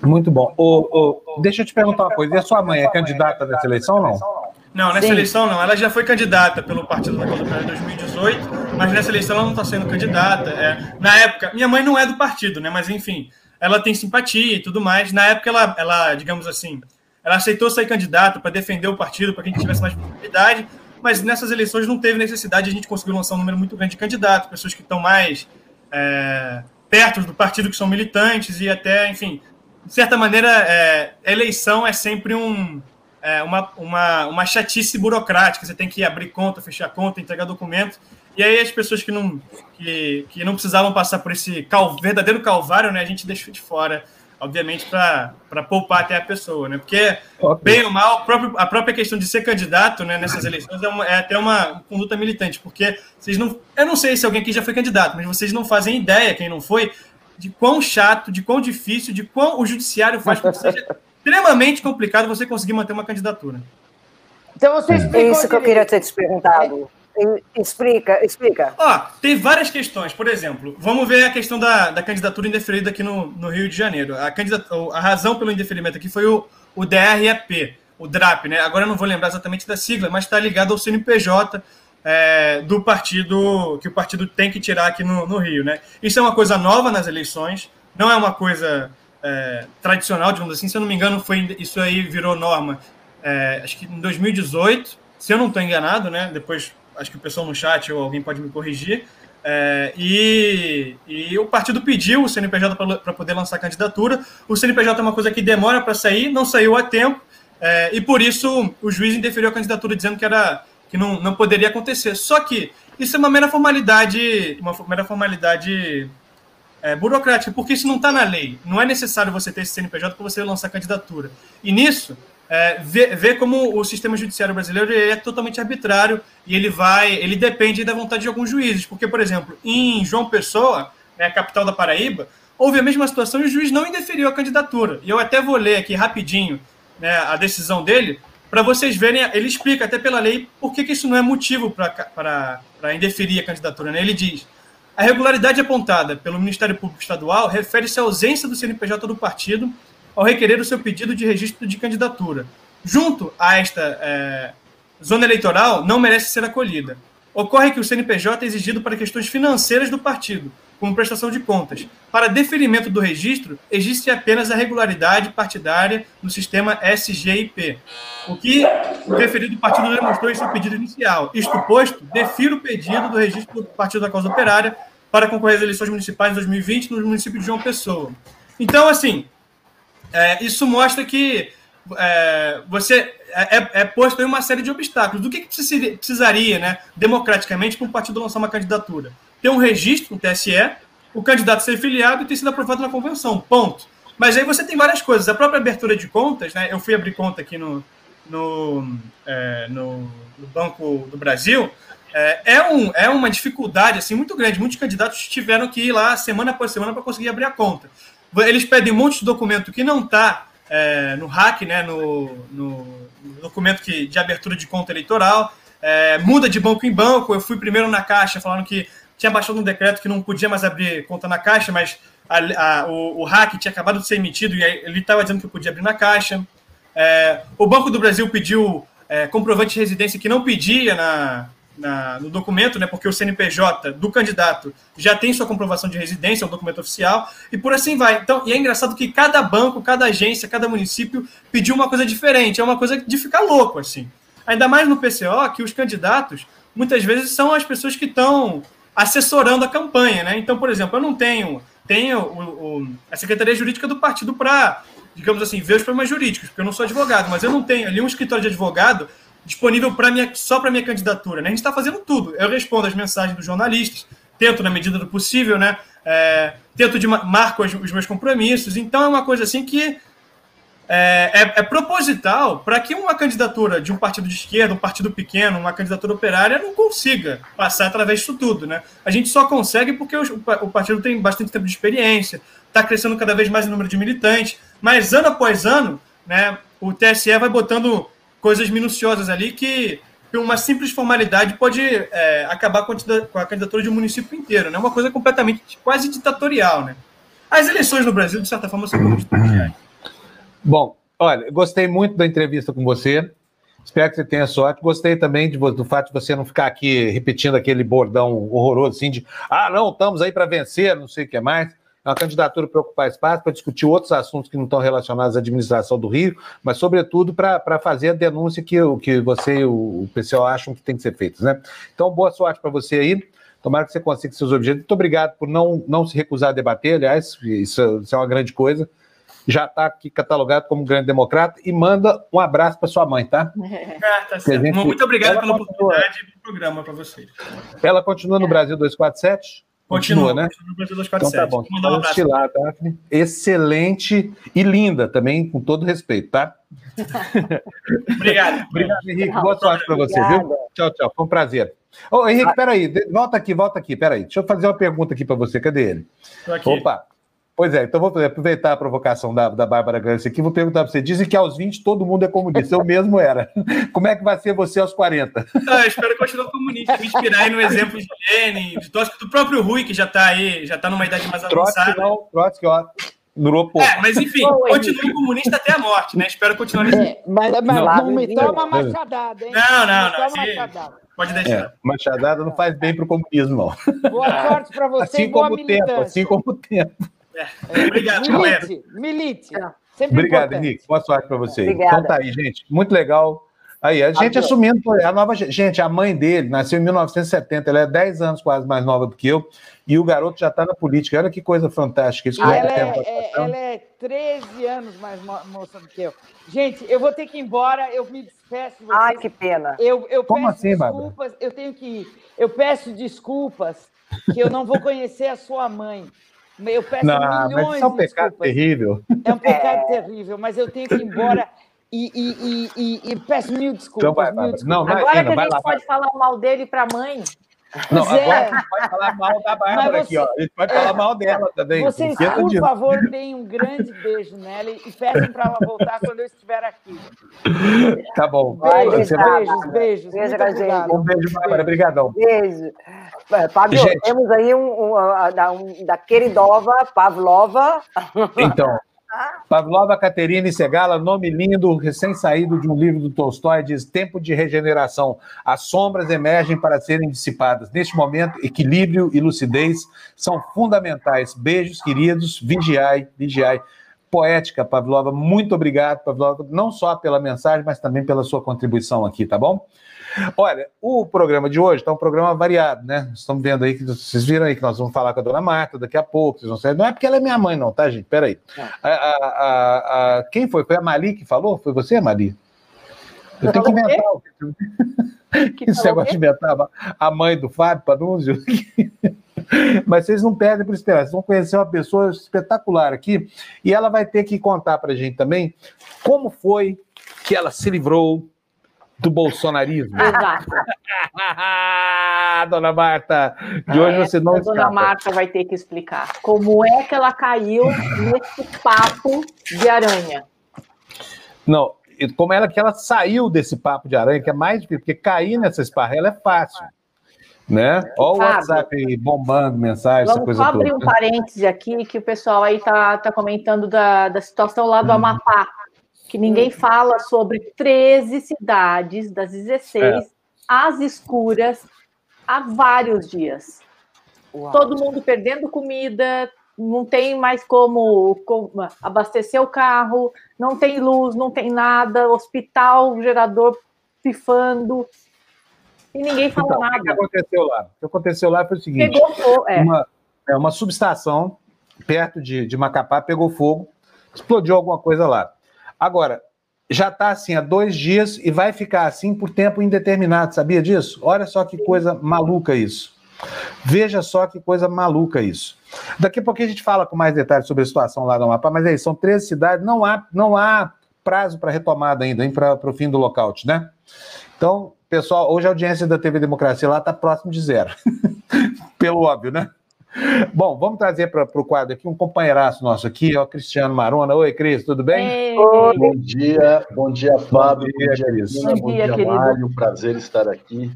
Muito bom. O, o, deixa eu te perguntar uma coisa. E a sua mãe é candidata dessa eleição ou não? Não, nessa Sim. eleição não. Ela já foi candidata pelo Partido da Causa em 2018, mas nessa eleição ela não está sendo candidata. É, na época, minha mãe não é do partido, né? Mas enfim, ela tem simpatia e tudo mais. Na época, ela, ela digamos assim, ela aceitou sair candidata para defender o partido, para que a gente tivesse mais possibilidade, mas nessas eleições não teve necessidade, a gente conseguiu lançar um número muito grande de candidatos, pessoas que estão mais é, perto do partido, que são militantes, e até, enfim, de certa maneira, é, eleição é sempre um, é, uma, uma, uma chatice burocrática, você tem que abrir conta, fechar conta, entregar documento, e aí as pessoas que não, que, que não precisavam passar por esse cal, verdadeiro calvário, né, a gente deixou de fora obviamente, para poupar até a pessoa, né? Porque, bem ou mal, próprio, a própria questão de ser candidato né, nessas eleições é, uma, é, até uma conduta militante, porque vocês não. Eu não sei se alguém aqui já foi candidato, mas vocês não fazem ideia, quem não foi, de quão chato, de quão difícil, de quão o judiciário faz com que seja extremamente complicado você conseguir manter uma candidatura. Então você É isso que eu queria ter te perguntado. Explica, explica. Ó, tem várias questões. Por exemplo, vamos ver a questão da, da candidatura indeferida aqui no, no Rio de Janeiro. A, a razão pelo indeferimento aqui foi o, o DREP, o DRAP, né? Agora eu não vou lembrar exatamente da sigla, mas está ligado ao CNPJ é, do partido que o partido tem que tirar aqui no, no, Rio, né? Isso é uma coisa nova nas eleições, não é uma coisa é, tradicional, digamos assim. Se eu não me engano, foi isso aí virou norma. É, acho que em 2018, se eu não estou enganado, né? Depois acho que o pessoal no chat ou alguém pode me corrigir. É, e, e, o partido pediu o CNPJ para poder lançar candidatura. O CNPJ é uma coisa que demora para sair, não saiu a tempo, é, e por isso o juiz indeferiu a candidatura dizendo que, era, que não, não poderia acontecer. Só que isso é uma mera formalidade, uma mera formalidade é, burocrática, porque isso não está na lei. Não é necessário você ter esse CNPJ para você lançar candidatura. E nisso, é, ver, ver, como o sistema judiciário brasileiro é totalmente arbitrário e ele vai, ele depende da vontade de alguns juízes. Porque, por exemplo, em João Pessoa, né, capital da Paraíba, houve a mesma situação e o juiz não indeferiu a candidatura. E eu até vou ler aqui rapidinho né, a decisão dele, para vocês verem, ele explica até pela lei por que, que isso não é motivo para indeferir a candidatura. Né? Ele diz: a regularidade apontada pelo Ministério Público Estadual refere-se à ausência do CNPJ do partido ao requerer o seu pedido de registro de candidatura. Junto a esta é, zona eleitoral, não merece ser acolhida. Ocorre que o CNPJ é exigido para questões financeiras do partido, como prestação de contas. Para deferimento do registro, existe apenas a regularidade partidária no sistema SGIP, o que o referido partido demonstrou em seu pedido inicial. Isto posto, defiro o pedido do registro do Partido da Causa Operária para concorrer às eleições municipais de 2020 no município de João Pessoa. Então, assim, é, isso mostra que é, você é, é, é posto em uma série de obstáculos. Do que, que precisaria, né, democraticamente, para um partido lançar uma candidatura? Ter um registro no TSE, o candidato ser filiado e ter sido aprovado na convenção. Ponto. Mas aí você tem várias coisas. A própria abertura de contas, né? Eu fui abrir conta aqui no, no, é, no, no, Banco do Brasil, é, é, um, é uma dificuldade assim, muito grande. Muitos candidatos tiveram que ir lá semana após semana para conseguir abrir a conta. Eles pedem um monte de documento que não está é, no hack, né, no, no, documento que, de abertura de conta eleitoral, é, muda de banco em banco. Eu fui primeiro na Caixa, falando que tinha baixado um decreto que não podia mais abrir conta na Caixa, mas a, a, o, o hack tinha acabado de ser emitido e ele estava dizendo que podia abrir na Caixa. É, o Banco do Brasil pediu é, comprovante de residência que não pedia na, na, no documento, né, porque o CNPJ do candidato já tem sua comprovação de residência, é um documento oficial, e por assim vai. Então, e é engraçado que cada banco, cada agência, cada município pediu uma coisa diferente, é uma coisa de ficar louco, assim. Ainda mais no PCO, que os candidatos, muitas vezes, são as pessoas que estão assessorando a campanha, né? Então, por exemplo, eu não tenho, tenho o, o, a Secretaria Jurídica do partido para, digamos assim, ver os problemas jurídicos, porque eu não sou advogado, mas eu não tenho ali um escritório de advogado disponível para minha, só para minha candidatura. Né? A gente está fazendo tudo. Eu respondo as mensagens dos jornalistas, tento, na medida do possível, né? É, tento de marco os, os, meus compromissos. Então é uma coisa assim que é, é, é proposital para que uma candidatura de um partido de esquerda, um partido pequeno, uma candidatura operária não consiga passar através disso tudo. Né? A gente só consegue porque o, o partido tem bastante tempo de experiência, está crescendo cada vez mais o número de militantes, mas ano após ano, né, o TSE vai botando coisas minuciosas ali que, uma simples formalidade pode é, acabar com a, candidatura de um município inteiro, né? Uma coisa completamente quase ditatorial, né? As eleições no Brasil, de certa forma, são muito ditatoriais. Bom, olha, gostei muito da entrevista com você. Espero que você tenha sorte. Gostei também de, do fato de você não ficar aqui repetindo aquele bordão horroroso assim de ah, não, estamos aí para vencer, não sei o que mais. É uma candidatura para ocupar espaço, para discutir outros assuntos que não estão relacionados à administração do Rio, mas, sobretudo, para fazer a denúncia que, que você e o, pessoal acham que tem que ser feita. Né? Então, boa sorte para você aí. Tomara que você consiga seus objetivos. Muito obrigado por não, não se recusar a debater, aliás, isso, isso é uma grande coisa. Já está aqui catalogado como grande democrata e manda um abraço para sua mãe, tá? É, tá. Gente... Muito obrigado pela continua... oportunidade do programa para vocês. Ela continua no Brasil 247? Continua, né? Continua no Brasil 247. Então tá bom. Mandar um abraço. Lá, Daphne. Excelente e linda também, com todo respeito, tá? Obrigado. Obrigado, Henrique. Boa sorte para você, viu? Tchau, tchau. Foi um prazer. Ô, Henrique, peraí. Volta aqui, volta aqui, peraí. Deixa eu fazer uma pergunta aqui para você. Cadê ele? Opa. Pois é, então vou aproveitar a provocação da, da Bárbara Gância aqui, vou perguntar para você. Dizem que aos 20 todo mundo é comunista, eu mesmo era. Como é que vai ser você aos 40? Ah, espero continuar comunista, me inspirar aí no exemplo de Lenin, de Trotsky, do próprio Rui, que já está aí, já está numa idade mais avançada. Trotsky não, Trotsky, ó, durou pouco. É, mas enfim, continuo comunista até a morte, né? Espero continuar nesse... É, mas, mas não, não, me toma machadada, hein? Não, não, não. não assim, pode deixar. É, machadada não faz bem para o comunismo, não. Boa sorte para você assim como o tempo, assim como o tempo. É, obrigado, Milite, milite. Sempre Obrigado, importante. Henrique. Boa sorte para você. Obrigada. Então tá aí, gente. Muito legal. Aí, a gente Adeus. assumindo a nova. Gente, a mãe dele nasceu em 1970, ela é 10 anos quase mais nova do que eu, e o garoto já está na política. Olha que coisa fantástica. Isso ah, ela, é, é, ela é 13 anos mais moça do que eu. Gente, eu vou ter que ir embora, eu me despeço. De Ai, que pena. Eu, eu Como peço assim, desculpas, Bárbara? eu tenho que ir. Eu peço desculpas que eu não vou conhecer a sua mãe. Eu peço não, milhões mas é um pecado desculpas. terrível. É um pecado é... terrível, mas eu tenho que ir embora e, e, e, e peço mil desculpas. Então vai, mil desculpas. Não, Agora que a gente lá, pode vai. falar mal dele para a mãe. Não, é. agora a gente pode falar mal da Bárbara você, aqui, ó. A gente pode é, falar mal dela também. Vocês, por disso. favor, deem um grande beijo nela e peçam para ela voltar quando eu estiver aqui. Tá bom. Beijos, beijos, beijos. Beijo, beijos. Um beijo, Bárbara. Obrigadão. Beijo. Fábio, gente. temos aí um, um, um, da queridova Pavlova. Então, Pavlova Caterina Segala, nome lindo, recém-saído de um livro do Tolstói, diz Tempo de Regeneração. As sombras emergem para serem dissipadas. Neste momento, equilíbrio e lucidez são fundamentais. Beijos, queridos. Vigiai, vigiai. Poética, Pavlova. Muito obrigado, Pavlova, não só pela mensagem, mas também pela sua contribuição aqui, tá bom? Olha, o programa de hoje está um programa variado, né? Estamos vendo aí que vocês viram aí que nós vamos falar com a dona Marta daqui a pouco. Vocês vão. Não é porque ela é minha mãe, não, tá, gente? Peraí. É. A, a, a, quem foi? Foi a Mali que falou? Foi você, Mali? Eu tenho que inventar. Que Esse negócio de inventar a mãe do Fábio Panúzio. Mas vocês não perdem por esperar. Vocês vão conhecer uma pessoa espetacular aqui e ela vai ter que contar para a gente também como foi que ela se livrou do bolsonarismo. Exato. Dona Marta, de hoje é, você não A Dona Marta vai ter que explicar como é que ela caiu nesse papo de aranha. Não, como ela que ela saiu desse papo de aranha, que é mais difícil, porque cair nessa esparrela é fácil. Né? Olha o WhatsApp aí, bombando mensagem, essa coisa só abrir um parêntese aqui, que o pessoal aí tá, tá comentando da, da situação lá do uhum. Amapá, que ninguém fala sobre 13 cidades das 16 é. às escuras há vários dias. Uau. Todo mundo perdendo comida, não tem mais como, como, abastecer o carro, não tem luz, não tem nada, hospital, gerador pifando, e ninguém fala então, nada. O que aconteceu lá? O que aconteceu lá foi o seguinte: pegou fogo, é. Uma, é, uma subestação perto de, de Macapá pegou fogo, explodiu alguma coisa lá. Agora, já está assim há dois dias e vai ficar assim por tempo indeterminado, sabia disso? Olha só que coisa maluca isso. Veja só que coisa maluca isso. Daqui a pouco a gente fala com mais detalhes sobre a situação lá no Amapá, mas aí são 13 cidades, não há, não há prazo para retomada ainda, para o fim do lockout, né? Então, pessoal, hoje a audiência da TV Democracia lá está próximo de zero. Pelo óbvio, né? Bom, vamos trazer para o quadro aqui um companheiraço nosso aqui, ó, Cristiano Marona. Oi, Cris, tudo bem? Ei. Bom dia, bom dia, Fábio, bom dia, Cristina, bom dia, bom dia Mário, prazer estar aqui.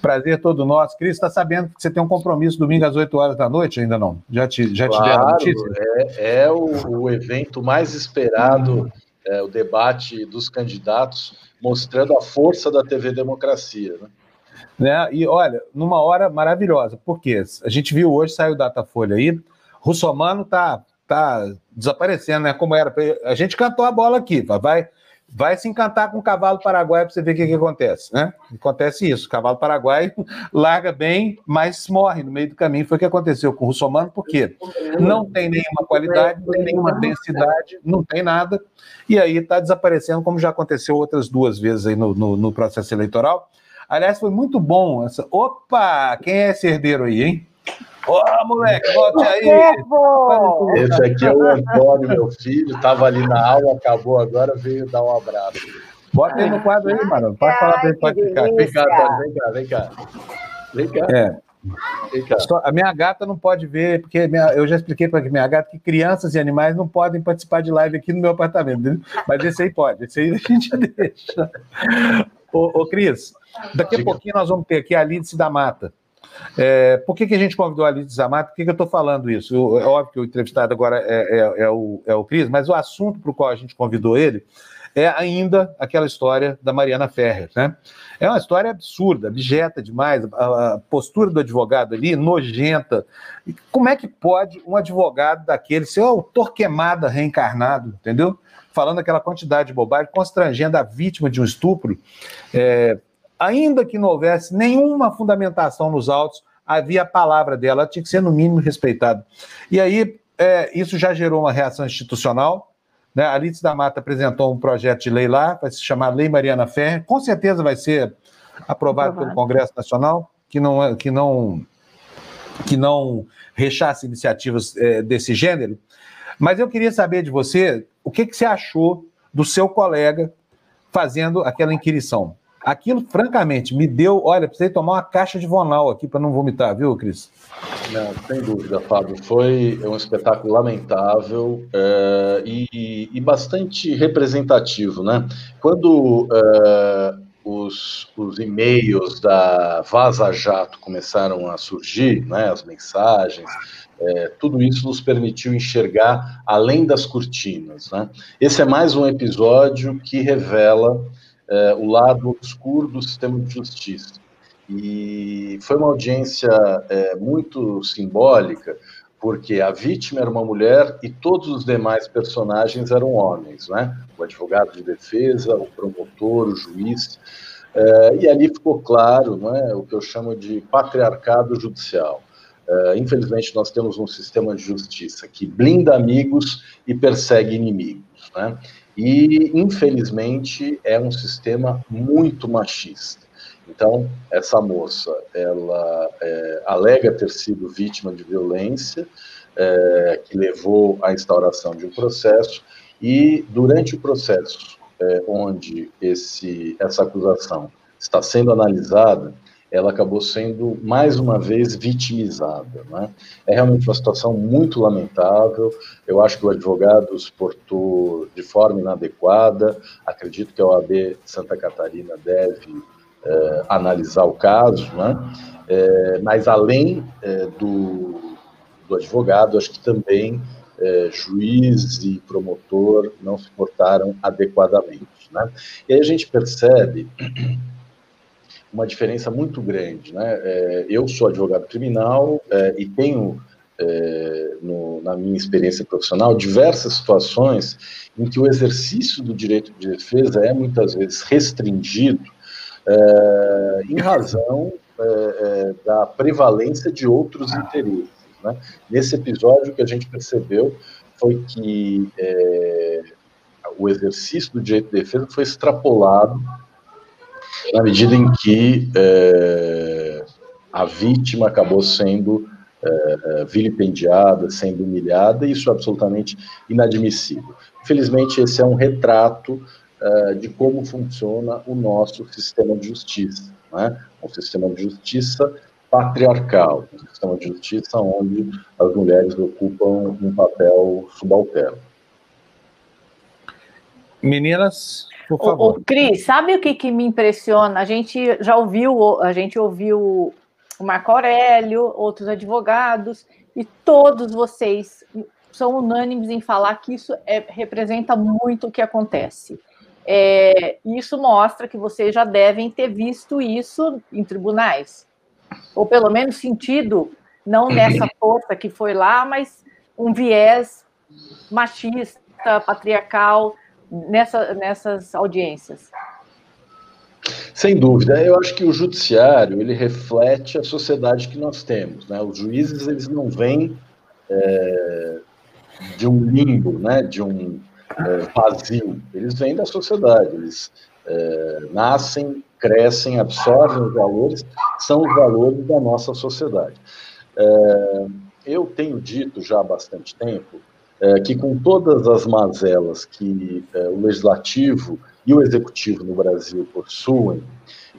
Prazer todo nosso. Cris, está sabendo que você tem um compromisso domingo às 8 horas da noite? Ainda não? Já te, já claro, te deram notícia? É, é o, o, evento mais esperado, é, o debate dos candidatos, mostrando a força da TV Democracia. Né? Né? E olha, numa hora maravilhosa, porque a gente viu hoje, saiu o Datafolha aí, Russomano tá, tá desaparecendo, né? Como era. A gente cantou a bola aqui, vai, vai se encantar com o cavalo paraguaio para você ver o que, que acontece, né? Acontece isso, o cavalo paraguaio larga bem, mas morre no meio do caminho. Foi o que aconteceu com o Russomano, porque não tem nenhuma qualidade, não tem nenhuma densidade, não tem nada, e aí está desaparecendo, como já aconteceu outras duas vezes aí no, no, no processo eleitoral. Aliás, foi muito bom essa. Opa, quem é esse herdeiro aí, hein? Ô, oh, moleque, volte aí. Esse aqui é o Antônio, meu filho. Estava ali na aula, acabou agora, veio dar um abraço. Bota aí no quadro aí, mano. Pode falar pra ele, pode ficar. Vem cá, vem cá, vem cá. Vem cá. É. A minha gata não pode ver, porque minha, eu já expliquei para minha gata que crianças e animais não podem participar de live aqui no meu apartamento. Mas esse aí pode, esse aí a gente deixa. Ô, ô Cris, Daqui a pouquinho nós vamos ter aqui a Lídice da Mata. É, por que, que a gente convidou a da Mata? Por que, que eu estou falando isso? Eu, é óbvio que o entrevistado agora é, é, é, o, é o Cris, mas o assunto para o qual a gente convidou ele é ainda aquela história da Mariana Ferrer, né? É uma história absurda, abjeta demais, a, a postura do advogado ali, nojenta. E como é que pode um advogado daquele ser o Torquemada reencarnado, entendeu? Falando aquela quantidade de bobagem, constrangendo a vítima de um estupro, é, ainda que não houvesse nenhuma fundamentação nos autos, havia a palavra dela, ela tinha que ser no mínimo respeitada. E aí, é, isso já gerou uma reação institucional. Né? A Alice da Mata apresentou um projeto de lei lá, vai se chamar Lei Mariana Ferre, com certeza vai ser aprovado, aprovado. pelo Congresso Nacional, que não, é, que não, que não rechaça iniciativas é, desse gênero. Mas eu queria saber de você o que, que você achou do seu colega fazendo aquela inquirição. Aquilo, francamente, me deu. Olha, precisei tomar uma caixa de vonal aqui para não vomitar, viu, Cris? Não, sem dúvida, Fábio. Foi um espetáculo lamentável é, e, e, bastante representativo, né? Quando é, os, os e-mails da Vaza Jato começaram a surgir, né, as mensagens, é, tudo isso nos permitiu enxergar além das cortinas. Né? Esse é mais um episódio que revela é, o lado obscuro do sistema de justiça. E foi uma audiência é, muito simbólica, porque a vítima era uma mulher e todos os demais personagens eram homens, né? O advogado de defesa, o promotor, o juiz. É, e ali ficou claro né, o que eu chamo de patriarcado judicial. É, infelizmente, nós temos um sistema de justiça que blinda amigos e persegue inimigos. Né? E, infelizmente, é um sistema muito machista. Então, essa moça, ela é, alega ter sido vítima de violência, é, que levou à instauração de um processo, e durante o processo, é, onde esse, essa acusação está sendo analisada, ela acabou sendo mais uma vez vitimizada. Né? É realmente uma situação muito lamentável. Eu acho que o advogado se portou de forma inadequada. Acredito que a OAB Santa Catarina deve é, analisar o caso, né? É, mas além é, do, do advogado, acho que também é, juiz e promotor não se portaram adequadamente. Né? E aí a gente percebe uma diferença muito grande. Né? É, eu sou advogado criminal é, e tenho, é, no, na minha experiência profissional, diversas situações em que o exercício do direito de defesa é muitas vezes restringido é, em razão é, é, da prevalência de outros interesses. Né? Nesse episódio, o que a gente percebeu foi que o exercício do direito de defesa foi extrapolado na medida em que é, a vítima acabou sendo é, vilipendiada, sendo humilhada, e isso é absolutamente inadmissível. Infelizmente, esse é um retrato é, de como funciona o nosso sistema de justiça. Né? Um sistema de justiça patriarcal, um sistema de justiça onde as mulheres ocupam um papel subalterno. Meninas, por favor. O, o Cris, sabe o que, que me impressiona? A gente já ouviu, a gente ouviu o Marco Aurélio, outros advogados, e todos vocês são unânimes em falar que isso é, representa muito o que acontece. É, isso mostra que vocês já devem ter visto isso em tribunais, ou pelo menos sentido, não nessa força que foi lá, mas um viés machista, patriarcal, nessa, nessas audiências? Sem dúvida, eu acho que o judiciário ele reflete a sociedade que nós temos. Né? Os juízes eles não vêm é, de um limbo, né? de um é, vazio. Eles vêm da sociedade. Eles é, nascem, crescem, absorvem os valores, são os valores da nossa sociedade. É, eu tenho dito já há bastante tempo é, que com todas as mazelas que é, o legislativo e o executivo no Brasil possuem,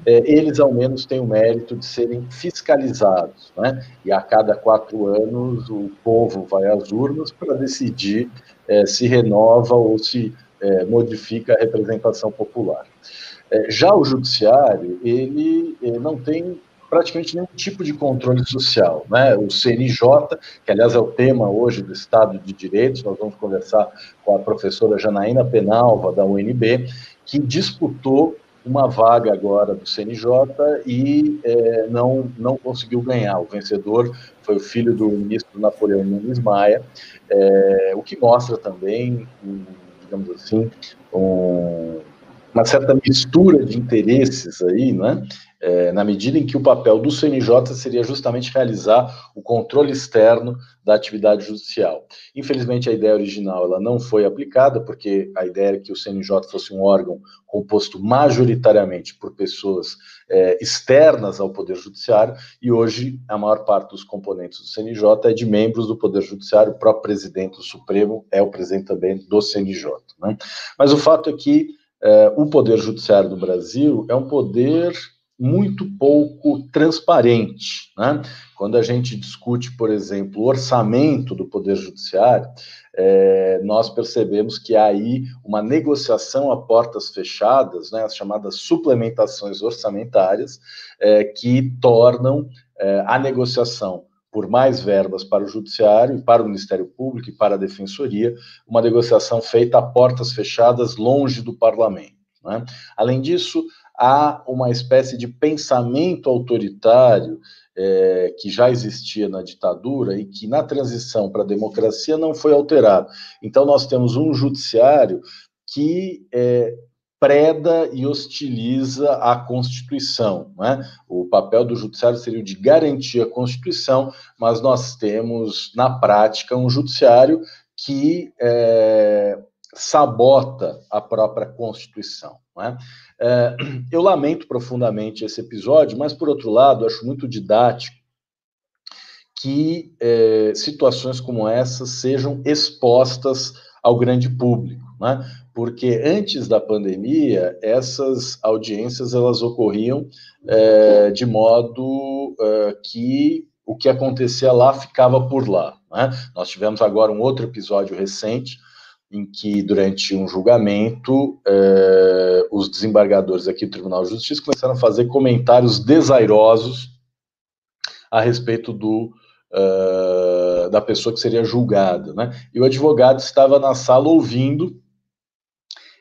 é, eles ao menos têm o mérito de serem fiscalizados, né? E a cada quatro anos o povo vai às urnas para decidir é, se renova ou se é, modifica a representação popular. É, já o judiciário, ele, ele não tem praticamente nenhum tipo de controle social. Né? O CNJ, que aliás é o tema hoje do Estado de Direitos, nós vamos conversar com a professora Janaína Penalva, da UNB, que disputou uma vaga agora do CNJ e é, não, não conseguiu ganhar. O vencedor foi o filho do ministro Napoleão Nunes Maia, é, o que mostra também, digamos assim, um, uma certa mistura de interesses aí, né? é, na medida em que o papel do CNJ seria justamente realizar o controle externo da atividade judicial. Infelizmente, a ideia original ela não foi aplicada, porque a ideia era que o CNJ fosse um órgão composto majoritariamente por pessoas é, externas ao Poder Judiciário, e hoje a maior parte dos componentes do CNJ é de membros do Poder Judiciário, o próprio presidente do Supremo é o presidente também do CNJ. Né? Mas o fato é que é, o Poder Judiciário do Brasil é um poder muito pouco transparente. Né? Quando a gente discute, por exemplo, o orçamento do Poder Judiciário, é, nós percebemos que há aí uma negociação a portas fechadas, né, as chamadas suplementações orçamentárias, é, que tornam é, a negociação por mais verbas para o Judiciário, para o Ministério Público e para a Defensoria, uma negociação feita a portas fechadas, longe do Parlamento. Né? Além disso, há uma espécie de pensamento autoritário é, que já existia na ditadura e que na transição para a democracia não foi alterado. Então, nós temos um judiciário que é, preda e hostiliza a Constituição. Né? O papel do judiciário seria o de garantir a Constituição, mas nós temos, na prática, um judiciário que é, sabota a própria Constituição. Né? É, eu lamento profundamente esse episódio, mas, por outro lado, acho muito didático que é, situações como essas sejam expostas ao grande público, né? Porque antes da pandemia, essas audiências elas ocorriam é, de modo é, que o que acontecia lá ficava por lá. Né? Nós tivemos agora um outro episódio recente, em que, durante um julgamento, é, os desembargadores aqui do Tribunal de Justiça começaram a fazer comentários desairosos a respeito do, uh, da pessoa que seria julgada. Né? E o advogado estava na sala ouvindo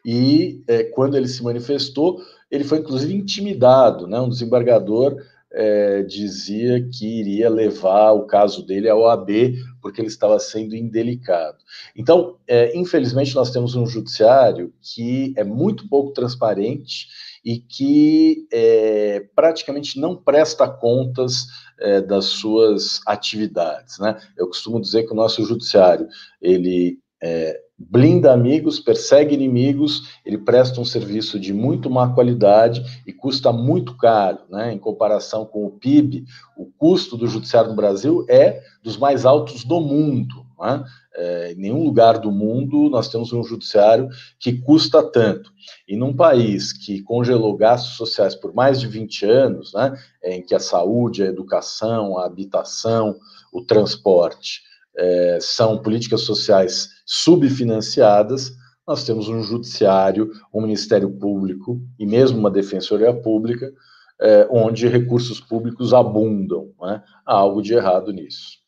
e é, quando ele se manifestou, ele foi inclusive intimidado, né? Um desembargador é, dizia que iria levar o caso dele ao OAB porque ele estava sendo indelicado. Então, é, infelizmente, nós temos um judiciário que é muito pouco transparente e que é, praticamente não presta contas é, das suas atividades. Né? Eu costumo dizer que o nosso judiciário ele é, blinda amigos, persegue inimigos, ele presta um serviço de muito má qualidade e custa muito caro, né? Em comparação com o PIB, o custo do judiciário no Brasil é dos mais altos do mundo. Né? É, em nenhum lugar do mundo nós temos um judiciário que custa tanto. E num país que congelou gastos sociais por mais de 20 anos, né, em que a saúde, a educação, a habitação, o transporte é, são políticas sociais subfinanciadas, nós temos um judiciário, um Ministério Público e mesmo uma Defensoria Pública, é, onde recursos públicos abundam. Né? Há algo de errado nisso.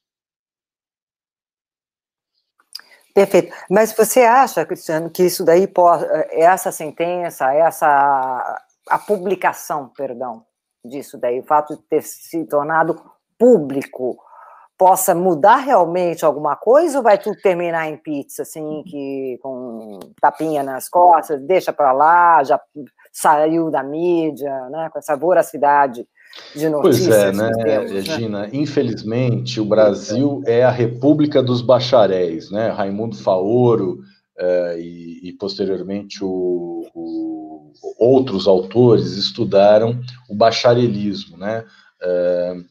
Perfeito. Mas você acha, Cristiano, que isso daí, essa sentença, essa a publicação, perdão, disso daí, o fato de ter se tornado público, possa mudar realmente alguma coisa ou vai tudo terminar em pizza, assim, que com tapinha nas costas, deixa para lá, já saiu da mídia, né, com essa voracidade de notícias. Pois é, né, temos, né? Regina? Né? Infelizmente, o Brasil é a república dos bacharéis, né? Raimundo Faoro eh, e, e, posteriormente o, o, outros autores estudaram o bacharelismo, né?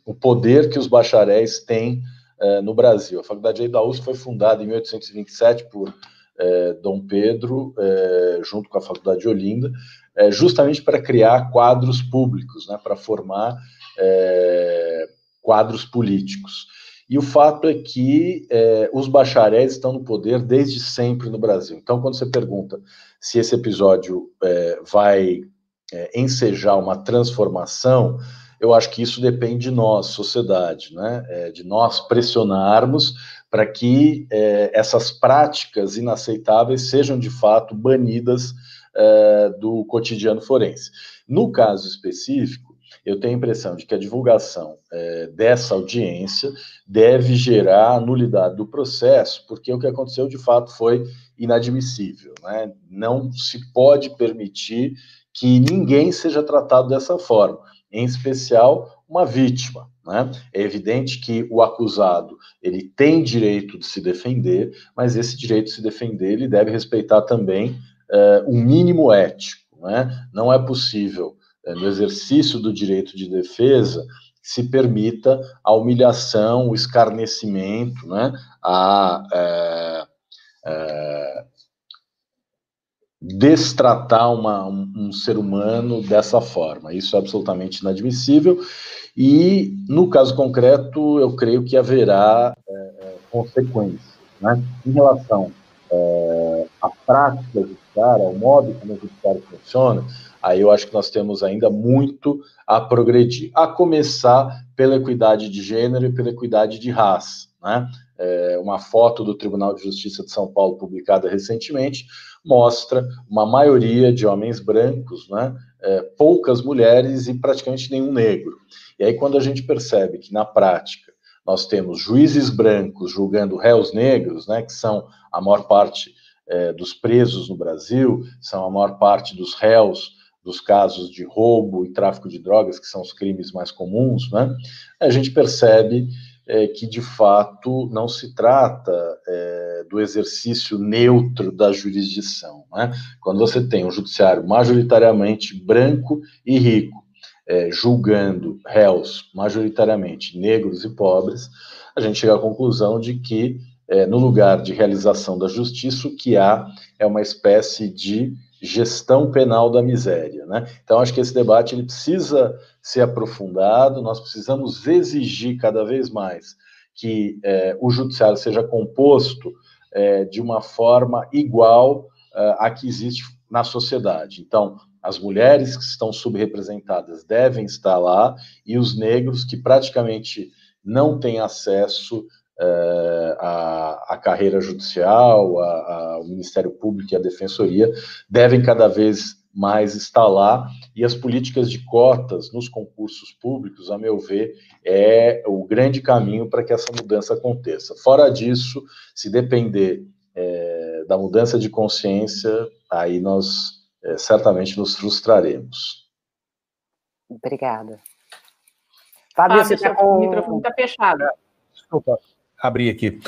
O poder que os bacharéis têm uh, no Brasil. A Faculdade da USP foi fundada em 1827 por uh, Dom Pedro, junto com a Faculdade de Olinda, justamente para criar quadros públicos, né, para formar quadros políticos. E o fato é que os bacharéis estão no poder desde sempre no Brasil. Então, quando você pergunta se esse episódio vai ensejar uma transformação, eu acho que isso depende de nós, sociedade, né? É, de nós pressionarmos para que é, essas práticas inaceitáveis sejam de fato banidas é, do cotidiano forense. No caso específico, eu tenho a impressão de que a divulgação é, dessa audiência deve gerar a nulidade do processo, porque o que aconteceu de fato foi inadmissível. Né? Não se pode permitir que ninguém seja tratado dessa forma em especial uma vítima. Né? É evidente que o acusado ele tem direito de se defender, mas esse direito de se defender ele deve respeitar também uh, um mínimo ético. Né? Não é possível, uh, no exercício do direito de defesa, se permita a humilhação, o escarnecimento, né? a, uh, destratar uma, um, um, ser humano dessa forma. Isso é absolutamente inadmissível. E, no caso concreto, eu creio que haverá é, é consequências. Né? Em relação é, à prática judiciária, ao modo como o judiciário funciona, aí eu acho que nós temos ainda muito a progredir. A começar pela equidade de gênero e pela equidade de raça. Né? É, uma foto do Tribunal de Justiça de São Paulo, publicada recentemente, mostra uma maioria de homens brancos, né, é, poucas mulheres e praticamente nenhum negro. E aí, quando a gente percebe que, na prática, nós temos juízes brancos julgando réus negros, né, que são a maior parte é, dos presos no Brasil, são a maior parte dos réus dos casos de roubo e tráfico de drogas, que são os crimes mais comuns, né, a gente percebe é, que de fato não se trata é, do exercício neutro da jurisdição. Né? Quando você tem um judiciário majoritariamente branco e rico, é, julgando réus majoritariamente negros e pobres, a gente chega à conclusão de que é, no lugar de realização da justiça, o que há é uma espécie de gestão penal da miséria. Né? Então, acho que esse debate ele precisa ser aprofundado, nós precisamos exigir cada vez mais que é, o judiciário seja composto é, de uma forma igual é, a que existe na sociedade. Então, as mulheres que estão subrepresentadas devem estar lá e os negros que praticamente não têm acesso é, à, à, carreira judicial, ao Ministério Público e à Defensoria devem cada vez mais estar lá e as políticas de cotas nos concursos públicos, a meu ver, é o grande caminho para que essa mudança aconteça. Fora disso, se depender é, da mudança de consciência, aí nós é, certamente nos frustraremos. Obrigada. Fábio, você está com o microfone está fechado. Desculpa, abri aqui.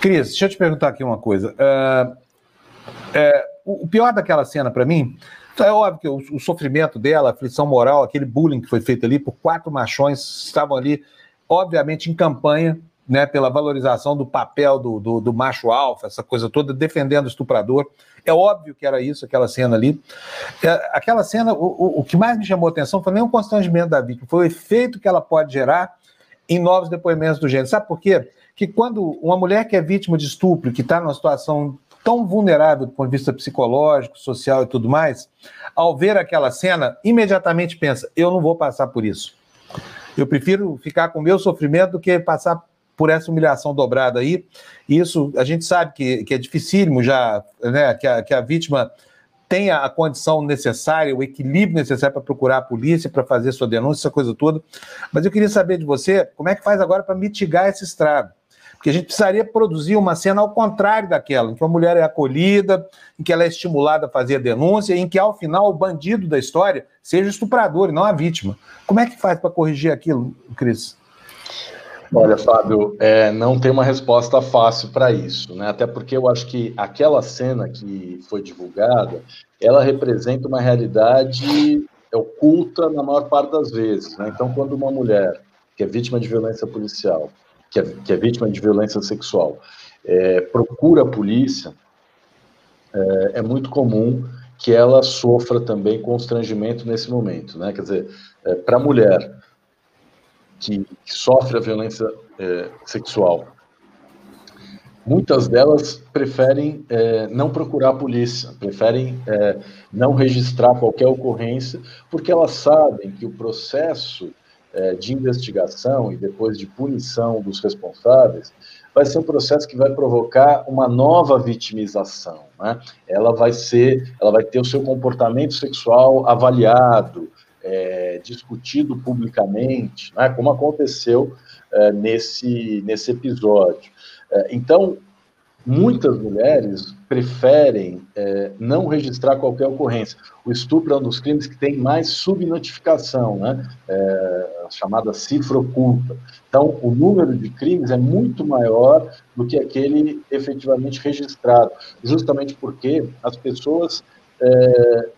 Cris, deixa eu te perguntar aqui uma coisa. Uh, é, o pior daquela cena para mim é óbvio que o, o, sofrimento dela, a aflição moral, aquele bullying que foi feito ali por quatro machões, estavam ali, obviamente, em campanha né, pela valorização do papel do, do, do, macho alfa, essa coisa toda, defendendo o estuprador. É óbvio que era isso, aquela cena ali. É, aquela cena, o, o, o, que mais me chamou a atenção foi nem o constrangimento da vítima, foi o efeito que ela pode gerar em novos depoimentos do gênero. Sabe por quê? Que quando uma mulher que é vítima de estupro, que está numa situação tão vulnerável do ponto de vista psicológico, social e tudo mais, ao ver aquela cena, imediatamente pensa: eu não vou passar por isso. Eu prefiro ficar com o meu sofrimento do que passar por essa humilhação dobrada aí. Isso a gente sabe que, que é dificílimo já, né? Que a, que a vítima tenha a condição necessária, o equilíbrio necessário para procurar a polícia, para fazer sua denúncia, essa coisa toda. Mas eu queria saber de você, como é que faz agora para mitigar esse estrago? Porque a gente precisaria produzir uma cena ao contrário daquela, em que a mulher é acolhida, em que ela é estimulada a fazer a denúncia, em que, ao final, o bandido da história seja o estuprador e não a vítima. Como é que faz para corrigir aquilo, Cris? Olha, Fábio, é, não tem uma resposta fácil para isso, né? Até porque eu acho que aquela cena que foi divulgada, ela representa uma realidade oculta na maior parte das vezes. Né? Então, quando uma mulher que é vítima de violência policial, que é, que é vítima de violência sexual, é, procura a polícia, é, é, muito comum que ela sofra também constrangimento nesse momento, né? Quer dizer, é, para a mulher que, que sofre a violência é, sexual, muitas delas preferem é, não procurar a polícia, preferem é, não registrar qualquer ocorrência, porque elas sabem que o processo é, de investigação e depois de punição dos responsáveis vai ser um processo que vai provocar uma nova vitimização. Né? Ela vai ser, ela vai ter o seu comportamento sexual avaliado, é, discutido publicamente, né, como aconteceu é, nesse, nesse episódio. É, então, muitas mulheres preferem é, não registrar qualquer ocorrência. O estupro é um dos crimes que tem mais subnotificação, né, é, a chamada cifra oculta. Então, o número de crimes é muito maior do que aquele efetivamente registrado, justamente porque as pessoas é,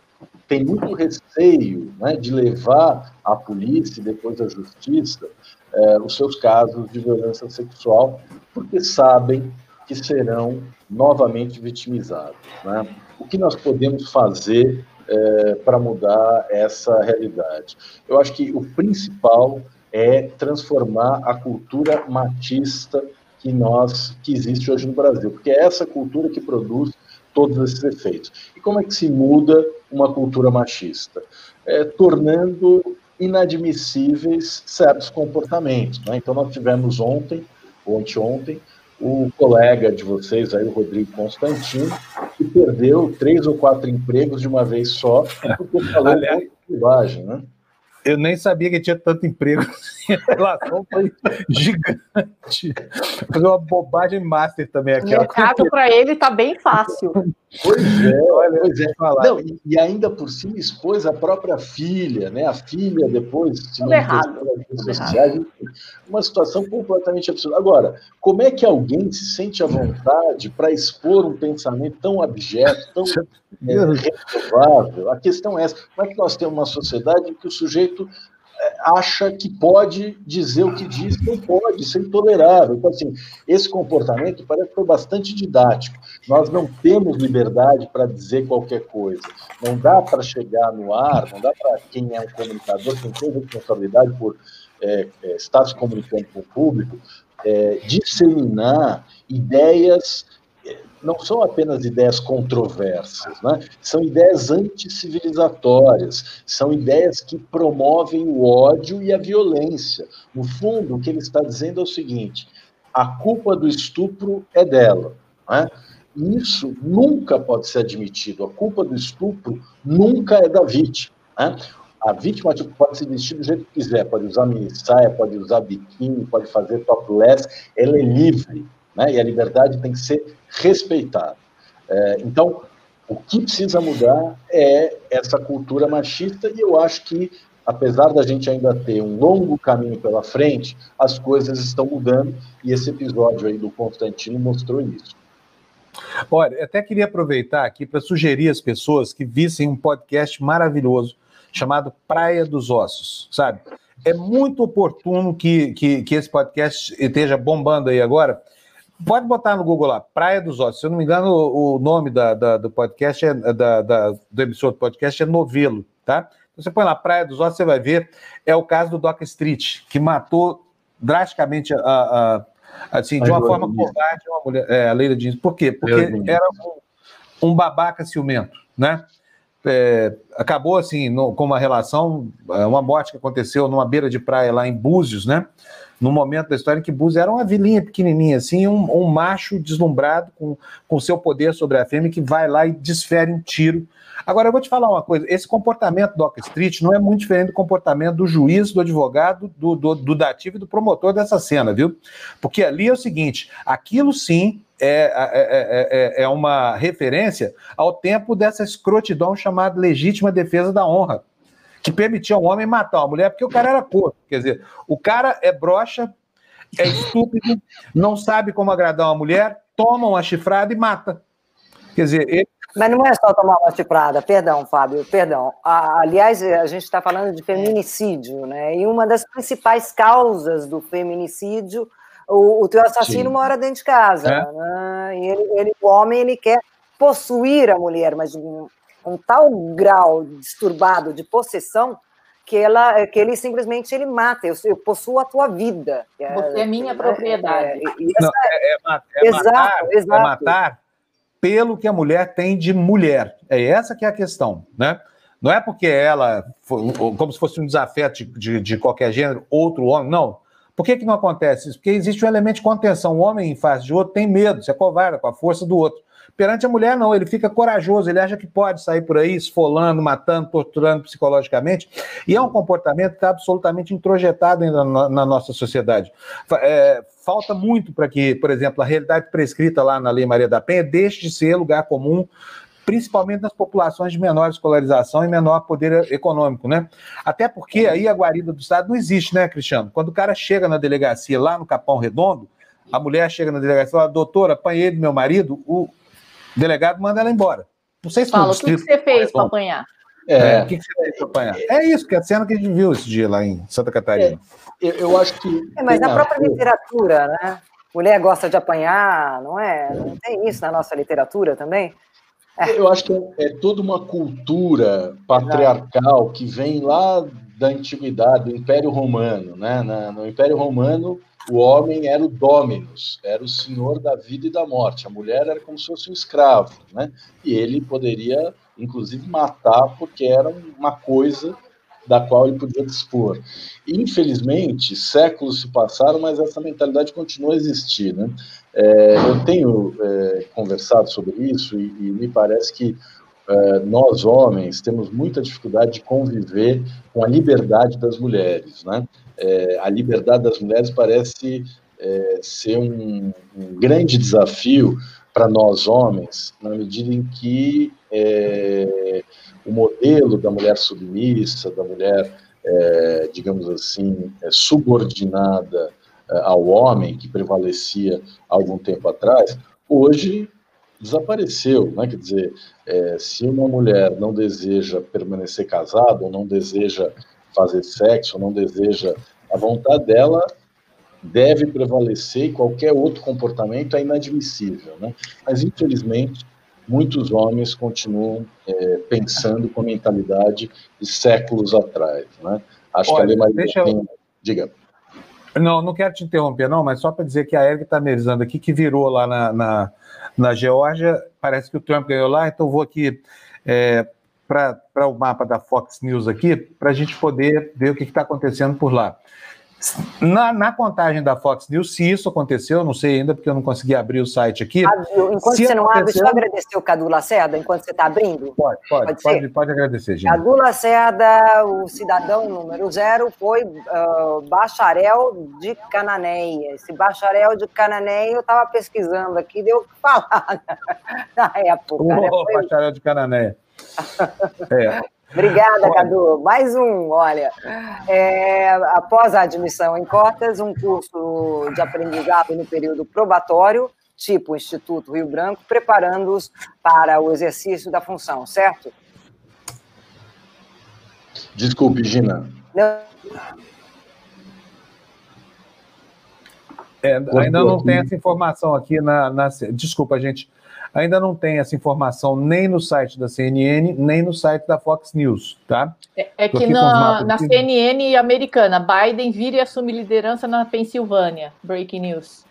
tem muito receio né, de levar à polícia e depois à justiça é, os seus casos de violência sexual, porque sabem que serão novamente vitimizados. Né? O que nós podemos fazer é, para mudar essa realidade? Eu acho que o principal é transformar a cultura machista que nós que existe hoje no Brasil, porque é essa cultura que produz todos esses efeitos. E como é que se muda uma cultura machista? É, tornando inadmissíveis certos comportamentos. Né? Então, nós tivemos ontem, ou anteontem, o colega de vocês, aí, o Rodrigo Constantino, que perdeu três ou quatro empregos de uma vez só, porque falou Aliás, bobagem, né? Eu nem sabia que tinha tanto emprego. A relação foi gigante. Fazer uma bobagem master também aqui. O mercado para ele está bem fácil. Pois é, olha, pois é. Não, e, e, ainda por cima expôs a própria filha, né? A filha depois se Tudo errado. Sociais, uma situação completamente absurda. Agora, como é que alguém se sente à vontade para expor um pensamento tão abjeto, tão é, renovável? A questão é essa: como é que nós temos uma sociedade em que o sujeito acha que pode dizer o que diz, não pode, isso é intolerável. Então, assim, esse comportamento parece que foi bastante didático. Nós não temos liberdade para dizer qualquer coisa. Não dá para chegar no ar, não dá para quem é um comunicador, quem tem responsabilidade por é, é, estar se comunicando com o público, é, disseminar ideias não são apenas ideias controversas, né? são ideias anticivilizatórias, são ideias que promovem o ódio e a violência. No fundo, o que ele está dizendo é o seguinte: a culpa do estupro é dela. Né? Isso nunca pode ser admitido. A culpa do estupro nunca é da vítima. Né? A vítima tipo, pode se vestir do jeito que quiser, pode usar mini saia, pode usar biquíni, pode fazer topless, ela é livre né? e a liberdade tem que ser respeitada. É, então, o que precisa mudar é essa cultura machista, e eu acho que, apesar da gente ainda ter um longo caminho pela frente, as coisas estão mudando, e esse episódio aí do Constantino mostrou isso. Olha, até queria aproveitar aqui para sugerir às pessoas que vissem um podcast maravilhoso chamado Praia dos Ossos, sabe? É muito oportuno que, que, que esse podcast esteja bombando aí agora, Pode botar no Google lá, Praia dos Ossos. Se eu não me engano, o nome da, da do podcast, é, da, da, do emissor do podcast é Novelo, tá? Então, você põe lá Praia dos Ossos, você vai ver. É o caso do Doc Street, que matou drasticamente a, a assim, de uma forma covarde uma mulher, é, a Leila Jeans. Por quê? Porque era um, um babaca ciumento, né? É, acabou assim no, com uma relação, é, uma morte que aconteceu numa beira de praia lá em Búzios, né? No momento da história em que Búzios era uma vilinha pequenininha, assim, um, um macho deslumbrado com, com seu poder sobre a fêmea que vai lá e desfere um tiro. Agora, eu vou te falar uma coisa: esse comportamento do Doc Street não é muito diferente do comportamento do juiz, do advogado, do, do, do dativo e do promotor dessa cena, viu? Porque ali é o seguinte: aquilo sim é, é, é, é uma referência ao tempo dessa escrotidão chamada legítima defesa da honra que permitia um homem matar uma mulher porque o cara era corpo. Quer dizer, o cara é broxa, é estúpido, não sabe como agradar uma mulher, toma uma chifrada e mata. Quer dizer, ele... Mas não é só tomar uma chifrada, perdão, Fábio, perdão. Aliás, a gente está falando de feminicídio, né? E uma das principais causas do feminicídio, o, o teu assassino Sim. mora dentro de casa. É? Né? E ele, ele, o homem ele quer possuir a mulher, mas um tal grau disturbado de possessão que ela que ele simplesmente ele mata eu, eu possuo a tua vida você é minha propriedade é, Não, é, é, é exato, matar, exato. é matar pelo que a mulher tem de mulher é essa que é a questão né não é porque ela como se fosse um desafeto de, de, de qualquer gênero outro homem não por que, que não acontece isso? Porque existe um elemento de contenção. O homem em face de outro tem medo, se é covarde com a força do outro. Perante a mulher, não, ele fica corajoso, ele acha que pode sair por aí esfolando, matando, torturando psicologicamente, e é um comportamento que está absolutamente introjetado ainda na, na nossa sociedade. É, falta muito para que, por exemplo, a realidade prescrita lá na Lei Maria da Penha deixe de ser lugar comum principalmente nas populações de menor escolarização e menor poder econômico, né? Até porque aí a guarida do Estado não existe, né, Cristiano? Quando o cara chega na delegacia lá no Capão Redondo, a mulher chega na delegacia e fala, doutora, apanhei do meu marido, o, o delegado manda ela embora. Não sei se Fala, o que, que você fez para apanhar? É, é, o que, que, você fez para apanhar? É isso, que é a cena que a gente viu esse dia lá em Santa Catarina. É, eu, eu, acho que. É, mas na própria literatura, né? Mulher gosta de apanhar, não é? Não tem isso na nossa literatura também? É. Eu acho que é, toda uma cultura patriarcal que vem lá da antiguidade, do Império Romano, né? No Império Romano, o homem era o dominus, era o senhor da vida e da morte. A mulher era como se fosse um escravo, né? E ele poderia, inclusive, matar porque era uma coisa da qual ele podia dispor. Infelizmente, séculos se passaram, mas essa mentalidade continua a existir, né? É, eu tenho é, conversado sobre isso e, e me parece que é, nós homens temos muita dificuldade de conviver com a liberdade das mulheres, né? É, a liberdade das mulheres parece é, ser um, um, grande desafio para nós homens, na medida em que é, o modelo da mulher submissa, da mulher, é, digamos assim, é, subordinada é, ao homem, que prevalecia algum tempo atrás, hoje desapareceu, né? Quer dizer, é, se uma mulher não deseja permanecer casada ou não deseja fazer sexo, não deseja a vontade dela, deve prevalecer e qualquer outro comportamento é inadmissível. Né? Mas, infelizmente, muitos homens continuam é, pensando com a mentalidade de séculos atrás. Né? Acho Olha, que a Lei Maria deixa... tem... Diga. Não, não quero te interromper, não, mas só para dizer que a Erika está analisando aqui que virou lá na, na, na, Geórgia, parece que o Trump ganhou lá, então vou aqui é, para o mapa da Fox News aqui, para a gente poder ver o que está acontecendo por lá. Na, na, contagem da Fox News, se isso aconteceu, não sei ainda, porque eu não consegui abrir o site aqui. enquanto se você não abre, deixa eu agradecer o Cadu Lacerda, enquanto você está abrindo. Pode, pode, pode, pode, pode, agradecer, gente. Cadu Lacerda, o cidadão número zero, foi uh, bacharel de Cananéia. Esse bacharel de Cananéia, eu estava pesquisando aqui, deu o que falar na época. Né? Foi... bacharel de Cananéia. é. Obrigada, Cadu. Mais um, olha. É, após a admissão em cotas, um curso de aprendizado no período probatório, tipo Instituto Rio Branco, preparando-os para o exercício da função, certo? Desculpe, Gina. Não. É, ainda não tem essa informação aqui na, na. Desculpa, gente ainda não tem essa informação nem no site da CNN, nem no site da Fox News, tá? É, é que na, na CNN americana, Biden vira e assume liderança na Pensilvânia. Breaking news.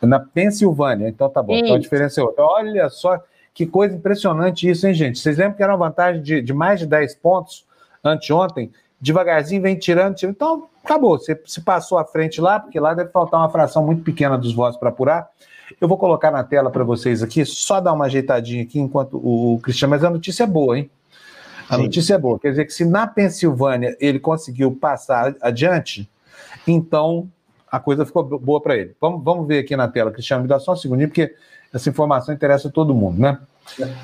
Na Pensilvânia, então tá bom. Então a diferença é outra. Olha só que coisa impressionante isso, hein, gente? Vocês lembram que era uma vantagem de, de mais de 10 pontos anteontem? Devagarzinho vem tirando, tirando. Então, acabou. Você se passou à frente lá, porque lá deve faltar uma fração muito pequena dos votos para apurar. Eu vou colocar na tela para vocês aqui, só dar uma ajeitadinha aqui enquanto o Cristiano, mas a notícia é boa, hein? A Sim. notícia é boa. Quer dizer que se na Pensilvânia ele conseguiu passar adiante, então a coisa ficou boa para ele. Vamos, vamos ver aqui na tela, Cristiano, me dá só um segundinho, porque essa informação interessa a todo mundo, né?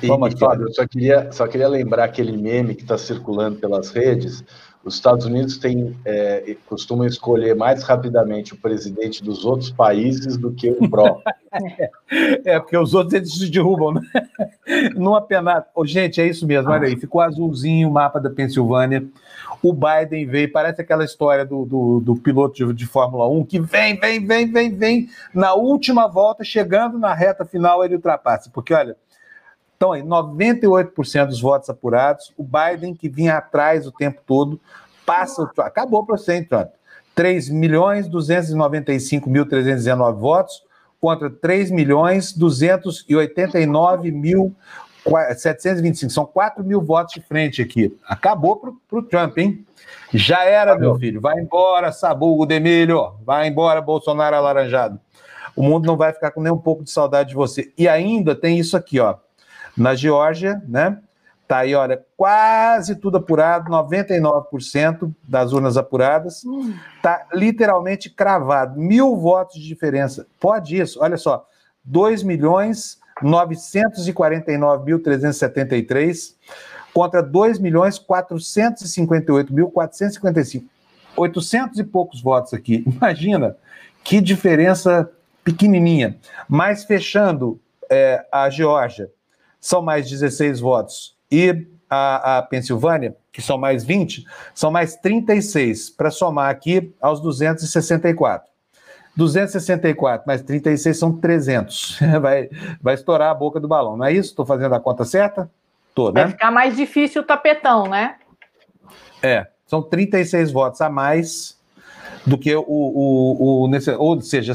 E, Vamos, Fábio, eu só queria, só queria lembrar aquele meme que está circulando pelas redes, os Estados Unidos têm, é, costumam escolher mais rapidamente o presidente dos outros países do que o próprio. é, porque os outros eles se derrubam, né? Numa penada. Oh, gente, é isso mesmo, olha aí, ficou azulzinho o mapa da Pensilvânia. O Biden veio, parece aquela história do, do, do piloto de, de, Fórmula 1 que vem, vem, vem, vem, vem. Na última volta, chegando na reta final, ele ultrapassa. Porque, olha, então, aí, 98% dos votos apurados, o Biden, que vinha atrás o tempo todo, passa o Trump. Acabou para você, hein, Trump? 3 milhões 295.319 votos contra 3 milhões 289 mil 725. São 4 mil votos de frente aqui. Acabou para o Trump, hein? Já era, meu filho. Vai embora, Sabugo Demilho. Vai embora, Bolsonaro alaranjado. O mundo não vai ficar com nem um pouco de saudade de você. E ainda tem isso aqui, ó. Na Geórgia, né? Tá aí, olha, quase tudo apurado, 99% das urnas apuradas. Tá literalmente cravado, mil votos de diferença. Pode isso, olha só, 2 milhões 949.373 contra 2 milhões 458.455. 800 e poucos votos aqui. Imagina que diferença pequenininha. Mas fechando é, a Geórgia, são mais 16 votos. E a, a Pensilvânia, que são mais 20, são mais 36, para somar aqui aos 264. 264 mais 36 são 300. Vai, vai estourar a boca do balão, não é isso? Estou fazendo a conta certa? Tô, né? Vai ficar mais difícil o tapetão, né? É, são 36 votos a mais do que o, o, o, o ou seja,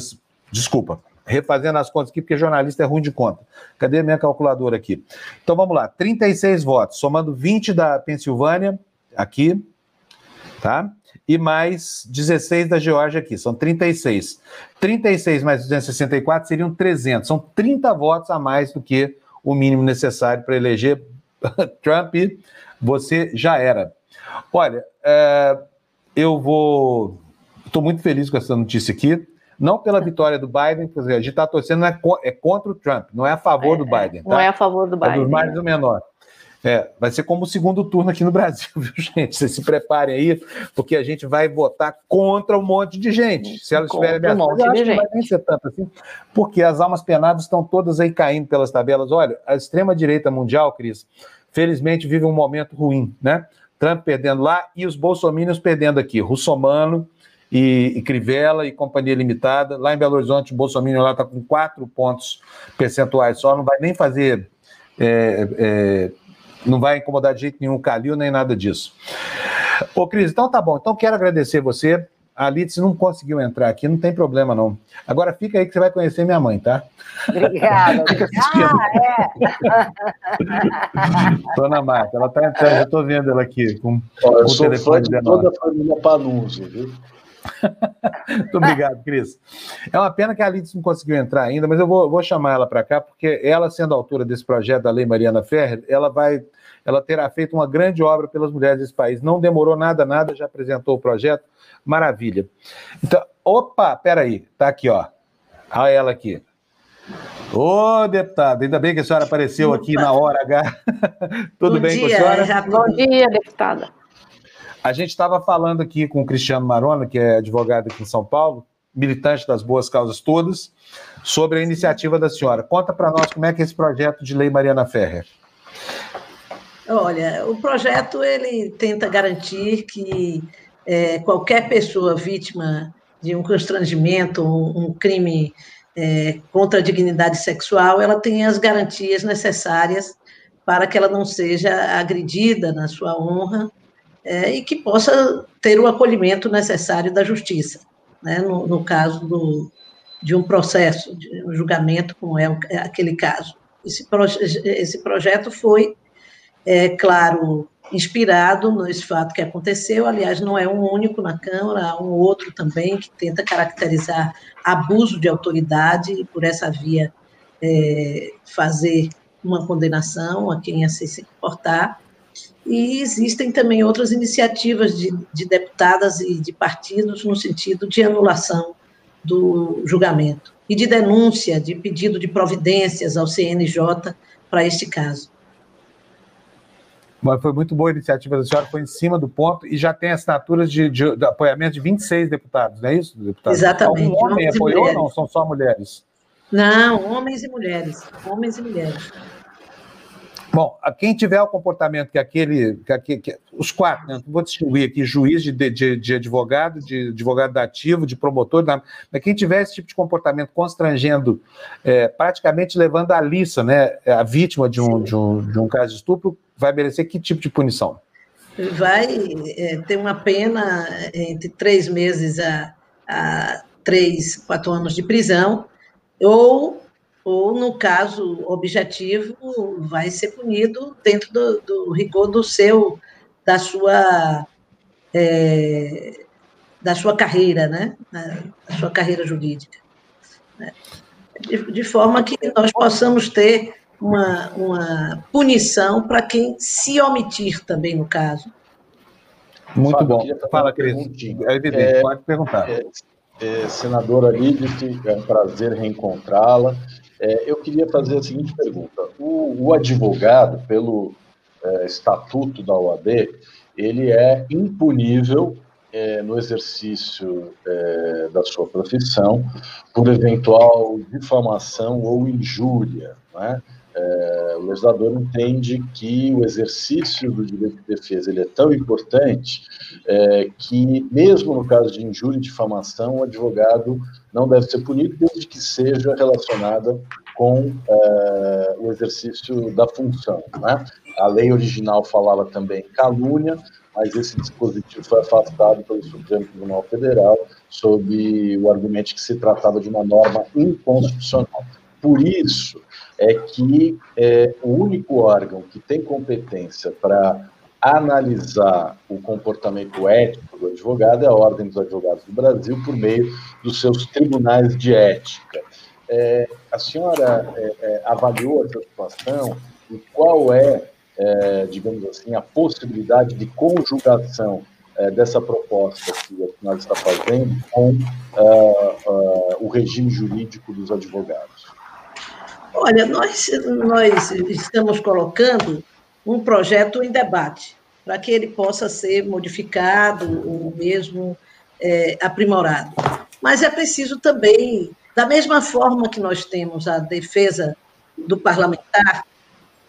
desculpa, refazendo as contas aqui, porque jornalista é ruim de conta. Cadê minha calculadora aqui? Então vamos lá: 36 votos, somando 20 da Pensilvânia, aqui, tá? E mais 16 da Geórgia aqui, são 36. 36 mais 264 seriam 300, são 30 votos a mais do que o mínimo necessário para eleger Trump. Você já era. Olha, é, eu vou. Estou muito feliz com essa notícia aqui. Não pela vitória do Biden, quer dizer, a gente está torcendo é, é, contra o Trump, não é a favor é, do Biden. Tá? Não é a favor do Biden. É dos mais do menor. É, vai ser como o segundo turno aqui no Brasil, viu, gente? Vocês se preparem aí, porque a gente vai votar contra um monte de gente. Se elas tiverem um monte de gente. não vai nem ser tanto assim, porque as almas penadas estão todas aí caindo pelas tabelas. Olha, a extrema-direita mundial, Cris, felizmente vive um momento ruim, né? Trump perdendo lá e os bolsominions perdendo aqui. Russomano e, e Crivella e Companhia Limitada. Lá em Belo Horizonte, o Bolsonaro lá está com quatro pontos percentuais só, não vai nem fazer. É, é, não vai incomodar de jeito nenhum o Calil, nem nada disso. Ô, Cris, então tá bom. Então quero agradecer você. A Alice não conseguiu entrar aqui, não tem problema não. Agora fica aí que você vai conhecer minha mãe, tá? Obrigada. ah, é. Dona Marta, ela tá entrando, eu tô vendo ela aqui com, com o telefone de toda a família Panuso, viu? Muito obrigado, Cris. É uma pena que a Alice não conseguiu entrar ainda, mas eu vou, vou chamar ela para cá, porque ela, sendo autora desse projeto da Lei Mariana Ferrer, ela vai, ela terá feito uma grande obra pelas mulheres desse país. Não demorou nada, nada, já apresentou o projeto. Maravilha. Então, opa, peraí, tá aqui, ó. Olha ela aqui. Ô, deputada, ainda bem que a senhora apareceu aqui na hora H. Tudo Bom bem dia, com a senhora? Bom dia, deputada. A gente estava falando aqui com o Cristiano Marona, que é advogado aqui em São Paulo, militante das boas causas todas, sobre a iniciativa da senhora. Conta para nós como é que é esse projeto de lei Mariana Ferrer. Olha, o projeto ele tenta garantir que é, qualquer pessoa vítima de um constrangimento, um, um crime é, contra a dignidade sexual, ela tenha as garantias necessárias para que ela não seja agredida na sua honra é, e que possa ter o acolhimento necessário da justiça, né, no, no caso do, de um processo, de um julgamento, como é, é aquele caso. Esse, proje esse projeto foi, é, claro, inspirado nesse fato que aconteceu. Aliás, não é um único na Câmara, há um outro também que tenta caracterizar abuso de autoridade e, por essa via, é, fazer uma condenação a quem assim se comportar. E existem também outras iniciativas de, de deputadas e de partidos no sentido de anulação do julgamento e de denúncia, de pedido de providências ao CNJ para este caso. Mas foi muito boa a iniciativa da senhora, foi em cima do ponto e já tem assinaturas de, de, de apoiamento de 26 deputados, não é isso, deputado? Exatamente. Algum homem apoiou ou não? São só mulheres? Não, homens e mulheres. Homens e mulheres. Bom, quem tiver o comportamento que aquele, que, aquele, que os quatro, né, vou distinguir aqui, juiz de, de, de advogado, de advogado ativo, de promotor, mas quem tiver esse tipo de comportamento constrangendo, é, praticamente levando a liça, né, a vítima de um, de, um, de um caso de estupro, vai merecer que tipo de punição? Vai é, ter uma pena entre três meses a, a três, quatro anos de prisão, ou ou, no caso objetivo, vai ser punido dentro do, do rigor do seu, da sua, é, da sua carreira, né? Da sua carreira jurídica. Né? De, de forma que nós possamos ter uma, uma punição para quem se omitir também no caso. Muito Fábio, bom. Fala, Cris. É evidente, é, pode perguntar. É, é, senadora Lídice, é um prazer reencontrá-la. É, eu queria fazer a seguinte pergunta: o, o advogado, pelo é, estatuto da OAB, ele é impunível é, no exercício é, da sua profissão por eventual difamação ou injúria. Né? É, o legislador entende que o exercício do direito de defesa ele é tão importante é, que, mesmo no caso de injúria e difamação, o advogado não deve ser punido desde que seja relacionada com é, o exercício da função. Né? A lei original falava também calúnia, mas esse dispositivo foi afastado pelo Supremo Tribunal Federal sob o argumento que se tratava de uma norma inconstitucional. Por isso é que é, o único órgão que tem competência para analisar o comportamento ético do advogado é a Ordem dos Advogados do Brasil, por meio dos seus tribunais de ética. É, a senhora é, é avaliou essa situação e qual é, é, digamos assim, a possibilidade de conjugação é, dessa proposta que a senhora está fazendo com uh, o regime jurídico dos advogados? Olha, nós, nós estamos colocando um projeto em debate, para que ele possa ser modificado ou mesmo é, aprimorado. Mas é preciso também, da mesma forma que nós temos a defesa do parlamentar,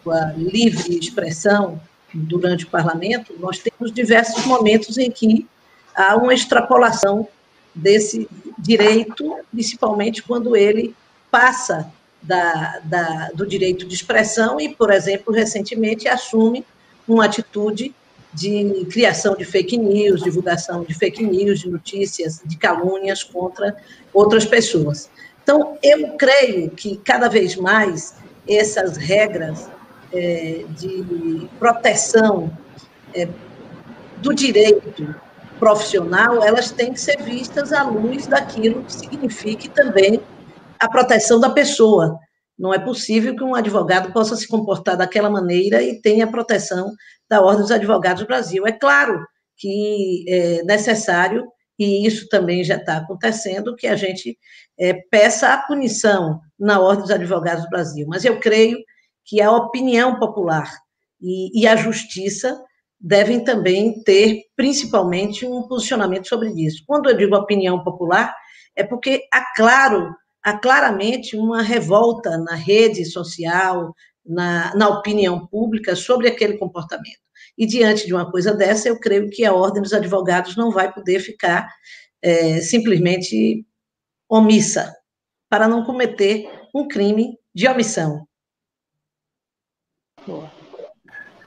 a livre expressão, durante o parlamento, nós temos diversos momentos em que há uma extrapolação desse direito, principalmente quando ele passa da, da, do direito de expressão e, por exemplo, recentemente assume uma atitude de criação de fake news, divulgação de fake news, de notícias, de calúnias contra outras pessoas. Então, eu creio que cada vez mais essas regras é, de proteção é, do direito profissional, elas têm que ser vistas à luz daquilo que signifique também a proteção da pessoa. Não é possível que um advogado possa se comportar daquela maneira e tenha a proteção da Ordem dos Advogados do Brasil. É claro que é necessário, e isso também já está acontecendo, que a gente é, peça a punição na Ordem dos Advogados do Brasil. Mas eu creio que a opinião popular e, e a justiça devem também ter, principalmente, um posicionamento sobre isso. Quando eu digo opinião popular, é porque há claro, há claramente uma revolta na rede social, na, na opinião pública sobre aquele comportamento. E diante de uma coisa dessa, eu creio que a Ordem dos Advogados não vai poder ficar é, simplesmente omissa, para não cometer um crime de omissão. Boa.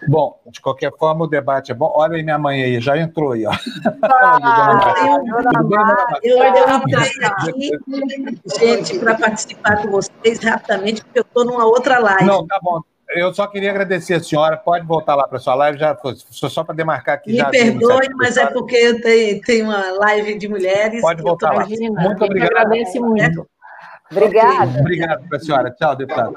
Bom, de qualquer forma, o debate é bom. Olha aí minha mãe aí, já entrou aí, ó. Ah, eu, aqui, gente, para participar com vocês rapidamente, porque eu estou numa outra live. Não, tá bom. Eu só queria agradecer a senhora. Pode voltar lá para sua live, já só para demarcar aqui. Me já perdoe, mas é porque eu tenho, tenho uma live de mulheres. Pode voltar lá. Muito obrigado. Agradece muito. Obrigada. Obrigado para a senhora. Tchau, deputado.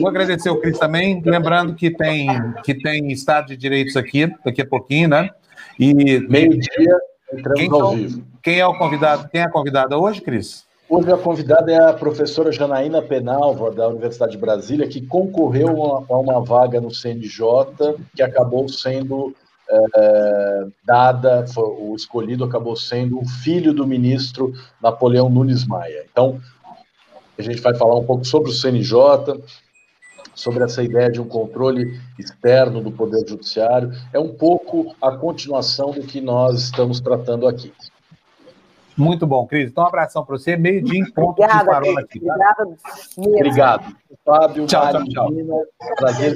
Vou agradecer o Cris também, lembrando que tem, que tem Estado de Direitos aqui, daqui a pouquinho, né? E meio-dia entramos quem, ao vivo. Quem é o convidado? Quem é a convidada hoje, Cris? Hoje a convidada é a professora Janaína Penalva, da Universidade de Brasília, que concorreu a uma vaga no CNJ, que acabou sendo é, dada, foi, o escolhido acabou sendo o filho do ministro Napoleão Nunes Maia. Então, a gente vai falar um pouco sobre o CNJ, sobre essa ideia de um controle externo do Poder Judiciário. É um pouco a continuação do que nós estamos tratando aqui. Muito bom, Cris. Então, um abração para você. Meio dia em ponto Obrigada, de parola aqui. Tá? Obrigado. Obrigado. Fábio, tchau, tchau, tchau. Prazer.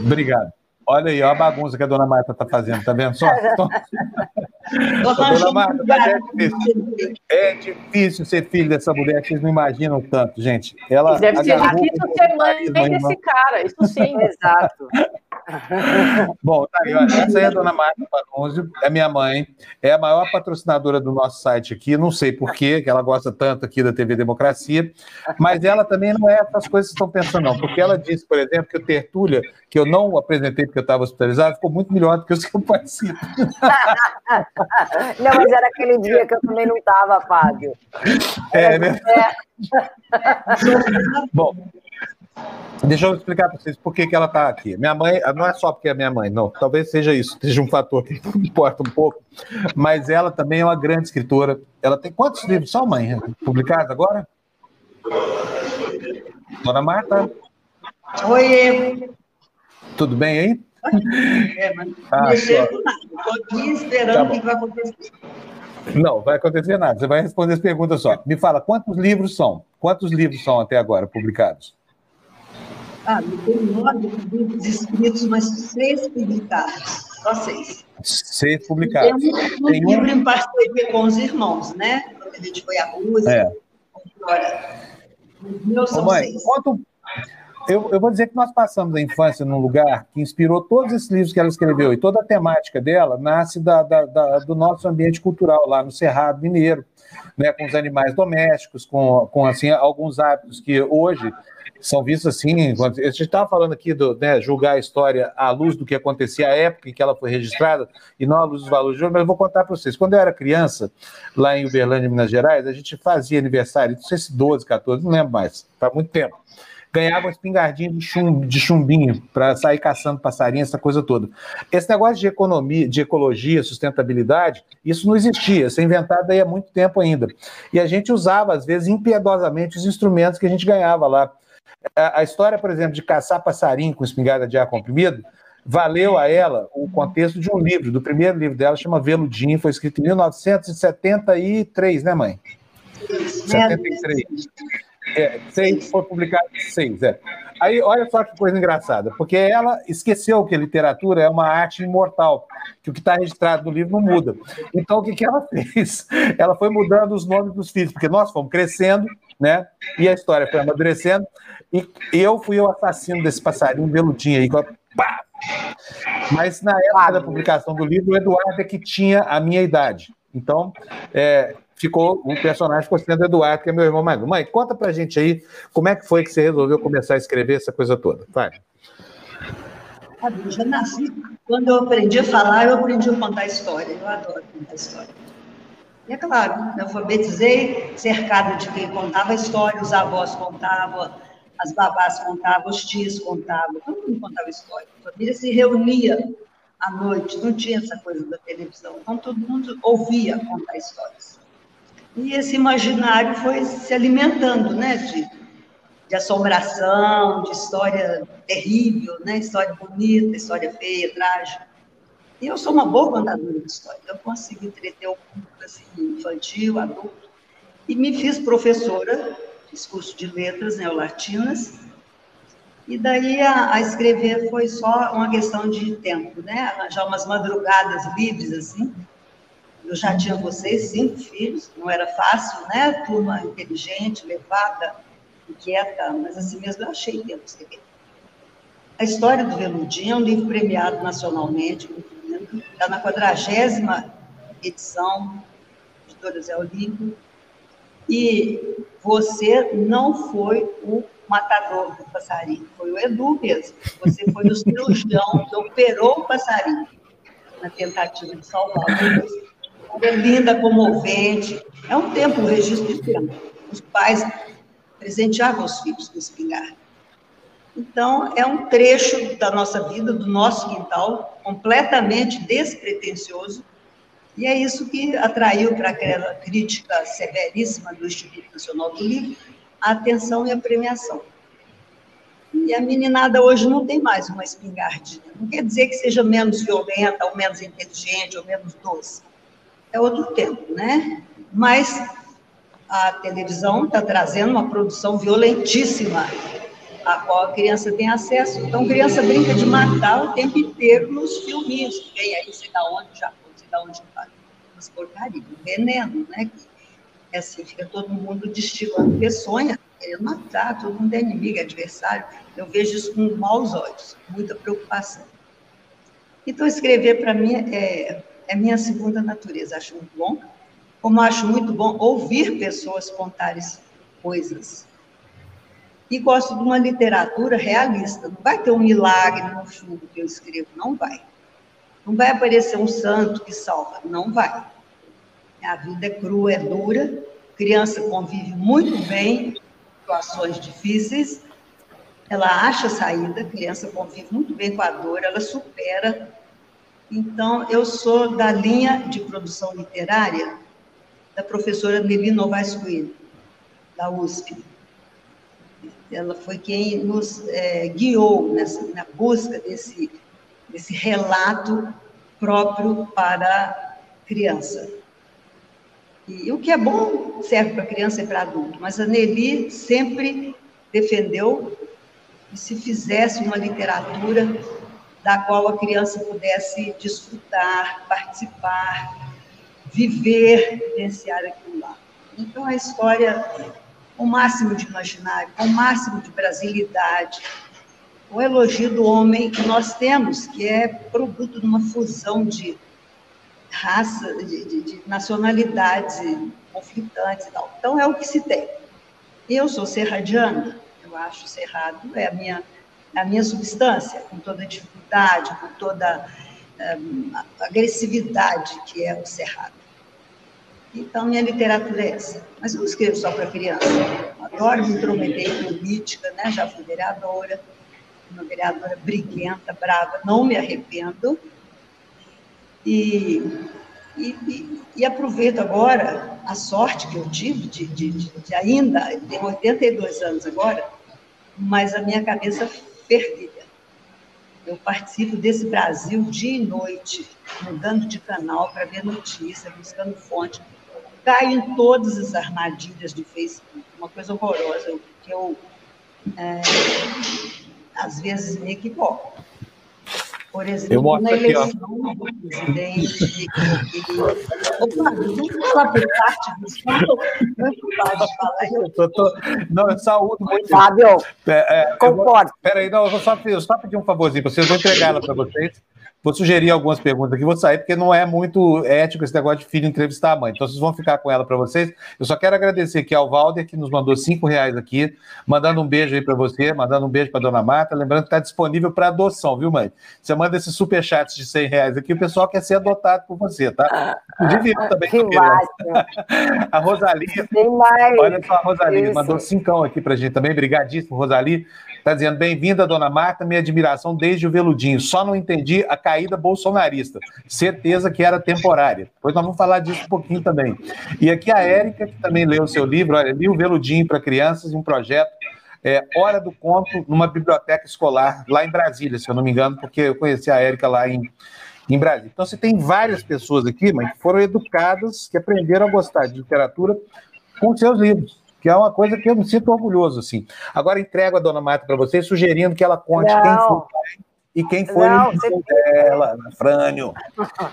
Obrigado. Olha aí, olha a bagunça que a dona Marta está fazendo, tá vendo só? dona Marta, é difícil. é difícil ser filho dessa mulher, vocês não imaginam tanto, gente. Ela Deve ser difícil ser mãe desse cara, isso sim. Exato. Bom, tá aí, olha, essa aí é a dona Marta Panunzio, é minha mãe, é a maior patrocinadora do nosso site aqui, não sei por quê, que ela gosta tanto aqui da TV Democracia, mas ela também não é essas coisas que estão pensando, não, porque ela disse, por exemplo, que o Tertúlia, que eu não apresentei porque eu estava hospitalizado, ficou muito melhor do que os que eu participo. Não, mas era aquele dia que eu também não estava, Fábio. É, né? Bom, Deixa eu explicar para vocês por que, que ela está aqui. Minha mãe, não é só porque é minha mãe, não. Talvez seja isso, seja um fator que importa um pouco. Mas ela também é uma grande escritora. Ela tem quantos livros são, mãe, publicados agora? Dona Marta? Oi. Tudo bem aí? É, mas ah, Estou aqui esperando tá o que vai acontecer. Não, vai acontecer nada. Você vai responder as perguntas só. Me fala, quantos livros são? Quantos livros são até agora publicados? Ah, tem nove livros escritos, mas seis publicados. Só seis. Seis publicados. Tem um, um tem livro em parceria com os irmãos, né? Quando a gente foi à Rússia. É. Agora, meus são mãe, seis. Quanto... Eu, eu, vou dizer que nós passamos a infância num lugar que inspirou todos esses livros que ela escreveu e toda a temática dela nasce da, da, da, do nosso ambiente cultural lá no Cerrado Mineiro, né, com os animais domésticos, com, com assim alguns hábitos que hoje são vistos assim. A gente estava falando aqui do né, julgar a história à luz do que acontecia à época em que ela foi registrada e não à luz dos valores de hoje, mas eu vou contar para vocês. Quando eu era criança, lá em Uberlândia, Minas Gerais, a gente fazia aniversário, não sei se 12, 14, não lembro mais, faz muito tempo. Ganhava uma espingardinha de, chum, de chumbinho para sair caçando passarinho, essa coisa toda. Esse negócio de economia, de ecologia, sustentabilidade, isso não existia, isso é inventado aí há muito tempo ainda. E a gente usava, às vezes, impiedosamente os instrumentos que a gente ganhava lá a história, por exemplo, de caçar passarinho com espingarda de ar comprimido, valeu a ela o contexto de um livro, do primeiro livro dela, chama Veludinho, foi escrito em 1973, né, mãe? 73. É, foi publicado seis, é. Aí, olha só que coisa engraçada, porque ela esqueceu que literatura é uma arte imortal, que o que está registrado no livro não muda. Então, o que, que ela fez? Ela foi mudando os nomes dos filhos, porque nós fomos crescendo, né? E a história foi amadurecendo, e eu fui o assassino desse passarinho veludinho aí, pá! Mas na época da publicação do livro, o Eduardo é que tinha a minha idade. Então, é, ficou o personagem ficou sendo Eduardo, que é meu irmão mais Mãe, conta pra gente aí como é que foi que você resolveu começar a escrever essa coisa toda. Vai. Eu já nasci. Quando eu aprendi a falar, eu aprendi a contar história. Eu adoro contar história. E é claro, me alfabetizei cercada de quem contava história, os avós contavam, as babás contavam, os tios contavam, todo mundo contava história. A família se reunia à noite, não tinha essa coisa da televisão, então todo mundo ouvia contar histórias. E esse imaginário foi se alimentando, né, de, de assombração, de história terrível, né, história bonita, história feia, trágica. E eu sou uma boa contadora de história. Eu consigo entreter o público assim, infantil, adulto. E me fiz professora, fiz curso de letras neolatinas. E daí a, a, escrever foi só uma questão de tempo, né? Arranjar umas madrugadas livres, assim, eu já tinha vocês, cinco filhos, não era fácil, né? Turma inteligente, levada, inquieta, mas assim mesmo eu achei tempo escrever. A História do Veludinho é um livro premiado nacionalmente, muito está na quadragésima edição, editora Zé Olímpio, e você não foi o matador do passarinho, foi o Edu mesmo. Você foi o cirurgião que operou o passarinho na tentativa de salvar o é linda, comovente. É um tempo, um registro de tempo. Os pais presenteavam os filhos com espingarda. Então, é um trecho da nossa vida, do nosso quintal, completamente despretensioso, e é isso que atraiu para aquela crítica severíssima do Instituto Nacional do Livro a atenção e a premiação. E a meninada hoje não tem mais uma espingardinha. Não quer dizer que seja menos violenta, ou menos inteligente, ou menos doce é outro tempo, né? Mas a televisão está trazendo uma produção violentíssima, a qual a criança tem acesso. Então, criança brinca de matar o tempo inteiro nos filminhos, que aí, sei da onde, já sei da onde, umas porcarias, um veneno, né? Que, é assim, fica todo mundo destilando peçonha, querendo matar, todo mundo é inimigo, é adversário. Eu vejo isso com maus olhos, muita preocupação. Então, escrever para mim é é minha segunda natureza. Acho muito bom. Como acho muito bom ouvir pessoas contarem coisas. E gosto de uma literatura realista. Não vai ter um milagre no fundo que eu escrevo, não vai. Não vai aparecer um santo que salva, não vai. A vida é crua, é dura. Criança convive muito bem com situações difíceis. Ela acha saída, criança convive muito bem com a dor, ela supera então, eu sou da linha de produção literária da professora Nelly Novaes Coelho, da USP. Ela foi quem nos é, guiou nessa, na busca desse, desse relato próprio para criança. E o que é bom serve para criança e para adulto, mas a Nelly sempre defendeu que se fizesse uma literatura da qual a criança pudesse desfrutar, participar, viver, vivenciar aquilo lá. Então, a história, o máximo de imaginário, o máximo de brasilidade, o elogio do homem que nós temos, que é produto de uma fusão de raça, de, de, de nacionalidades conflitantes e tal. Então, é o que se tem. Eu sou serradiana, eu acho Cerrado, é a minha a minha substância, com toda a dificuldade, com toda um, a agressividade que é o cerrado. Então, minha literatura é essa. Mas eu não escrevo só para criança. Eu adoro me intrometer política, né? já fui vereadora, uma vereadora briguenta, brava, não me arrependo. E, e, e, e aproveito agora a sorte que eu tive de, de, de, de ainda, tenho 82 anos agora, mas a minha cabeça fervilha. Eu participo desse Brasil dia e noite, mudando de canal para ver notícia, buscando fonte. Caio em todas as armadilhas do Facebook, uma coisa horrorosa, que eu, é, às vezes, me equivoco. Por exemplo, na eleição aqui, do presidente. Opa, vamos falar por parte do Não, eu saúdo muito. Fábio, é, é, concordo. Peraí, não, eu vou só, eu só pedir um favorzinho para vocês, vou entregar ela para vocês. Vou sugerir algumas perguntas aqui, vou sair, porque não é muito ético esse negócio de filho entrevistar a mãe. Então, vocês vão ficar com ela para vocês. Eu só quero agradecer aqui ao Valder, que nos mandou cinco reais aqui, mandando um beijo aí para você, mandando um beijo para dona Marta. Lembrando que está disponível para adoção, viu, mãe? Você manda esses superchats de 100 reais aqui, o pessoal quer ser adotado por você, tá? Inclusive eu também tô querendo. A Rosalia. Olha só, a Rosalia Isso. mandou cincão aqui para gente também. Brigadíssimo, Rosalie. Está dizendo, bem-vinda, dona Marta, minha admiração desde o veludinho. Só não entendi a caída bolsonarista. Certeza que era temporária. Depois nós vamos falar disso um pouquinho também. E aqui a Érica, que também leu o seu livro, olha, li o veludinho para crianças, um projeto é, Hora do Conto numa biblioteca escolar lá em Brasília, se eu não me engano, porque eu conheci a Érica lá em, em Brasília. Então, você tem várias pessoas aqui, mas que foram educadas, que aprenderam a gostar de literatura com seus livros que é uma coisa que eu me sinto orgulhoso, assim. Agora entrego a dona Marta para vocês, sugerindo que ela conte não. quem foi e quem foi não, o você... dela, Frânio.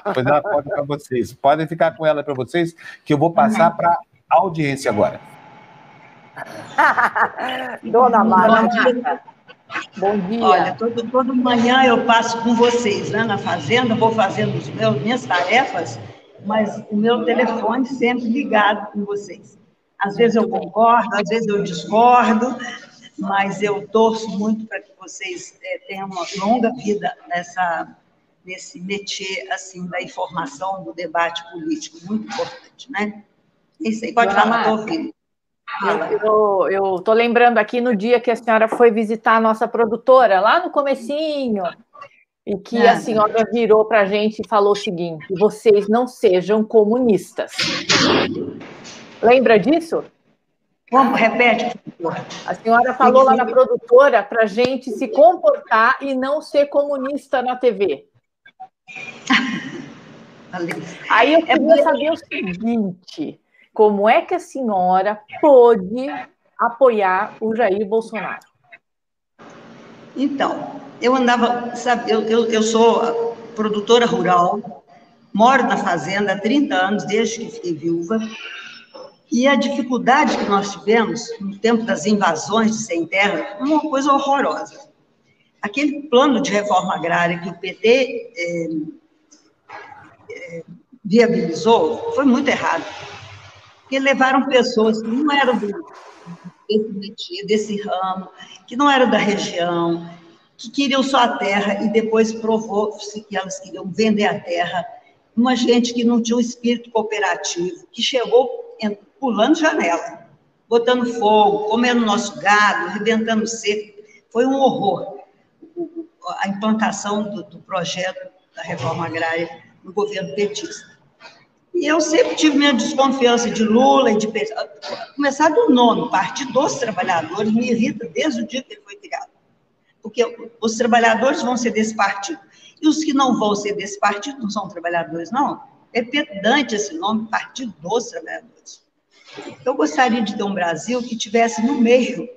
Depois ela conta para vocês. Podem ficar com ela para vocês, que eu vou passar para a audiência agora. dona Marta. Bom dia. Olha, todo, todo manhã eu passo com vocês né, na fazenda, vou fazendo os meus, minhas tarefas, mas o meu telefone sempre ligado com vocês. Às vezes eu concordo, às vezes eu discordo, mas eu torço muito para que vocês é, tenham uma longa vida nessa, nesse métier assim, da informação, do debate político, muito importante, né? Isso aí, pode falar, estou ouvindo. Eu estou lembrando aqui no dia que a senhora foi visitar a nossa produtora, lá no comecinho, e que é. a senhora virou para a gente e falou o seguinte: vocês não sejam comunistas. Lembra disso? Como? Repete, por favor. A senhora falou lá na produtora para a gente se comportar e não ser comunista na TV. Aí eu queria é saber o seguinte: como é que a senhora pôde apoiar o Jair Bolsonaro? Então, eu andava, sabe, eu, eu, eu sou produtora rural, moro na fazenda há 30 anos, desde que fiquei viúva, e a dificuldade que nós tivemos no tempo das invasões de sem terra, uma coisa horrorosa. Aquele plano de reforma agrária que o PT é, é, viabilizou foi muito errado. Porque levaram pessoas que não eram do, desse desse ramo, que não eram da região, que queriam só a terra e depois provou-se que elas queriam vender a terra. Uma gente que não tinha um espírito cooperativo, que chegou pulando janela, botando fogo, comendo nosso gado, arrebentando seco. Foi um horror a implantação do, do projeto da reforma agrária no governo petista. E eu sempre tive minha desconfiança de Lula e de começar do nono, Partido dos Trabalhadores, me irrita desde o dia que ele foi criado. Porque os trabalhadores vão ser desse partido. E os que não vão ser desse partido não são trabalhadores, não. É pedante esse nome, Partido dos Trabalhadores. Eu gostaria de ter um Brasil que tivesse no meio,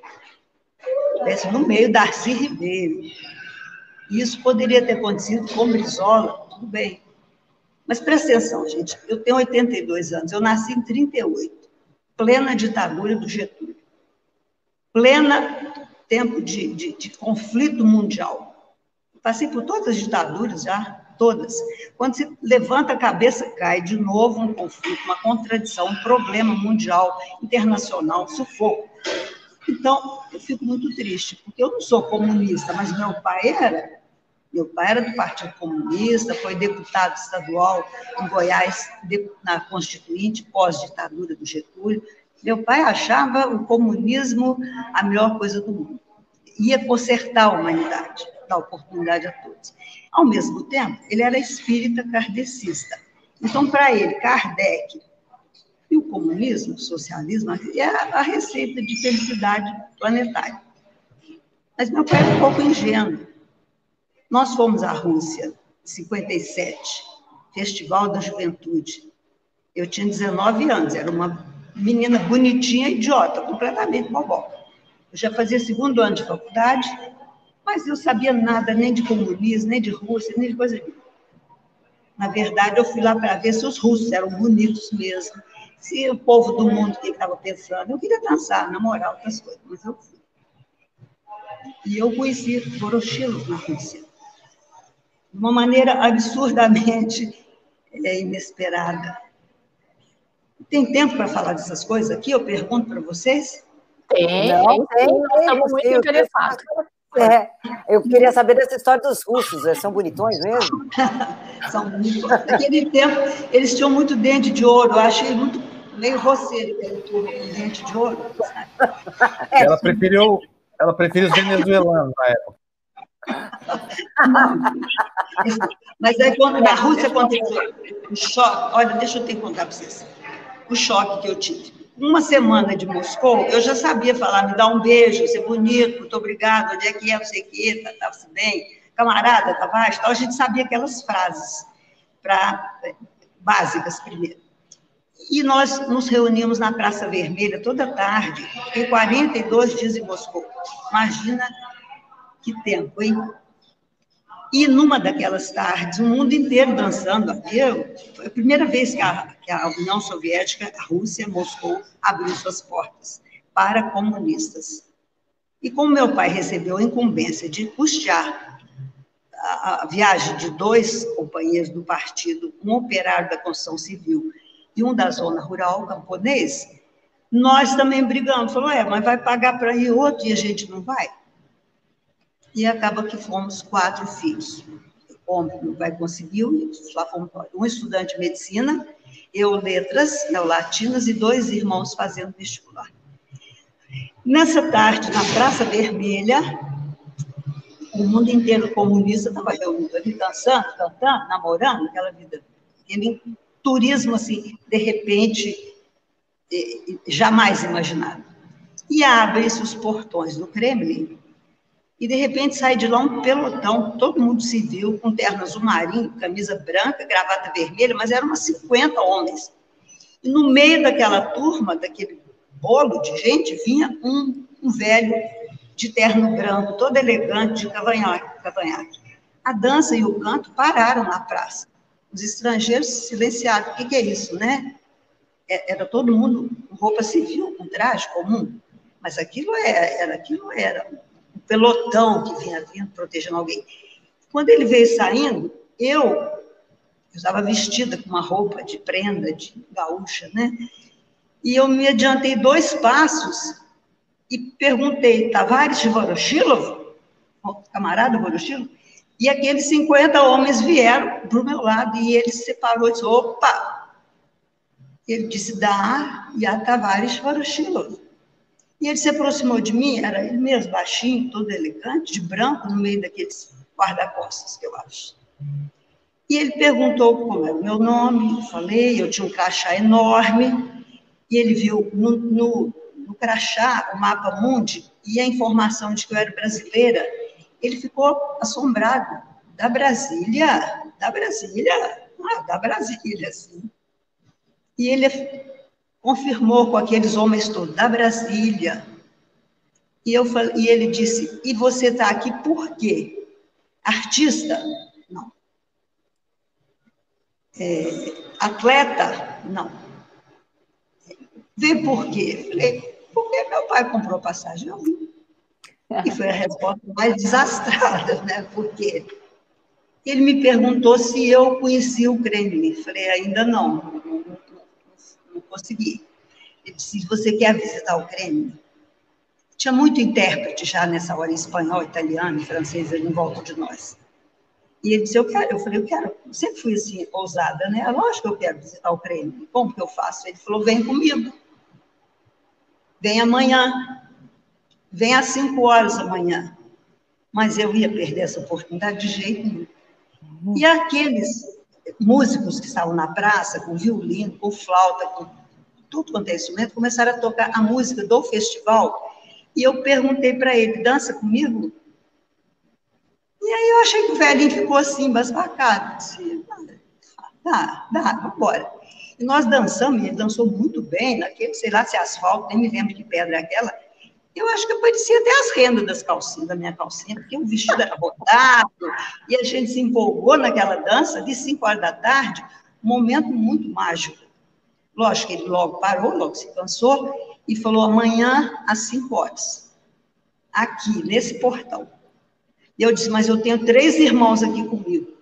tivesse no meio Darcy Ribeiro. Isso poderia ter acontecido com Brizola, tudo bem. Mas presta atenção, gente, eu tenho 82 anos, eu nasci em 38, plena ditadura do Getúlio, plena tempo de, de, de conflito mundial. Passei por todas as ditaduras já, todas. Quando se levanta a cabeça, cai de novo um conflito, uma contradição, um problema mundial, internacional, sufoco. Então, eu fico muito triste, porque eu não sou comunista, mas meu pai era. Meu pai era do Partido Comunista, foi deputado estadual em Goiás, na Constituinte, pós-ditadura do Getúlio. Meu pai achava o comunismo a melhor coisa do mundo. Ia consertar a humanidade, dar oportunidade a todos. Ao mesmo tempo, ele era espírita kardecista. Então, para ele, Kardec e o comunismo, o socialismo, é a receita de felicidade planetária. Mas meu pai era um pouco ingênuo. Nós fomos à Rússia, em 57, Festival da Juventude. Eu tinha 19 anos, era uma menina bonitinha, idiota, completamente boboca. Eu já fazia segundo ano de faculdade, mas eu sabia nada nem de comunismo, nem de Rússia, nem de coisa nenhuma. Na verdade, eu fui lá para ver se os russos eram bonitos mesmo, se o povo do mundo que estava pensando. Eu queria dançar, namorar, outras coisas, mas eu fui. E eu conheci Voroshilov na Rússia. De uma maneira absurdamente é, inesperada. Tem tempo para falar dessas coisas aqui? Eu pergunto para vocês. Tem, Não, tem, nós estamos muito interessados. É, eu queria saber dessa história dos russos, é, são bonitões mesmo? são bonitões. Naquele tempo, eles tinham muito dente de ouro, eu achei muito meio roceiro aquele dente de ouro. Ela preferiu, ela preferiu os venezuelanos na época. Mas aí, quando na Rússia aconteceu o choque, olha, deixa eu que contar para vocês, o choque que eu tive uma semana de Moscou, eu já sabia falar, me dá um beijo, ser bonito, muito obrigado, onde é que é, não sei o quê, tá, tá se bem, camarada, tá baixo, então a gente sabia aquelas frases pra, básicas primeiro. E nós nos reunimos na Praça Vermelha toda tarde, fiquei 42 dias em Moscou. Imagina que tempo, hein? E numa daquelas tardes, o mundo inteiro dançando. Eu, foi a primeira vez que a, que a União Soviética, a Rússia, Moscou, abriu suas portas para comunistas. E como meu pai recebeu a incumbência de custear a, viagem de dois companheiros do partido, um operário da construção civil e um da zona rural camponês, nós também brigamos. Falou, é, mas vai pagar para ir outro e a gente não vai? E acaba que fomos quatro filhos. O homem meu pai conseguiu, só fomos um estudante de medicina, eu letras, eu latinas e dois irmãos fazendo vestibular. Nessa tarde, na Praça Vermelha, o mundo inteiro comunista estava reunido ali, dançando, cantando, namorando, aquela vida, turismo, assim, de repente, jamais imaginado. E abrem-se os portões do Kremlin, e de repente sai de lá um pelotão, todo mundo civil, com terno azul marinho, camisa branca, gravata vermelha, mas eram umas 50 homens. E no meio daquela turma, daquele bolo de gente, vinha um, um velho de terno branco, todo elegante, de cavanhaque. A dança e o canto pararam na praça. Os estrangeiros silenciaram. O que, que é isso, né? É, era todo mundo com roupa civil, com traje comum. Mas aquilo era, era aquilo era pelotão que vinha vindo protegendo alguém. Quando ele veio saindo, eu, eu estava vestida com uma roupa de prenda, de gaúcha, né? E eu me adiantei dois passos e perguntei, Tavares de Voroshilov? Camarada Voroshilov? E aqueles 50 homens vieram para o meu lado e ele se separou e disse, opa! Ele disse, dá e a Tavares Voroshilov. E ele se aproximou de mim, era ele mesmo, baixinho, todo elegante, de branco, no meio daqueles guarda-costas, que eu acho. E ele perguntou como era o meu nome, eu falei, eu tinha um crachá enorme, e ele viu no, no, no crachá o mapa mundi e a informação de que eu era brasileira. Ele ficou assombrado. Da Brasília? Da Brasília? Ah, da Brasília, sim. E ele confirmou com aqueles homens todos, da Brasília. E, eu, e ele disse: E você está aqui por quê? Artista? Não. É, atleta? Não. Vê por quê? Eu falei: Porque meu pai comprou passagem, eu vim. E foi a resposta mais desastrada, né? Porque ele me perguntou se eu conhecia o Kremlin. Falei: Ainda não consegui. Ele disse, você quer visitar o Kremlin? Tinha muito intérprete já nessa hora, em espanhol, italiano francês, ali em volta de nós. E ele disse, eu quero. Eu falei, eu quero. Eu sempre fui assim, ousada, né? Lógico que eu quero visitar o Kremlin. Como que eu faço? Ele falou, vem comigo. Vem amanhã. Vem às cinco horas amanhã. Mas eu ia perder essa oportunidade de jeito nenhum. E aqueles músicos que estavam na praça, com violino, com flauta, com tudo quanto é instrumento, começaram a tocar a música do festival. E eu perguntei para ele: dança comigo? E aí eu achei que o velhinho ficou assim, embasbacado. Disse, dá, dá, vambora. E nós dançamos, ele dançou muito bem, naquele, sei lá se é asfalto, nem me lembro que pedra é aquela. Eu acho que eu parecia até as rendas das calcinhas, da minha calcinha, porque o vestido era rodado, e a gente se empolgou naquela dança de 5 horas da tarde, um momento muito mágico. Lógico que ele logo parou, logo se cansou, e falou: amanhã às 5 horas, aqui, nesse portão. E eu disse: Mas eu tenho três irmãos aqui comigo.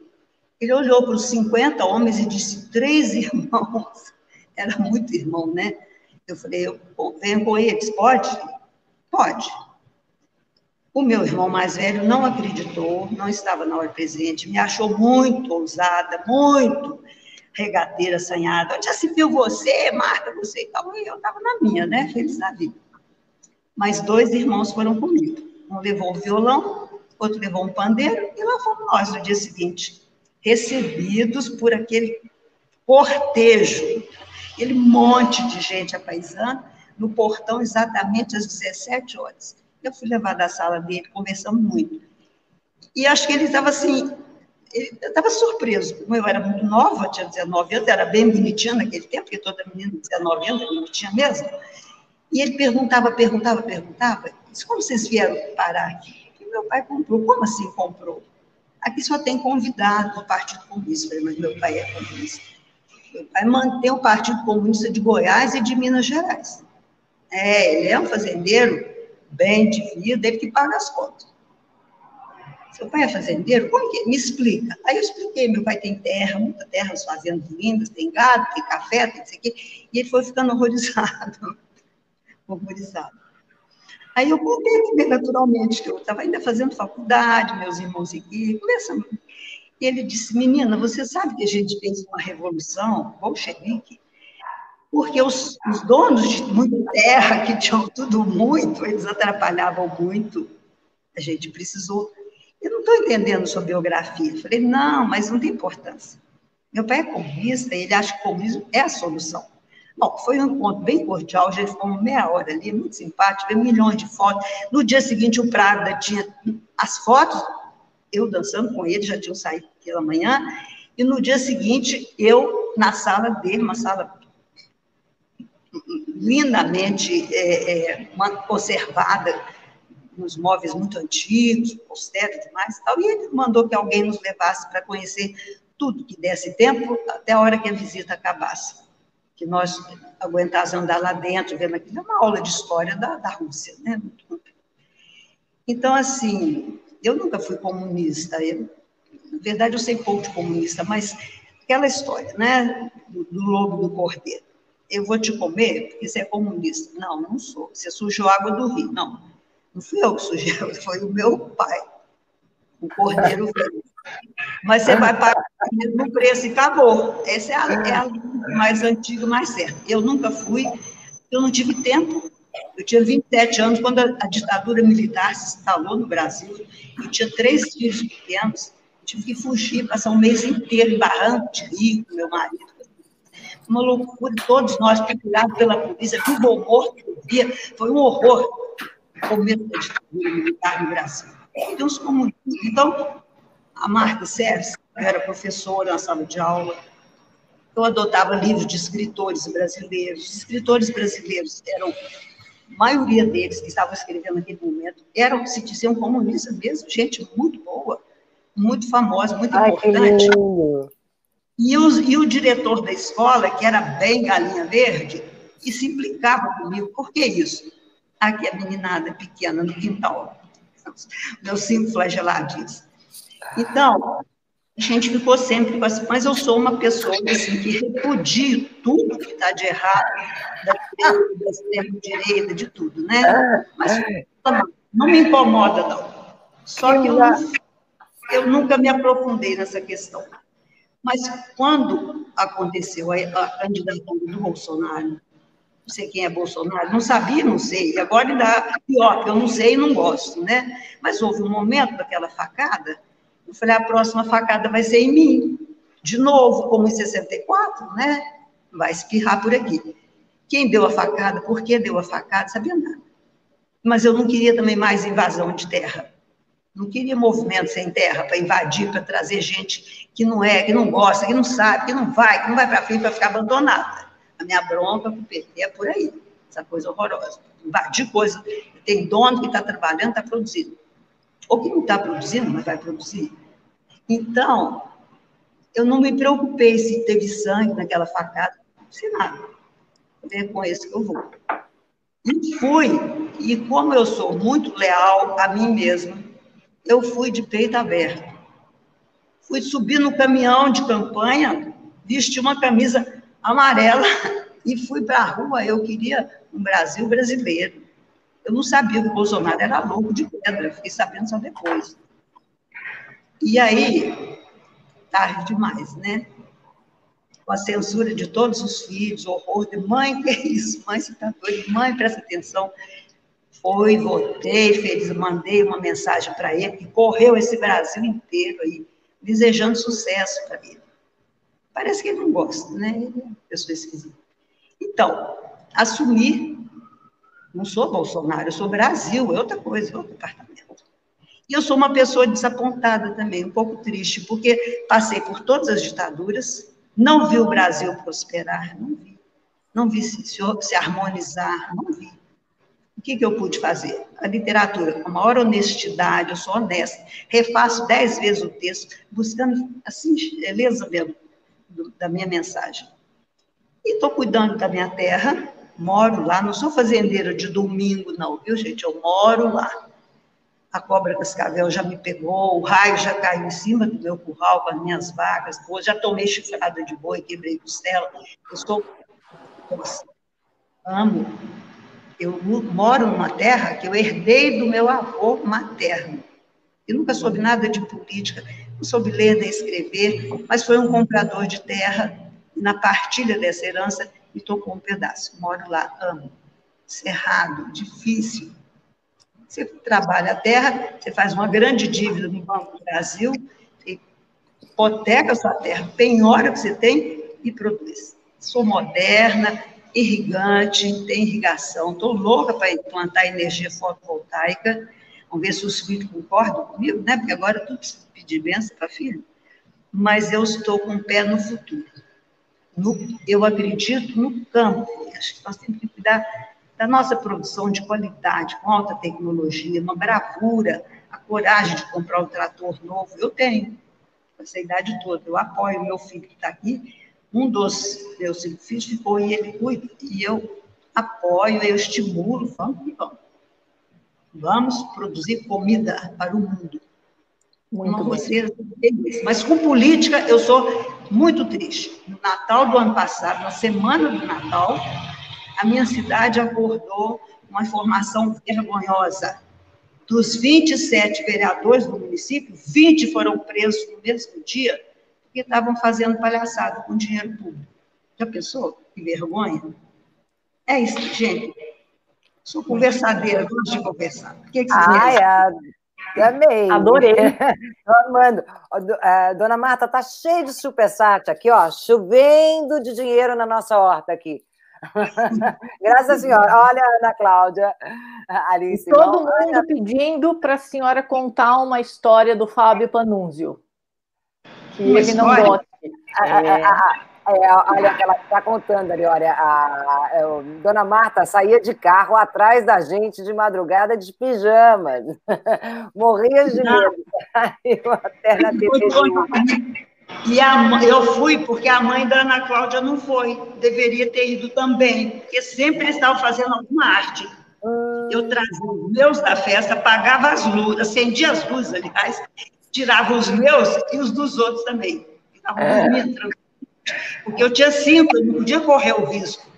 Ele olhou para os 50 homens e disse: Três irmãos. Era muito irmão, né? Eu falei: eu, Venho com eles, pode? Pode. O meu irmão mais velho não acreditou, não estava na hora presente, me achou muito ousada, muito regateira, assanhada. Onde já se viu você, Marta, você e tal? E eu estava na minha, né? Feliz da vida. Mas dois irmãos foram comigo. Um levou o violão, outro levou um pandeiro, e lá fomos nós no dia seguinte recebidos por aquele cortejo, aquele monte de gente apaisando, no portão exatamente às 17 horas. Eu fui levar da sala dele, conversamos muito. E acho que ele estava assim, ele estava surpreso. Como eu era muito nova, tinha 19 anos, era bem bonitinha naquele tempo, porque toda menina de 19 anos é bonitinha mesmo. E ele perguntava, perguntava, perguntava, disse, como vocês vieram parar aqui? E meu pai comprou. Como assim comprou? Aqui só tem convidado do Partido Comunista. Falei, mas meu pai é comunista. Meu pai mantém o Partido Comunista de Goiás e de Minas Gerais. É, ele é um fazendeiro bem de vida, ele que paga as contas. Seu pai é fazendeiro? Como que? Me explica. Aí eu expliquei, meu pai tem terra, muita terra, as fazendas lindas, tem gado, tem café, tem isso aqui. E ele foi ficando horrorizado. horrorizado. Aí eu contei também naturalmente que eu estava ainda fazendo faculdade, meus irmãos aqui, conversando. E ele disse, menina, você sabe que a gente fez uma revolução bolchevique? Porque os, os donos de muita terra, que tinham tudo muito, eles atrapalhavam muito. A gente precisou. Eu não estou entendendo sua biografia. Falei, não, mas não tem importância. Meu pai é comunista, ele acha que o comunismo é a solução. Bom, foi um encontro bem cordial, a gente ficou meia hora ali, muito simpático, veio milhões de fotos. No dia seguinte, o Prada tinha as fotos, eu dançando com ele, já tinham saído pela manhã, e no dia seguinte, eu na sala dele, uma sala lindamente é, é, conservada, nos móveis muito antigos, austero demais e tal, e ele mandou que alguém nos levasse para conhecer tudo que desse tempo, até a hora que a visita acabasse que nós aguentasse andar lá dentro, vendo aquilo, é uma aula de história da, da Rússia, né? Então, assim, eu nunca fui comunista, eu, na verdade eu sei pouco de comunista, mas aquela história, né, do, do lobo do cordeiro, eu vou te comer porque você é comunista. Não, não sou, você sujou água do rio. Não, não fui eu que sujei, foi o meu pai, o cordeiro veio. Mas você vai pagar o mesmo preço e acabou. Essa é a, é a mais antiga, mais certa. Eu nunca fui, eu não tive tempo. Eu tinha 27 anos quando a, a ditadura militar se instalou no Brasil. Eu tinha três filhos pequenos. Tive que fugir, passar um mês inteiro em barranco de rio com meu marido. Uma loucura, todos nós procurados pela polícia, tudo horror que eu via, foi um horror o começo da ditadura militar no Brasil. Então, os comunistas. Então, a Marta Sérgio, era professora na sala de aula, eu adotava livros de escritores brasileiros. Os escritores brasileiros eram, a maioria deles que estavam escrevendo naquele momento, eram, se diziam comunistas mesmo, gente muito boa, muito famosa, muito Ai, importante. E, os, e o diretor da escola, que era bem galinha verde, e se implicava comigo. Por que isso? Aqui a meninada pequena no quintal, meus cinco flageladinhos. Então, a gente ficou sempre com assim, mas eu sou uma pessoa assim, que repudio tudo que está de errado, da extrema-direita, de tudo, né? Mas não me incomoda, não. Só que eu, eu nunca me aprofundei nessa questão. Mas quando aconteceu a, a candidatura do Bolsonaro, não sei quem é Bolsonaro, não sabia, não sei, agora ainda pior, que eu não sei e não gosto, né? Mas houve um momento daquela facada eu falei, a próxima facada vai ser em mim. De novo, como em 64, né? Vai espirrar por aqui. Quem deu a facada, por que deu a facada, sabia nada. Mas eu não queria também mais invasão de terra. Não queria movimento sem terra para invadir, para trazer gente que não é, que não gosta, que não sabe, que não vai, que não vai para frente para ficar abandonada. A minha bronca com o PT é por aí, essa coisa horrorosa. Invadir coisa. Tem dono que está trabalhando, está produzindo. Ou que não está produzindo, mas vai produzir. Então, eu não me preocupei se teve sangue naquela facada, sei nada. É com esse que eu vou. E fui, e como eu sou muito leal a mim mesma, eu fui de peito aberto. Fui subir no caminhão de campanha, vesti uma camisa amarela e fui para a rua. Eu queria um Brasil brasileiro. Eu não sabia que o Bolsonaro era louco de pedra, fiquei sabendo só depois. E aí, tarde demais, né? Com a censura de todos os filhos, horror de mãe, que é isso? Mãe, você está doido? Mãe, presta atenção. Foi, votei, feliz, mandei uma mensagem para ele, que correu esse Brasil inteiro aí, desejando sucesso para ele. Parece que ele não gosta, né? Ele é uma pessoa esquisita. Então, assumir, não sou Bolsonaro, eu sou Brasil, é outra coisa, é outro departamento. E eu sou uma pessoa desapontada também, um pouco triste, porque passei por todas as ditaduras, não vi o Brasil prosperar, não vi. Não vi se, se harmonizar, não vi. O que, que eu pude fazer? A literatura, com a maior honestidade, eu sou honesta, refaço dez vezes o texto, buscando a singeleza mesmo da minha mensagem. E estou cuidando da minha terra, moro lá, não sou fazendeira de domingo, não, viu, gente? Eu moro lá. A cobra cascavel já me pegou, o raio já caiu em cima do meu curral com as minhas vacas, já tomei chifrada de boi, quebrei costela. Eu sou. Amo eu moro numa terra que eu herdei do meu avô materno. Eu nunca soube nada de política, não soube ler nem escrever, mas foi um comprador de terra, e na partilha dessa herança me tocou um pedaço. Moro lá, amo. Cerrado, difícil. Você trabalha a terra, você faz uma grande dívida no Banco do Brasil, hipoteca a sua terra, penhora o que você tem e produz. Sou moderna, irrigante, tem irrigação. Estou louca para implantar energia fotovoltaica. Vamos ver se os filhos concordam comigo, né? Porque agora tudo precisa pedir bênção para filho. Mas eu estou com o pé no futuro. No, eu acredito no campo. Acho que nós temos que cuidar da nossa produção de qualidade, com alta tecnologia, uma bravura, a coragem de comprar um trator novo. Eu tenho, essa idade toda. Eu apoio meu filho que está aqui um dos meus filhos ficou e ele cuida, e eu apoio, eu estimulo, vamos que vamos. Vamos produzir comida para o mundo. Muito Não você, mas com política eu sou muito triste. No Natal do ano passado, na semana do Natal, a minha cidade acordou uma informação vergonhosa. Dos 27 vereadores do município, 20 foram presos no mesmo dia porque estavam fazendo palhaçada com dinheiro público. Já pensou? Que vergonha. É isso, gente. Sou conversadeira, gosto de conversar. O que, que vocês Ai, a... Amei. Adorei. amando. É, dona Marta, tá cheio de superchat aqui, ó, chovendo de dinheiro na nossa horta aqui. Graças à senhora. Olha, Ana Cláudia, Alice. Todo mundo olha... pedindo para a senhora contar uma história do Fábio Panunzio que Uma ele história. não gosta. É, é, olha, ela está contando ali, olha, a, a, a, Dona Marta saía de carro atrás da gente de madrugada de pijamas, morria de medo. Até na TV e a, eu fui porque a mãe da Ana Cláudia não foi, deveria ter ido também, porque sempre eles estavam fazendo alguma arte. Hum. Eu trazia os meus da festa, apagava as luzes, acendia as luzes, aliás, tirava os meus e os dos outros também. Ficava é. dormindo Porque eu tinha cinco, eu não podia correr o risco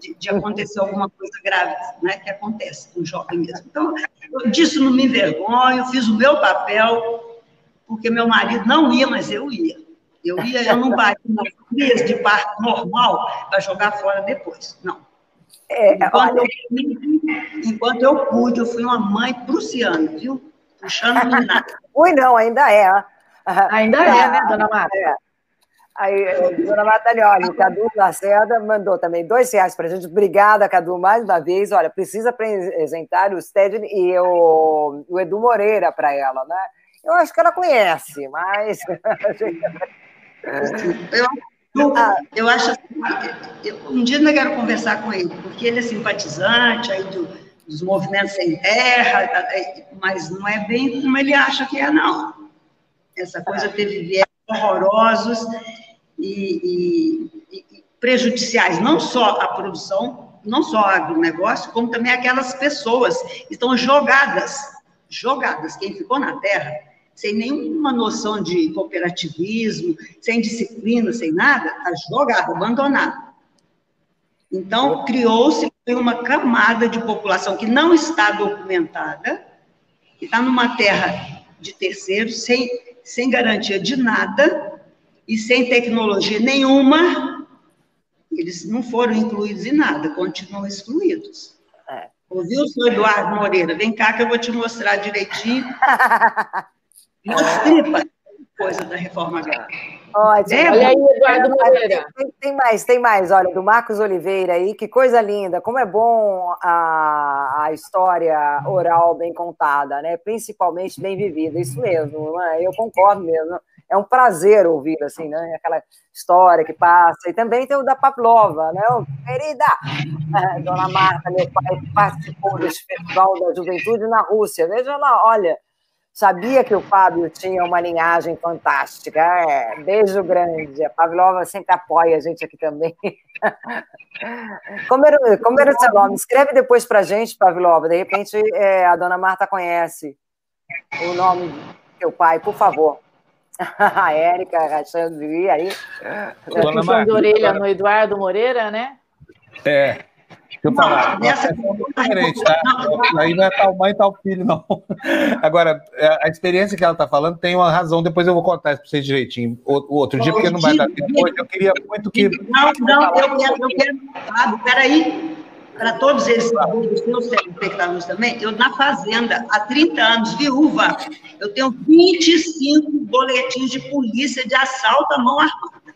de, de, acontecer alguma coisa grave, né, que acontece com o jovem mesmo. Então, eu disso não me envergonho, fiz o meu papel, porque meu marido não ia, mas eu ia. Eu ia, eu não bati nas crias de parto normal para jogar fora depois, não. É, enquanto, olha... eu, enquanto eu pude, eu fui uma mãe prussiana, viu? Puxando nada. Ui, não, ainda é. Ainda é, né, dona Marta? É. Aí, eh, dona Matalioli, o Cadu Lacerda mandou também dois reais para a gente. Obrigada, Cadu, mais uma vez. Olha, precisa apresentar o Sted e o, o Edu Moreira para ela, né? Eu acho que ela conhece, mas. eu, eu, eu acho assim, um dia eu quero conversar com ele, porque ele é simpatizante aí do, dos movimentos sem terra, mas não é bem como ele acha que é, não. Essa coisa teve viés horrorosos e, e, e prejudiciais, não só à produção, não só ao agronegócio, como também aquelas pessoas que estão jogadas, jogadas, quem ficou na terra, sem nenhuma noção de cooperativismo, sem disciplina, sem nada, está jogado, abandonado. Então, criou-se uma camada de população que não está documentada, que está numa terra de terceiros, sem, sem garantia de nada e sem tecnologia nenhuma, eles não foram incluídos em nada, continuam excluídos. É. Ouviu, senhor Eduardo Moreira? Vem cá que eu vou te mostrar direitinho. Nas coisa da reforma agrária. Ótimo. É, olha aí, Eduardo Moreira. Tem, tem, mais, tem mais. Olha, do Marcos Oliveira aí, que coisa linda. Como é bom a, a história oral bem contada, né? Principalmente bem vivida. Isso mesmo, né? eu concordo mesmo. É um prazer ouvir, assim, né? Aquela história que passa. E também tem o da Pavlova, né? Querida! É, Dona Marta, meu pai, participou desse Festival da Juventude na Rússia. Veja lá, olha Sabia que o Fábio tinha uma linhagem fantástica. É, beijo grande. A Pavlova sempre apoia a gente aqui também. Como era, como era o seu nome? Escreve depois para a gente, Pavlova. De repente, é, a dona Marta conhece o nome do seu pai, por favor. A Érica rachando de aí. Dona Marta. de orelha no Eduardo Moreira, né? É. Deixa eu falar, nessa... é diferente, tá? Aí não é tal mãe, tal filho, não. Agora, é, a experiência que ela está falando tem uma razão, depois eu vou contar isso para vocês direitinho. O, outro dia, porque não vai dar tempo hoje, eu queria muito que. Não, não, eu quero, eu quero. Fábio, peraí. Para todos esses os seus telespectadores também, eu na Fazenda, há 30 anos, viúva, eu tenho 25 boletins de polícia de assalto à mão armada.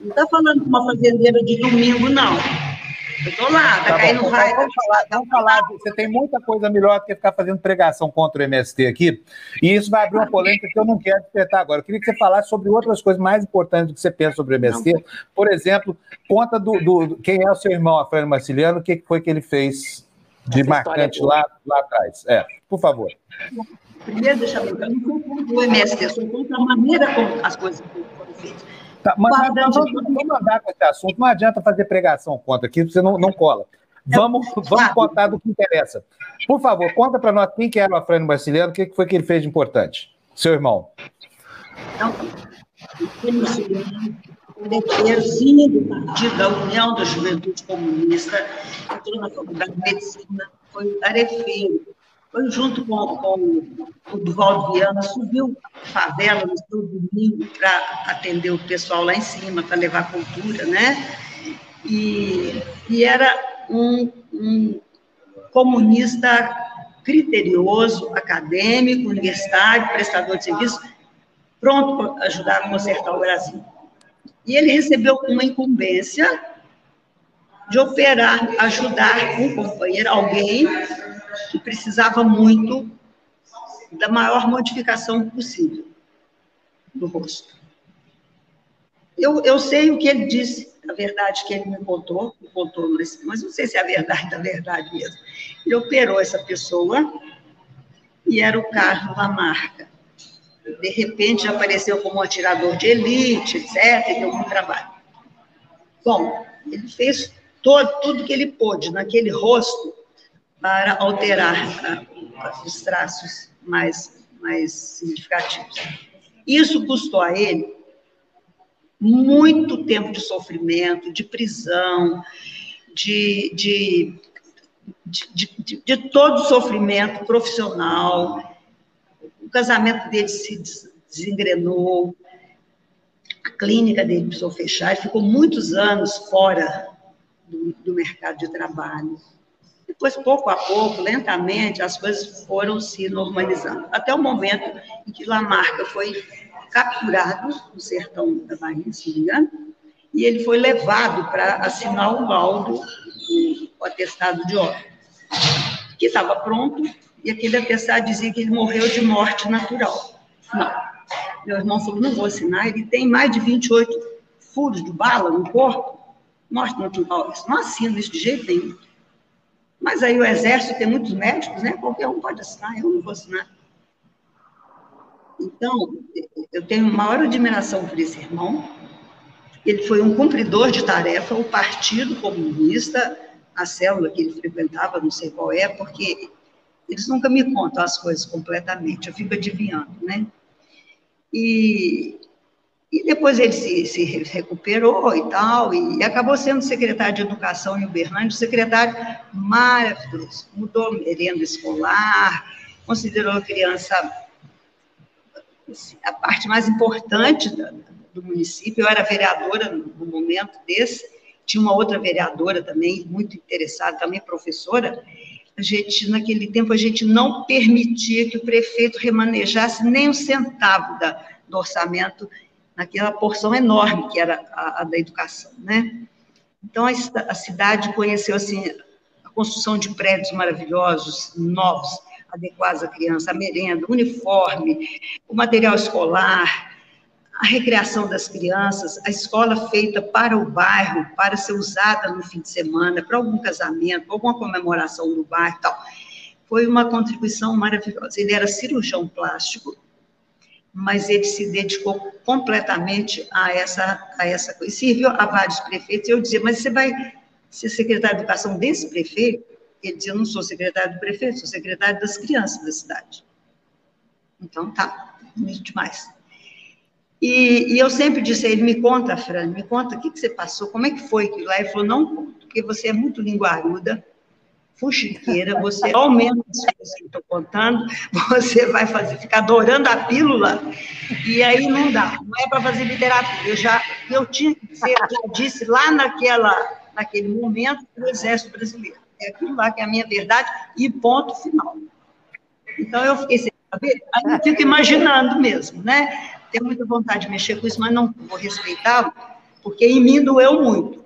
Não está falando de uma fazendeira de domingo, não. Eu tô lá, tá, tá caindo bom, raio. Vamos falar, vamos falar, você tem muita coisa melhor do que ficar fazendo pregação contra o MST aqui, e isso vai abrir uma polêmica que eu não quero despertar agora. Eu queria que você falasse sobre outras coisas mais importantes do que você pensa sobre o MST. Não. Por exemplo, conta do, do, quem é o seu irmão, Afrânio Marciliano, o que foi que ele fez de Essa marcante lá, lá atrás. É, por favor. Primeiro, deixa eu ver, eu não sou contra o MST, eu sou contra a maneira como as coisas foram feitas. Tá, mas, mas vamos, vamos andar com esse assunto. Não adianta fazer pregação contra aqui, você não, não cola. Vamos, vamos contar do que interessa. Por favor, conta para nós quem que era o Afrânio Brasileiro, o que foi que ele fez de importante? Seu irmão. Então, letreirzinho do Partido da União da Juventude Comunista, entrou na Faculdade de Medicina, foi tarefeiro, foi junto com, com o Duval Viana, subiu favela no seu domingo para atender o pessoal lá em cima, para levar cultura, né? E, e era um, um comunista criterioso, acadêmico, universitário, prestador de serviço, pronto para ajudar a consertar o Brasil. E ele recebeu uma incumbência de operar, ajudar um companheiro, alguém que precisava muito da maior modificação possível no rosto. Eu, eu sei o que ele disse, a verdade que ele me contou, me contou, mas, mas não sei se é a verdade da verdade mesmo. Ele operou essa pessoa e era o Carlos Lamarca. De repente apareceu como um atirador de elite, etc., e deu um trabalho. Bom, ele fez todo, tudo que ele pôde naquele rosto para alterar uh, os traços mais, mais significativos. Isso custou a ele muito tempo de sofrimento, de prisão, de, de, de, de, todo sofrimento profissional. O casamento dele se desengrenou, a clínica dele precisou fechar, ele ficou muitos anos fora do mercado de trabalho. Depois, pouco a pouco, lentamente, as coisas foram se normalizando. Até o momento em que Lamarca foi capturado no sertão da Bahia, se não me engano, e ele foi levado para assinar o laudo, o atestado de óbito, que estava pronto, e aquele atestado dizia que ele morreu de morte natural. Não. Meu irmão falou, não vou assinar, ele tem mais de 28 furos de bala no corpo, morte natural, isso não assina isso de jeito nenhum. Mas aí o exército tem muitos médicos, né? Qualquer um pode assinar, eu não vou assinar. Então, eu tenho maior admiração por esse irmão. Ele foi um cumpridor de tarefa, o Partido Comunista, a célula que ele frequentava, não sei qual é, porque eles nunca me contam as coisas completamente, eu fico adivinhando, né? E, e depois ele se, se, recuperou e tal, e acabou sendo secretário de Educação em Uberlândia, secretário maravilhoso, mudou merenda escolar, considerou a criança assim, a parte mais importante da, do município. Eu era vereadora no momento desse, tinha uma outra vereadora também, muito interessada, também professora. A gente, naquele tempo, a gente não permitia que o prefeito remanejasse nem um centavo da, do orçamento naquela porção enorme que era a, a da educação, né? Então, a, a, cidade conheceu, assim, a construção de prédios maravilhosos, novos, adequados à criança, a merenda, o uniforme, o material escolar, a recreação das crianças, a escola feita para o bairro, para ser usada no fim de semana, para algum casamento, alguma comemoração no bairro e tal. Foi uma contribuição maravilhosa. Ele era cirurgião plástico, mas ele se dedicou completamente a essa, a essa coisa. Serviu a vários prefeitos. Eu dizia, mas você vai ser secretário de educação desse prefeito? Ele dizia, não sou secretário do prefeito, sou secretário das crianças da cidade. Então, tá, bonito demais. E, e, eu sempre disse a ele, me conta, Fran, me conta o que, que você passou, como é que foi aquilo lá? Ele falou, não conto, porque você é muito linguaruda, fuxiqueira, você aumenta as coisas que eu estou contando, você vai fazer, ficar adorando a pílula, e aí não dá, não é para fazer literatura. Eu já, eu tinha que dizer, já disse lá naquela, naquele momento, o Exército Brasileiro. É aquilo lá que é a minha verdade, e ponto final. Então, eu fiquei sem saber, aí eu fico imaginando mesmo, né? Tenho muita vontade de mexer com isso, mas não vou respeitá-lo, porque em mim doeu muito.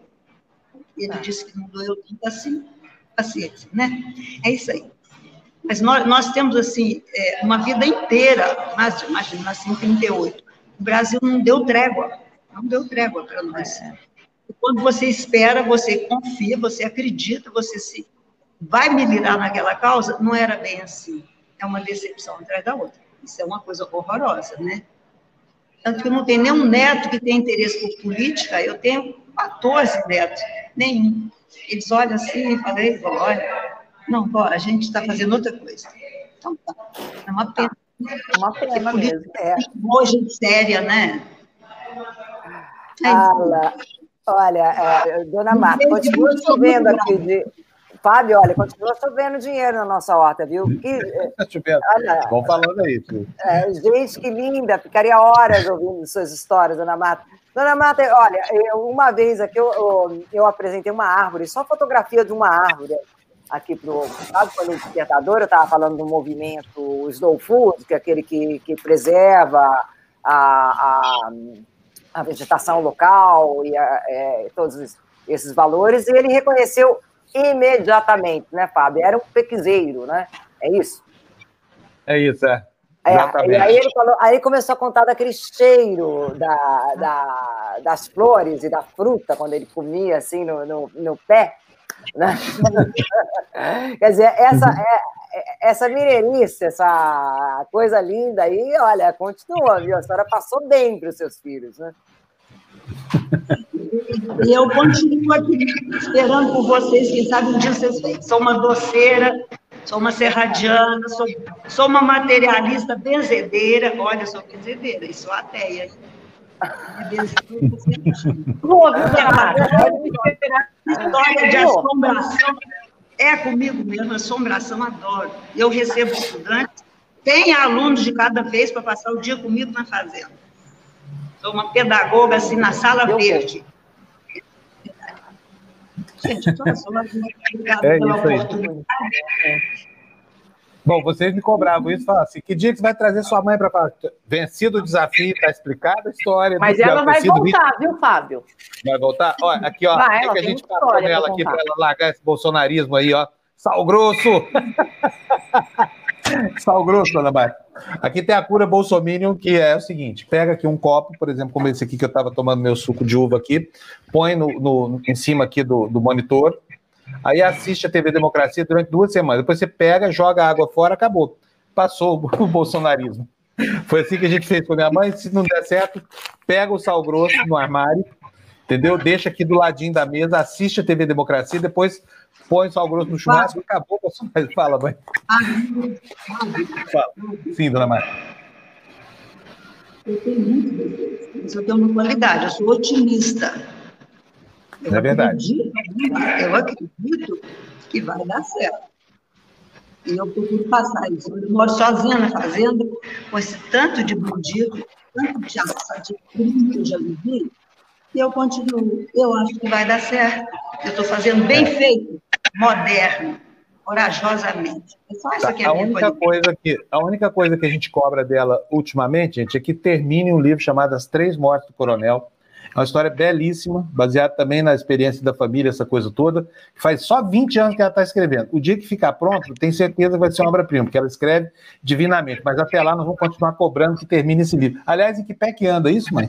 Ele disse que não doeu tanto assim, paciência, né? É isso aí. Mas nós, nós temos, assim, é, uma vida inteira, mas imagina, nasci em 38. O Brasil não deu trégua, não deu trégua para nós. E quando você espera, você confia, você acredita, você se vai militar naquela causa, não era bem assim. É uma decepção atrás da outra. Isso é uma coisa horrorosa, né? Tanto que eu não tenho nenhum neto que tenha interesse por política, eu tenho 14 netos, nenhum. Eles olham assim e falam, olha, não, a gente está fazendo outra coisa. Então tá, é uma pena. É uma pena mesmo. É. Hoje séria, né? É Ala, olha, é, dona Marta, continua chovendo aqui de. Fábio, olha, continua chovendo dinheiro na nossa horta, viu? Que, tá chovendo. Olha, Vamos falando aí. É, gente, que linda, ficaria horas ouvindo suas histórias, dona Marta. Dona Marta, olha, eu, uma vez aqui eu, eu, eu, apresentei uma árvore, só fotografia de uma árvore aqui para o. Sabe, quando o despertador eu estava falando do movimento Slow Food, que é aquele que, que preserva a, a, a vegetação local e a, é, todos esses valores, e ele reconheceu imediatamente, né, Fábio? Era um pequiseiro, né? É isso? É isso, é. É, e aí ele, falou, aí começou a contar daquele cheiro da, da, das flores e da fruta, quando ele comia assim no, no, no pé. Né? Quer dizer, essa, é, é, essa mineirice, essa coisa linda aí, olha, continua, viu? A senhora passou bem para os seus filhos, né? E eu continuo aqui esperando por vocês, quem sabe um dia vocês. Sou uma doceira, sou uma serradiana, sou, sou uma materialista benzedeira. Olha, sou benzedeira e sou ateia. História de assombração é comigo mesmo, assombração adoro. Eu recebo estudantes, tem alunos de cada vez para passar o dia comigo na fazenda. Sou uma pedagoga assim na sala verde. Gente, então, é isso aí. Bom, vocês me cobravam isso, falavam assim, que dia que você vai trazer sua mãe para falar? Vencido o desafio, está explicada a história. Mas ela vai voltar, viu, Fábio? Vai voltar? Olha, aqui, ó, vai, que a gente passou nela aqui para ela largar esse bolsonarismo aí, ó. Sal grosso! Sal grosso, Ana Maria. Aqui tem a cura Bolsominion, que é o seguinte: pega aqui um copo, por exemplo, como esse aqui que eu estava tomando meu suco de uva aqui, põe no, no em cima aqui do, do monitor, Aí assiste a TV Democracia durante duas semanas. Depois você pega, joga a água fora, acabou. Passou o bolsonarismo. Foi assim que a gente fez com a minha mãe. Se não der certo, pega o sal grosso no armário, entendeu? Deixa aqui do ladinho da mesa, assiste a TV Democracia, depois põe o sal grosso no churrasco e acabou bolsonarismo. Fala, mãe. Fala. Sim, dona Maria. Eu tenho muito eu tenho uma qualidade, eu sou otimista. Eu é verdade. Acredito, eu acredito que vai dar certo. E eu procuro passar isso. Eu moro sozinha na fazenda, com esse tanto de bandido, tanto de assassino que eu já vivi, e eu continuo. Eu acho que vai dar certo. Eu estou fazendo bem feito, moderno, corajosamente. É só isso que é a única coisa que A única coisa que a gente cobra dela ultimamente, gente, é que termine um livro chamado As Três Mortes do Coronel, é uma história belíssima, baseada também na experiência da família, essa coisa toda. Faz só 20 anos que ela está escrevendo. O dia que ficar pronto, tem certeza que vai ser uma obra-prima, porque ela escreve divinamente. Mas até lá nós vamos continuar cobrando que termine esse livro. Aliás, em que pé que anda isso, mãe?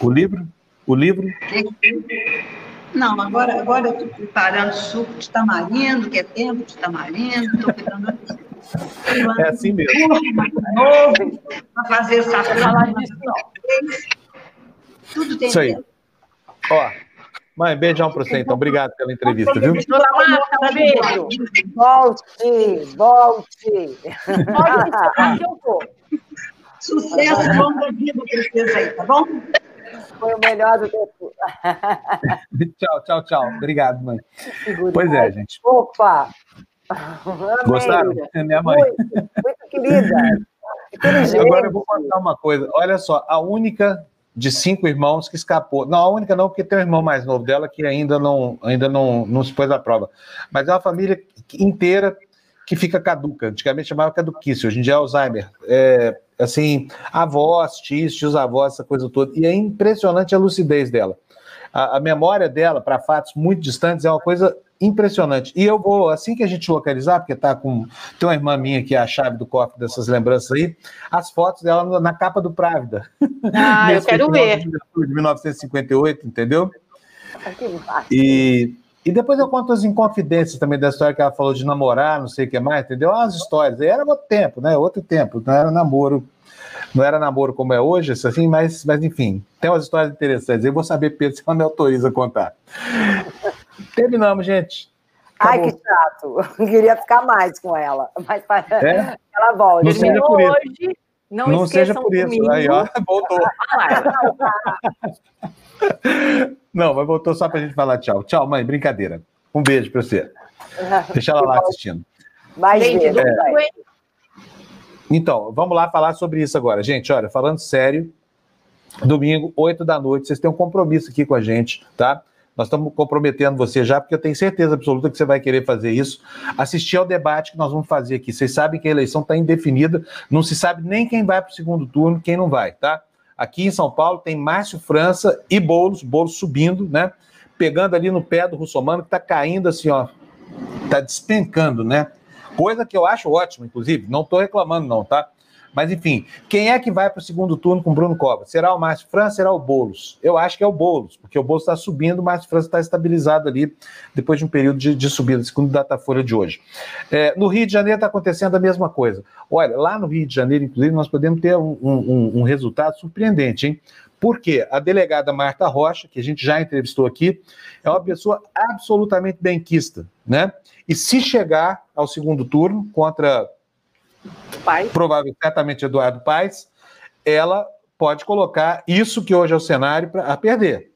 O livro? O livro? Não, agora, agora eu estou preparando suco de tamarindo, que é tempo de tamarindo, estou É assim mesmo. Novo, para fazer essa salada Tudo tem Isso aí. Ó, mãe, beijão para você, então. Obrigado pela entrevista, viu? Dona Marta, beijo. Volte, volte. Pode que eu vou. Sucesso, longa vida para vocês aí, tá bom? Foi o melhor do tempo. tchau, tchau, tchau. Obrigado, mãe. Pois é, gente. Opa! Gostaram? É minha mãe. Muito, muito querida. Agora eu vou contar uma coisa. Olha só, a única de cinco irmãos que escapou. Não, a única não, porque tem um irmão mais novo dela que ainda não, ainda não, não se pôs à prova. Mas é uma família inteira que fica caduca. Antigamente chamava caduquice, hoje em dia é Alzheimer. É, assim, avós, tios, tios avós, essa coisa toda. E é impressionante a lucidez dela. A, a memória dela para fatos muito distantes é uma coisa impressionante. E eu vou, assim que a gente localizar, porque tá com. Tem uma irmã minha que é a chave do cofre dessas lembranças aí, as fotos dela na capa do Právida. Ah, eu quero ver. De 1958, entendeu? E, e depois eu conto as inconfidências também da história que ela falou de namorar, não sei o que mais, entendeu? As histórias. Aí era outro tempo, né? Outro tempo, não era namoro. Não era namoro como é hoje, assim, mas, mas enfim, tem umas histórias interessantes. Eu vou saber, Pedro, se ela me autoriza a contar. Terminamos, gente. Acabou. Ai, que chato. Eu queria ficar mais com ela, mas é? ela volta. Não seja por isso. Hoje, não, não seja por isso. Aí, ó, voltou. não, mas voltou só para a gente falar tchau. Tchau, mãe, brincadeira. Um beijo para você. Deixa ela lá assistindo. Mais beijo. É. Então, vamos lá falar sobre isso agora. Gente, olha, falando sério, domingo, 8 da noite, vocês têm um compromisso aqui com a gente, tá? Nós estamos comprometendo você já, porque eu tenho certeza absoluta que você vai querer fazer isso. Assistir ao debate que nós vamos fazer aqui. Vocês sabem que a eleição está indefinida, não se sabe nem quem vai para o segundo turno, quem não vai, tá? Aqui em São Paulo tem Márcio França e Boulos, Boulos subindo, né? Pegando ali no pé do Russomano, que está caindo assim, ó. Está despencando, né? Coisa que eu acho ótima, inclusive. Não estou reclamando, não, tá? Mas, enfim, quem é que vai para o segundo turno com Bruno Covas? Será o Márcio França? Será o Boulos? Eu acho que é o Boulos, porque o Boulos está subindo, o Márcio França está estabilizado ali depois de um período de, de subida, segundo o Datafolha de hoje. É, no Rio de Janeiro está acontecendo a mesma coisa. Olha, lá no Rio de Janeiro, inclusive, nós podemos ter um, um, um resultado surpreendente, hein? Porque a delegada Marta Rocha, que a gente já entrevistou aqui, é uma pessoa absolutamente benquista, né? E se chegar ao segundo turno contra Pai. provável, certamente Eduardo Paes, ela pode colocar isso que hoje é o cenário pra, a perder.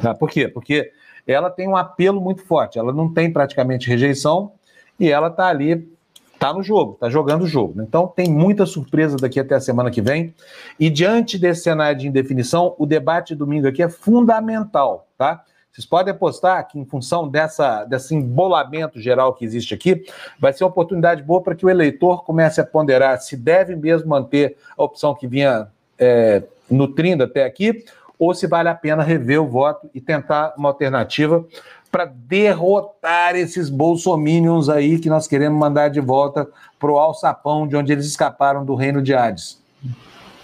Tá? Por quê? Porque ela tem um apelo muito forte, ela não tem praticamente rejeição e ela está ali, está no jogo, está jogando o jogo. Então tem muita surpresa daqui até a semana que vem. E diante desse cenário de indefinição, o debate de domingo aqui é fundamental, tá? Vocês podem apostar que, em função dessa, desse embolamento geral que existe aqui, vai ser uma oportunidade boa para que o eleitor comece a ponderar se deve mesmo manter a opção que vinha é, nutrindo até aqui, ou se vale a pena rever o voto e tentar uma alternativa para derrotar esses bolsominions aí que nós queremos mandar de volta para o alçapão de onde eles escaparam do reino de Hades.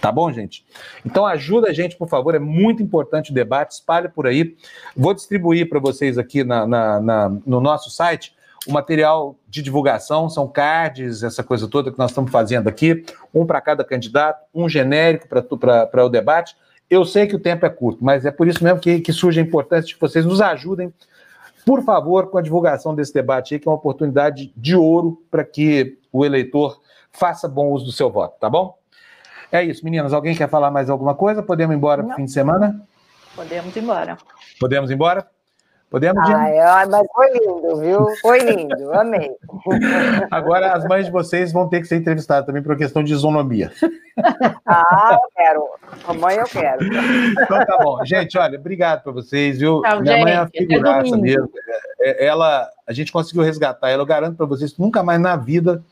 Tá bom, gente? Então ajuda a gente, por favor, é muito importante o debate, espalhe por aí. Vou distribuir para vocês aqui na, na, na, no nosso site o material de divulgação, são cards, essa coisa toda que nós estamos fazendo aqui, um para cada candidato, um genérico para o debate. Eu sei que o tempo é curto, mas é por isso mesmo que, que surge a importância de que vocês nos ajudem, por favor, com a divulgação desse debate aí, que é uma oportunidade de ouro para que o eleitor faça bom uso do seu voto, tá bom? É isso, meninas. Alguém quer falar mais alguma coisa? Podemos ir embora para o fim de semana? Podemos ir embora. Podemos ir embora? Podemos ir? Ai, mas foi lindo, viu? Foi lindo, amei. Agora as mães de vocês vão ter que ser entrevistadas também por questão de isonomia. Ah, eu quero. Mamãe, eu quero. Então tá bom. Gente, olha, obrigado para vocês, viu? Tchau, Minha gente. mãe é uma figuraça mesmo. É, ela, a gente conseguiu resgatar ela. Eu garanto para vocês que nunca mais na vida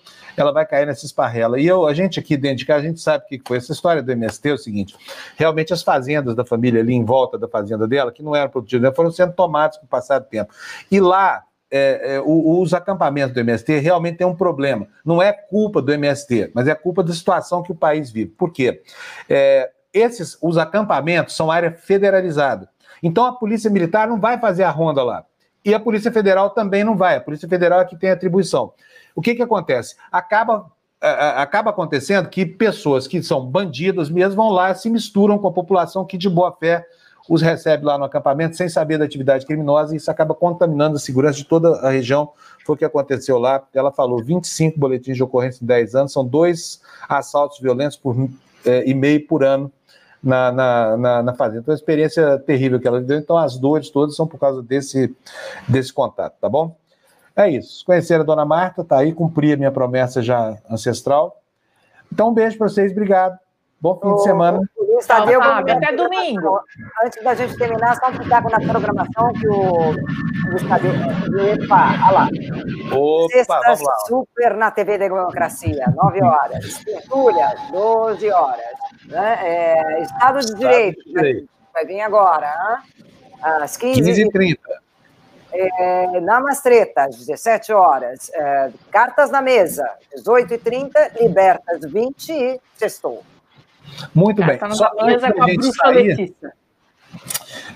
ela vai cair nessa esparrela. E eu, a gente aqui dentro de casa, a gente sabe o que foi. Essa história do MST é o seguinte: realmente as fazendas da família ali em volta da fazenda dela, que não eram produtivas, né, foram sendo tomadas com o passar do tempo. E lá, é, é, os acampamentos do MST realmente têm um problema. Não é culpa do MST, mas é culpa da situação que o país vive. Por quê? É, esses, os acampamentos são área federalizada. Então a Polícia Militar não vai fazer a ronda lá. E a Polícia Federal também não vai. A Polícia Federal é que tem atribuição. O que, que acontece? Acaba, acaba acontecendo que pessoas que são bandidas mesmo vão lá se misturam com a população que de boa fé os recebe lá no acampamento sem saber da atividade criminosa e isso acaba contaminando a segurança de toda a região. Foi o que aconteceu lá. Ela falou 25 boletins de ocorrência em 10 anos, são dois assaltos violentos por é, e meio por ano na, na, na, na fazenda. Então, uma experiência terrível que ela deu. Então, as dores todas são por causa desse, desse contato, tá bom? É isso. Conhecer a dona Marta, tá aí, cumpri a minha promessa já ancestral. Então, um beijo para vocês, obrigado. Bom fim de semana. Tadeu, Fábio, até domingo. Antes da gente terminar, só um pitaco na programação que o Luiz Tadeu. Epa, olha lá. Opa, Sexta vamos lá. Super na TV Democracia, 9 horas. Tertúlia, 12 horas. Né? É, Estado de Estado Direito, de Direito. Vai, vir agora. Hein? Às 15h30. É, na Mastreta, às 17 horas. É, cartas na mesa, 18h30, libertas 20 e sextou. Muito bem. Só mesa com a bruxa sair, Letícia.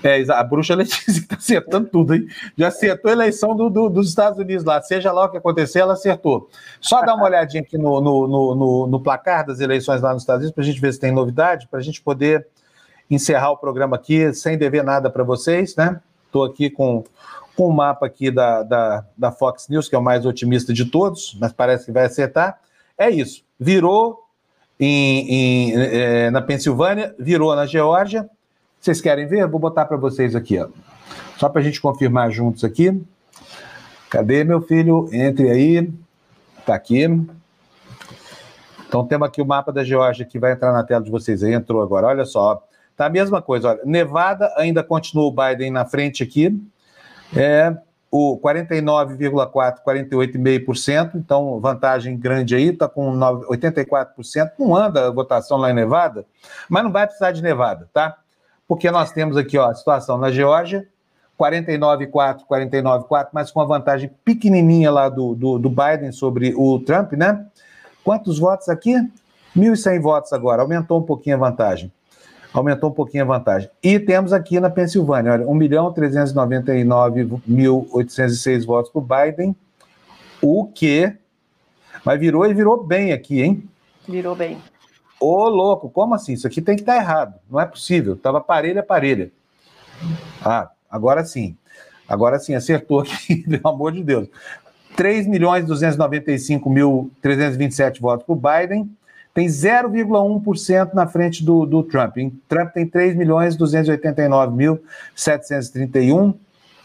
É, a bruxa Letícia que está acertando tudo, hein? Já acertou a eleição do, do, dos Estados Unidos lá. Seja lá o que acontecer, ela acertou. Só dar uma olhadinha aqui no, no, no, no placar das eleições lá nos Estados Unidos, para a gente ver se tem novidade, para a gente poder encerrar o programa aqui sem dever nada para vocês, né? Estou aqui com, com o mapa aqui da, da, da Fox News, que é o mais otimista de todos, mas parece que vai acertar. É isso. Virou em, em, é, na Pensilvânia, virou na Geórgia. Vocês querem ver? Vou botar para vocês aqui, ó. Só para a gente confirmar juntos aqui. Cadê, meu filho? Entre aí. Está aqui. Então temos aqui o mapa da Geórgia que vai entrar na tela de vocês. Entrou agora. Olha só. Tá a mesma coisa. Olha. Nevada ainda continua o Biden na frente aqui. É, o 49,4%, 48,5%, então vantagem grande aí, está com 84%. Não anda a votação lá em Nevada, mas não vai precisar de Nevada, tá? Porque nós temos aqui ó, a situação na Geórgia, 49,4%, 49,4%, mas com a vantagem pequenininha lá do, do, do Biden sobre o Trump, né? Quantos votos aqui? 1.100 votos agora, aumentou um pouquinho a vantagem aumentou um pouquinho a vantagem. E temos aqui na Pensilvânia, olha, 1 milhão 399.806 votos para o Biden, o que... Mas virou e virou bem aqui, hein? Virou bem. Ô, louco, como assim? Isso aqui tem que estar errado. Não é possível. Estava parelha, parelha. Ah, agora sim. Agora sim, acertou aqui, pelo amor de Deus. 3 milhões 295 mil 327 votos para o Biden, tem 0,1% na frente do, do Trump. Em Trump tem 3 milhões 289.731,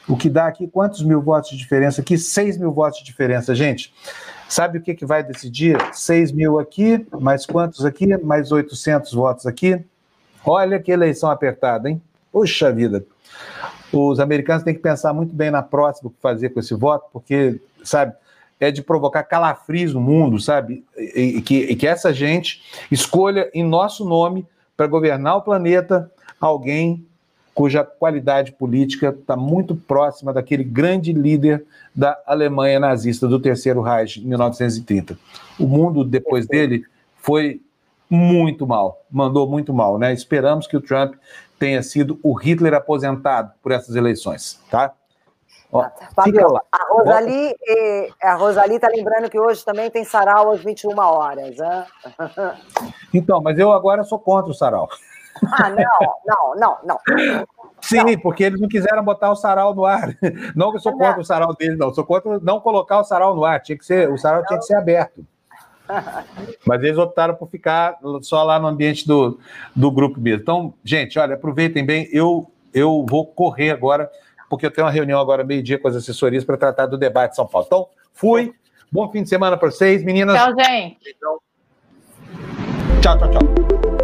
o que dá aqui quantos mil votos de diferença? Aqui 6 mil votos de diferença, gente. Sabe o que, que vai decidir? 6 mil aqui, mais quantos aqui? Mais 800 votos aqui. Olha que eleição apertada, hein? Puxa vida. os americanos têm que pensar muito bem na próxima o que fazer com esse voto, porque, sabe, é de provocar calafrios no mundo, sabe? E, e, que, e que essa gente escolha em nosso nome para governar o planeta alguém cuja qualidade política está muito próxima daquele grande líder da Alemanha nazista do Terceiro Reich em 1930. O mundo depois dele foi muito mal, mandou muito mal, né? Esperamos que o Trump tenha sido o Hitler aposentado por essas eleições, tá? Ó, Fabio, a Rosali a Rosali está lembrando que hoje também tem sarau às 21 horas. Né? Então, mas eu agora sou contra o sarau. Ah, não, não, não, não. Sim, não. porque eles não quiseram botar o sarau no ar. Não que eu sou contra o sarau deles, não. Sou contra não colocar o sarau no ar. Tinha que ser, o sarau tinha que ser aberto. Mas eles optaram por ficar só lá no ambiente do, do grupo mesmo. Então, gente, olha, aproveitem bem. Eu, eu vou correr agora, porque eu tenho uma reunião agora meio-dia com as assessorias para tratar do debate de São Paulo. Então, fui. Bom fim de semana para vocês, meninas. Tchau, gente. Tchau, tchau, tchau.